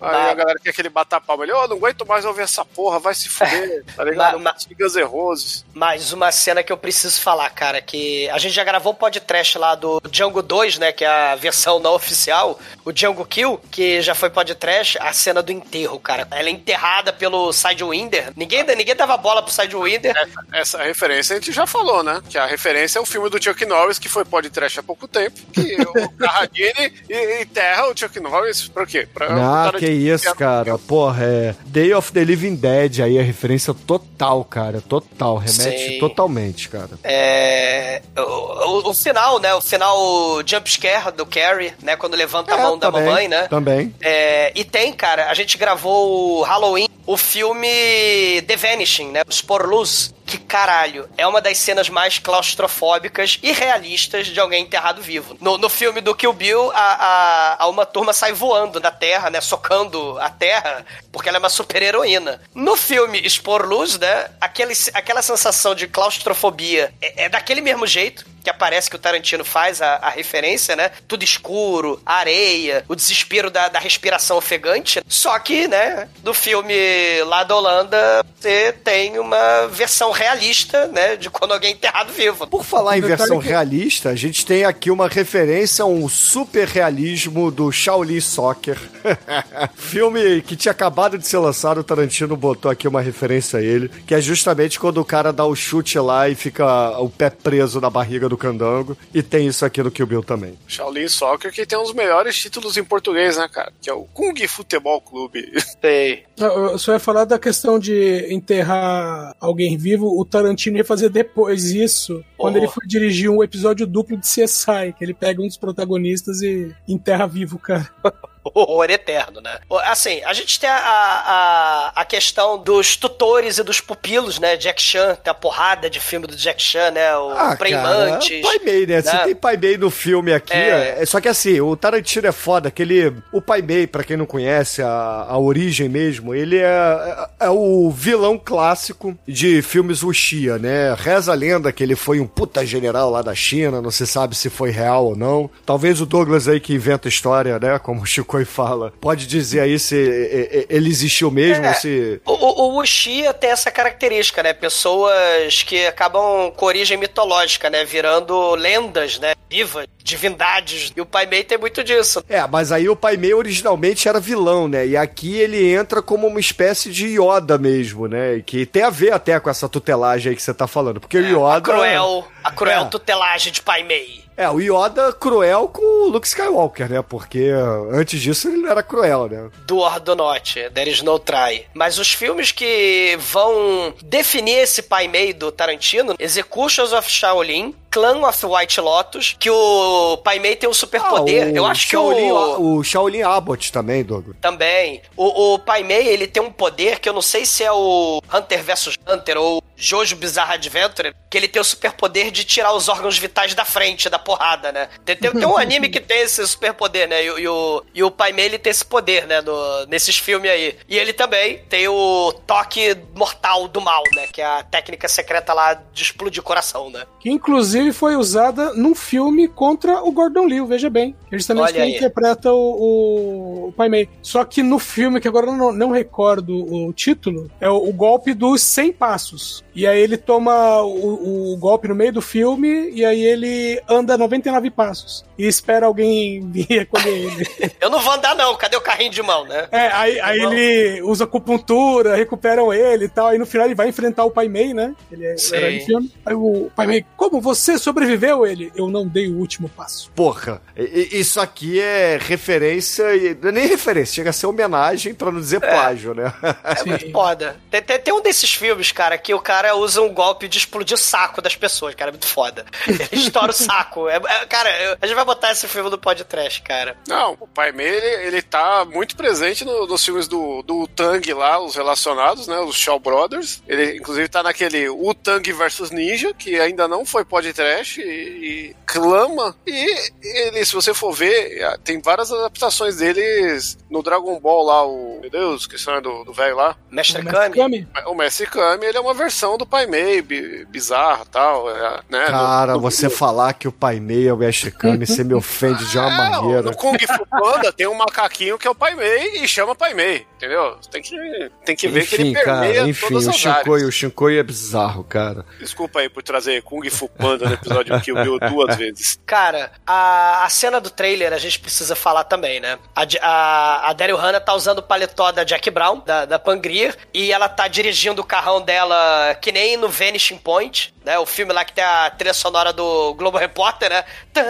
Aí a galera quer que ele bata a palma. Ele, oh, não aguento mais ouvir essa porra, vai se fuder, tá ligado? Mas, Guns. Mas uma cena que eu preciso falar, cara, que a gente já gravou o podcast lá do Django 2, né, que é a versão não oficial, o Django Kill, que já foi podcast, a cena do enterro, cara. Ela é enterrada pelo Sidewinder. Ninguém, ninguém dava bola pro Sidewinder. Essa, essa referência a gente já falou, né? Que a referência é o filme do Chuck Norris, que foi podcast há pouco tempo, que o Carradine enterra o Chuck Norris por quê? Pra ah, que isso, cara. Porra, é Day of the Living Dead aí, a referência total, cara. Total. Remete Sim. totalmente, cara. É. O, o, o, final, né? O final jumpscare do Carrie, né? Quando levanta é, a mão também, da mamãe, né? Também. É, e tem, cara, a gente gravou o Halloween, o filme The Vanishing, né? Os Por Luz que, caralho, é uma das cenas mais claustrofóbicas e realistas de alguém enterrado vivo. No, no filme do Kill Bill, a, a, a, uma turma sai voando da terra, né? Socando a terra, porque ela é uma super heroína. No filme Expor Luz, né? Aquele, aquela sensação de claustrofobia é, é daquele mesmo jeito que aparece que o Tarantino faz a, a, referência, né? Tudo escuro, areia, o desespero da, da, respiração ofegante. Só que, né, do filme lá da Holanda, você tem uma versão realista, né, de quando alguém é enterrado vivo. Por falar em versão que... realista, a gente tem aqui uma referência a um super realismo do Shaolin Soccer. filme que tinha acabado de ser lançado, o Tarantino botou aqui uma referência a ele, que é justamente quando o cara dá o chute lá e fica o pé preso na barriga do Candango. E tem isso aqui no Kill Bill também. Shaolin Soccer, que tem um dos melhores títulos em português, né, cara? Que é o Kung Futebol Clube. Sei. Eu só ia falar da questão de enterrar alguém vivo. O Tarantino ia fazer depois isso, oh. quando ele foi dirigir um episódio duplo de CSI, que ele pega um dos protagonistas e enterra vivo, cara. horror eterno, né? Assim, a gente tem a, a, a questão dos tutores e dos pupilos, né? Jack Chan, tem a porrada de filme do Jack Chan, né? O ah, Preymantes. Pai Mei, né? né? Você tem Pai Mei no filme aqui, é... é... só que assim, o Tarantino é foda, aquele... O Pai Mei, pra quem não conhece a, a origem mesmo, ele é, é, é o vilão clássico de filmes Wuxia, né? Reza a lenda que ele foi um puta general lá da China, não se sabe se foi real ou não. Talvez o Douglas aí que inventa história, né? Como o Chico e fala. Pode dizer aí se ele existiu mesmo? É, se... O, o, o Uxia tem essa característica, né? Pessoas que acabam com origem mitológica, né? Virando lendas, né? Vivas, divindades. E o Pai Mei tem muito disso. É, mas aí o Pai Mei originalmente era vilão, né? E aqui ele entra como uma espécie de Yoda mesmo, né? Que tem a ver até com essa tutelagem aí que você tá falando. Porque o é, Yoda. A cruel, a cruel é. tutelagem de Pai Mei. É, o Yoda cruel com o Luke Skywalker, né? Porque antes disso ele não era cruel, né? Do or do not, there is no try. Mas os filmes que vão definir esse pai meio do Tarantino, Executions of Shaolin, Clan of White Lotus, que o Pai Mei tem um superpoder. Ah, Eu acho que Shaolin, o... o Shaolin Abbott também, Douglas. Também. O, o Pai Mei, ele tem um poder que eu não sei se é o Hunter vs Hunter ou Jojo Bizarre Adventure, que ele tem o superpoder de tirar os órgãos vitais da frente da porrada, né? Tem, tem, tem um anime que tem esse superpoder, né? E, o- e o, e o Pai Mei, ele tem esse poder, né? No, nesses filmes aí. E ele também tem o toque mortal do mal, né? Que é a técnica secreta lá de explodir coração, né? Que inclusive foi usada num filme contra o Gordon Liu, veja bem. Ele também Olha aí. interpreta o, o, Pai Mei. Só que no filme, que agora eu não, não recordo o título, é o, o golpe dos 100 passos. E aí ele toma o, o golpe no meio do filme e aí ele anda 99 passos. E espera alguém vir recolher ele. Eu não vou andar, não. Cadê o carrinho de mão, né? É, aí, aí Não. ele usa acupuntura, recuperam ele e tal. Aí no final ele vai enfrentar o Pai Mei, né? Ele é do filme. Aí o Pai Mei, como você sobreviveu? Ele, eu não dei o último passo. Porra, isso aqui é referência, e- não é nem referência, chega a ser homenagem pra não dizer plágio, né? É muito foda. Tem, tem, tem um desses filmes, cara, que o cara usa um golpe de explodir o saco das pessoas, cara. É muito foda. Ele estoura o saco. É, é- cara, eu- a gente vai botar esse filme no podcast, cara. Não, o Pai Mei, ele, ele tá muito presente no- nos filmes do, do Tang lá, os relacionados, né? Os Shaw Brothers. Ele, inclusive, tá naquele O Tang vs Ninja, que ainda não foi podcast, e, e clama. E ele, se você for ver, ah, tem várias adaptações deles no Dragon Ball lá, o. Meu Deus, que é do do velho lá. Mestre O Mestre Kami. O Mestre Kami, ele é uma versão do Pai Mei, bi- bizarra e tal, é, né? Cara, No- no- você falar que o Pai Mei é o Mestre Kami, você me ofende de uma É, maneira. No Kung Fu Panda tem um macaquinho que é o Pai Mei e chama Pai Mei, entendeu? Tem que, tem que ver que ele Enfim, permeia cara, enfim, todas o as Shinkoi, áreas. o Shinkoi é bizarro, cara. Desculpa aí por trazer Kung Fu Panda no episódio do Kill Bill duas vezes. Cara, a, a cena do trailer a gente precisa falar também, né? A, a, a Daryl Hannah tá usando o paletó da Jack Brown, da, da Pangria, e ela tá dirigindo o carrão dela que nem no Vanishing Point, né? O filme lá que tem a trilha sonora do Globo Repórter, né? Tã,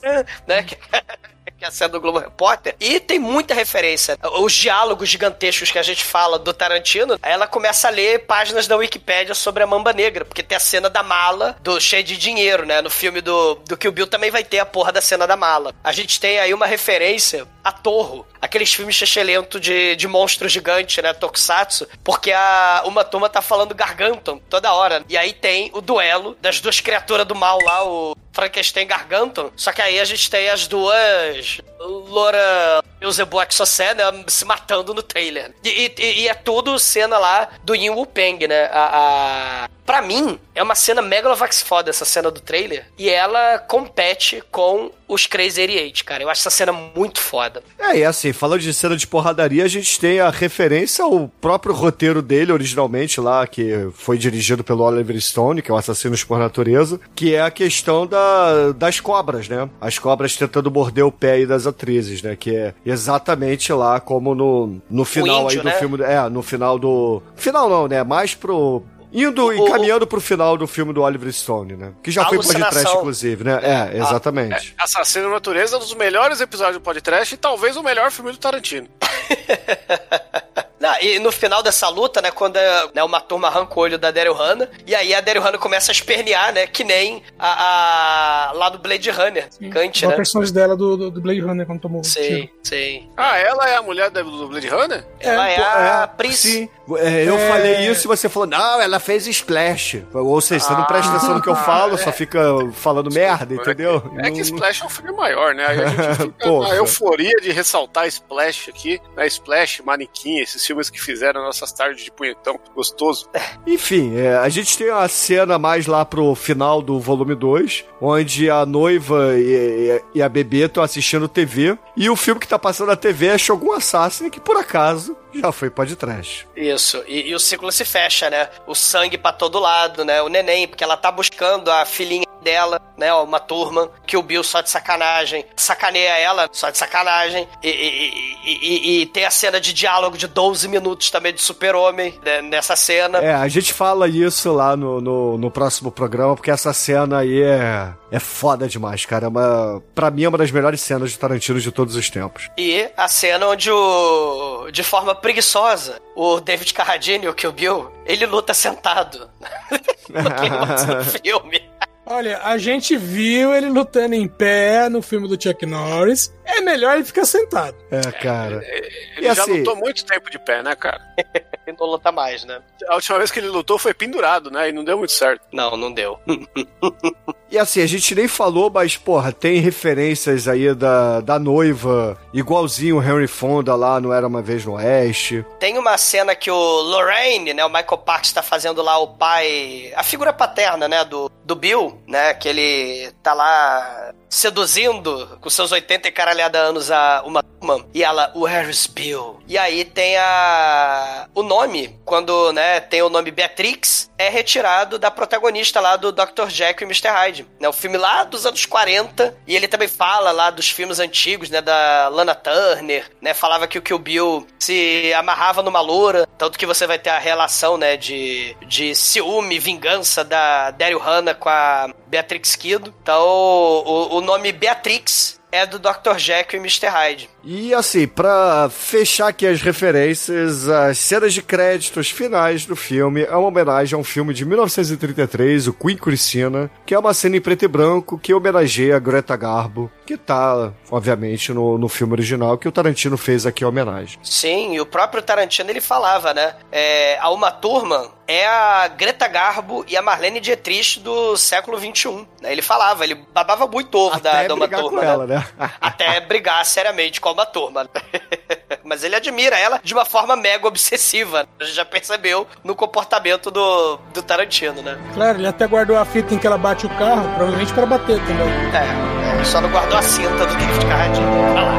tã, né? Que- é a cena do Globo Repórter. E tem muita referência. Os diálogos gigantescos que a gente fala do Tarantino, ela começa a ler páginas da Wikipédia sobre a Mamba Negra, porque tem a cena da mala, do cheio de dinheiro, né? No filme do, do Kill Bill também vai ter a porra da cena da mala. A gente tem aí uma referência a Torro, aqueles filmes chechelento de, de monstro gigante, né? Tokusatsu, porque a, uma turma tá falando Garganton toda hora. E aí tem o duelo das duas criaturas do mal lá, o Frankenstein Garganton. Só que aí a gente tem as duas Laura Beelzebub Exocé, né, se matando no trailer. E, e- e é tudo cena lá do Yin Wu Peng, né? A, a... Pra mim, é uma cena megalovax foda essa cena do trailer. E ela compete com os Crazy 88, cara. Eu acho essa cena muito foda. É, e assim, falando de cena de porradaria, a gente tem a referência ao próprio roteiro dele, originalmente, lá, que foi dirigido pelo Oliver Stone, que é o Assassinos por Natureza, que é a questão da, das cobras, né? As cobras tentando morder o pé aí das atrizes, né? Que é exatamente lá como no, no final índio, aí do né? filme. É, no final do. Final não, né? Mais pro. Indo e caminhando pro final do filme do Oliver Stone, né? Que já foi podcast, inclusive, né? É, exatamente. Assassino Natureza é um dos melhores episódios do podcast e talvez o melhor filme do Tarantino. Não, e no final dessa luta, né, quando é, né, uma turma arranca o olho da Daryl Hannah, e aí a Daryl Hannah começa a espernear, né, que nem a, a- lá do Blade Runner, Kant, Uma né? personagem dela do, do, do Blade Runner quando tomou o Sim, tiro. sim. Ah, ela é a mulher do Blade Runner? Ela é, pô, a Prince. Sim. É, eu É. falei isso e você falou, não, ela fez splash. Ou seja, você não presta atenção no que eu falo, só fica falando merda, entendeu? É que Não- Splash é um filme maior, né? Aí a gente fica na euforia de ressaltar Splash aqui, né? Splash, Manequim, esses filmes que fizeram nossas tardes de punhetão gostoso. Enfim, é, a gente tem a cena mais lá pro final do volume 2, onde a noiva e, e- e a bebê estão assistindo TV, e o filme que tá passando na TV é Shogun Assassin, que por acaso já foi pra de trás. Isso, e, e o ciclo se fecha, né? O sangue pra todo lado, né? O neném, porque ela tá buscando a filhinha dela, né? Uma turma, que o Bill só de sacanagem, sacaneia ela só de sacanagem, e, e- e- e- e tem a cena de diálogo de 12 minutos também de super-homem né, nessa cena. É, a gente fala isso lá no, no, no próximo programa, porque essa cena aí é, é foda demais, cara. É uma, pra mim é uma das melhores cenas de Tarantino de todos os tempos. E a cena onde o. de forma preguiçosa, o David Carradine, o Kill Bill, ele luta sentado. no filme. Olha, a gente viu ele lutando em pé no filme do Chuck Norris. É melhor ele ficar sentado. É, cara. Ele E já assim- lutou muito tempo de pé, né, cara? Ele não luta mais, né? A última vez que ele lutou foi pendurado, né? E não deu muito certo. Não, não deu. E assim, a gente nem falou, mas, porra, tem referências aí da, da noiva, igualzinho o Henry Fonda lá no Era Uma Vez no Oeste. Tem uma cena que o Lorraine, né, o Michael Parks tá fazendo lá o pai, a figura paterna, né, do, do Bill, né, que ele tá lá seduzindo com seus 80 e caralhada anos a uma turma, e ela, Where's Bill? E aí tem a o nome, quando, né, tem o nome Beatrix, é retirado da protagonista lá do Dr. Jekyll e Mr. Hyde, né, o filme lá dos anos 40, e ele também fala lá dos filmes antigos, né, da Lana Turner, né, falava que o Kill Bill se amarrava numa loura, tanto que você vai ter a relação, né, de, de ciúme, vingança da Daryl Hannah com a Beatrix Kido. Então, o, o nome Beatrix é do Dr. Jekyll e Mr. Hyde. E assim, pra fechar aqui as referências, as cenas de créditos finais do filme é uma homenagem a um filme de 1933, o Queen Christina, que é uma cena em preto e branco que homenageia a Greta Garbo, que tá, obviamente, no, no filme original que o Tarantino fez aqui a homenagem. Sim, e o próprio Tarantino ele falava, né? É, a Uma Turma é a Greta Garbo e a Marlene Dietrich do século XXI. Né? Ele falava, ele babava muito ovo da, Até da Uma Turma. com né? ela, né? Até brigar seriamente com Uma Turma. Mas ele admira ela de uma forma mega obsessiva. A gente já percebeu no comportamento do, do Tarantino, né? Claro, ele até guardou a fita em que ela bate o carro, provavelmente pra bater também. É, é, só não guardou a cinta do drift carradinho. Pra lá.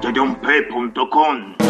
Tdump.com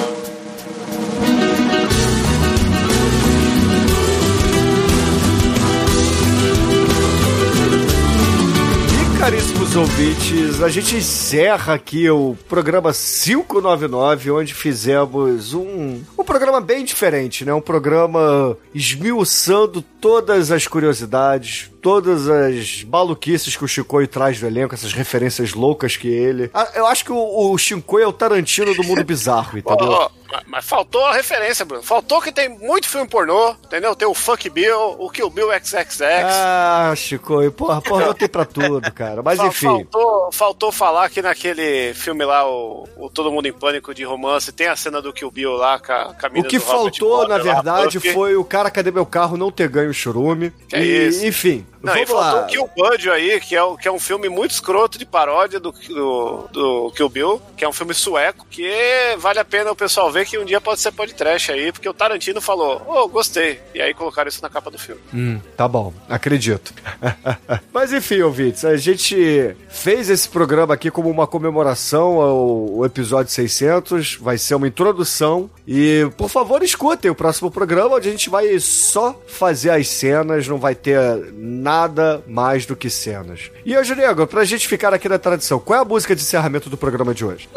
caríssimos ouvintes, a gente encerra aqui o programa 599, onde fizemos um, um programa bem diferente, né? Um programa esmiuçando todas as curiosidades, todas as maluquices que o Chicoio traz do elenco, essas referências loucas que ele. Ah, Eu acho que o, o Chicoio é o Tarantino do mundo bizarro, entendeu? Ó, ó, mas- mas faltou a referência, Bruno. Faltou que tem muito filme pornô, entendeu? Tem o Fuck Bill, o Kill Bill XXX. Ah, Chicoio, porra, porra, eu tenho pra tudo, cara. Mas Fa- enfim. Faltou, faltou falar que naquele filme lá, o, o Todo Mundo em Pânico de romance, tem a cena do Kill Bill lá com a, com a O que faltou, na Butler lá, verdade, Buffy. foi o cara Cadê Meu Carro não ter ganho o churume. Que e, isso. Enfim, Não, e vamos faltou lá. o Kill Bud aí, que é, que é um filme muito escroto de paródia do, do, do Kill Bill, que é um filme sueco, que vale a pena o pessoal ver que um dia pode ser podcast aí, porque o Tarantino falou, ô, gostei. E aí colocaram isso na capa do filme. Hum, tá bom, acredito. Mas enfim, ouvintes, a gente fez esse programa aqui como uma comemoração ao, ao episódio 600, vai ser uma introdução e, por favor, escutem o próximo programa onde a gente vai só fazer as cenas, não vai ter nada mais do que cenas. E hoje, Nego, pra gente ficar aqui na tradição, qual é a música de encerramento do programa de hoje?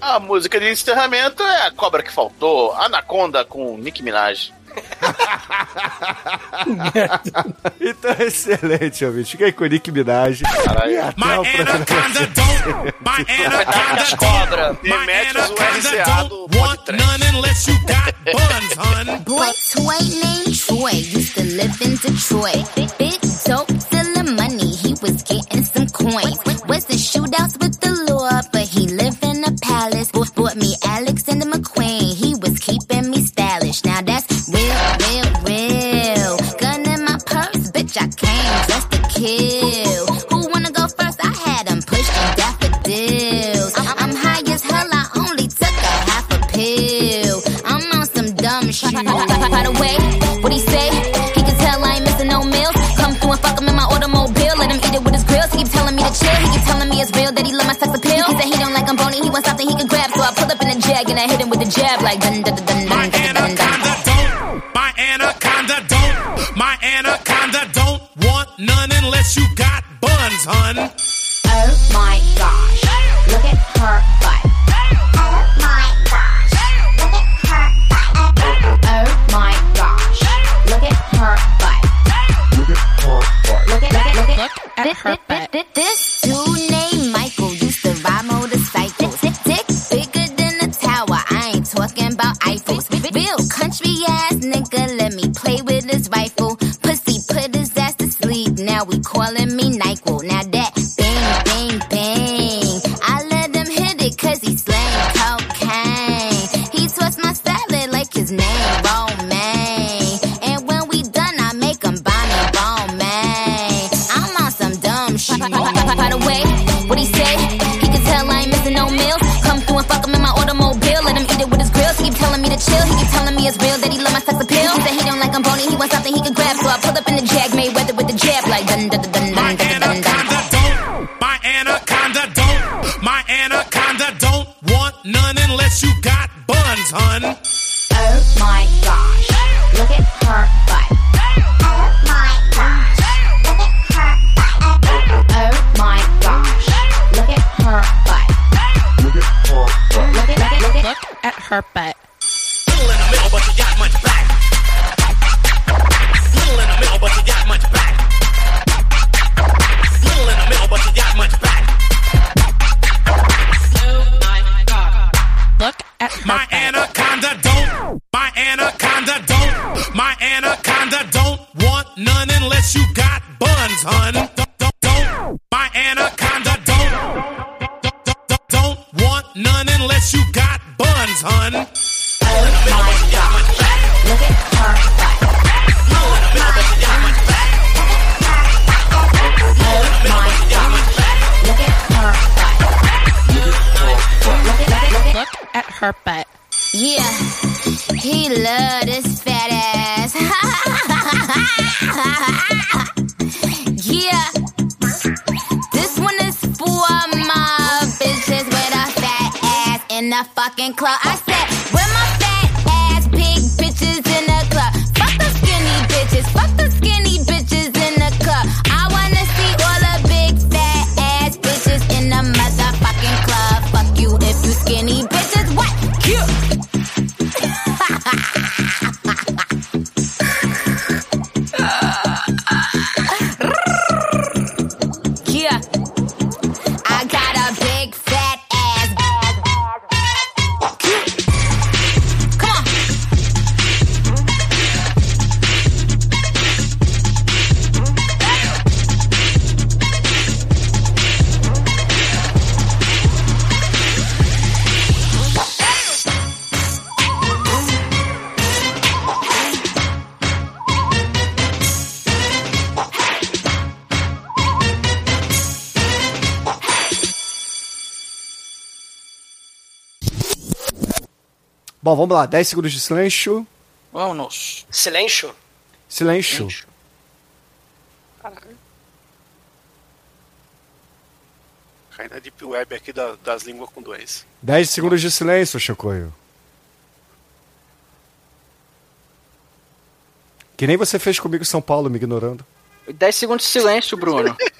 A música de encerramento é a cobra que faltou, Anaconda com Nick Minaj. então excelente, ouvinte. aí com o Nick Minaj. Caralho. My anaconda don't, my anaconda cobra. Demete o RCA want none unless you got buns, hun. Boy toy named Troy used to live in Detroit. Big dope, still money. Was getting some coins. Wasn't shootouts with the law, but he lived in a palace. Bought, bought me Alexander McQueen, he was keeping me stylish. Now that's real, real, real. Gun in my purse, bitch, I came just to kill. Who wanna go first? I had him pushing daffodils. I'm, high as hell, I only took a half a pill. I'm on some dumb shit. By the way, what? He baby, it's real that he love my sex appeal. He said he don't like I'm bony, he wants something he can grab. So I pull up in a jag and I hit him with a jab like dun dun dun dun. My anaconda don't, my anaconda don't, my anaconda don't want none unless you got buns, hun. Oh my gosh, look at her butt. Vamos lá. 10 segundos de silêncio. Vamos. Silêncio? Silêncio. silêncio. Caralho. Cai na Deep Web aqui da, das línguas com dois. 10 segundos de silêncio, Chocoio. Que nem você fez comigo em São Paulo, me ignorando. 10 segundos de silêncio, Bruno.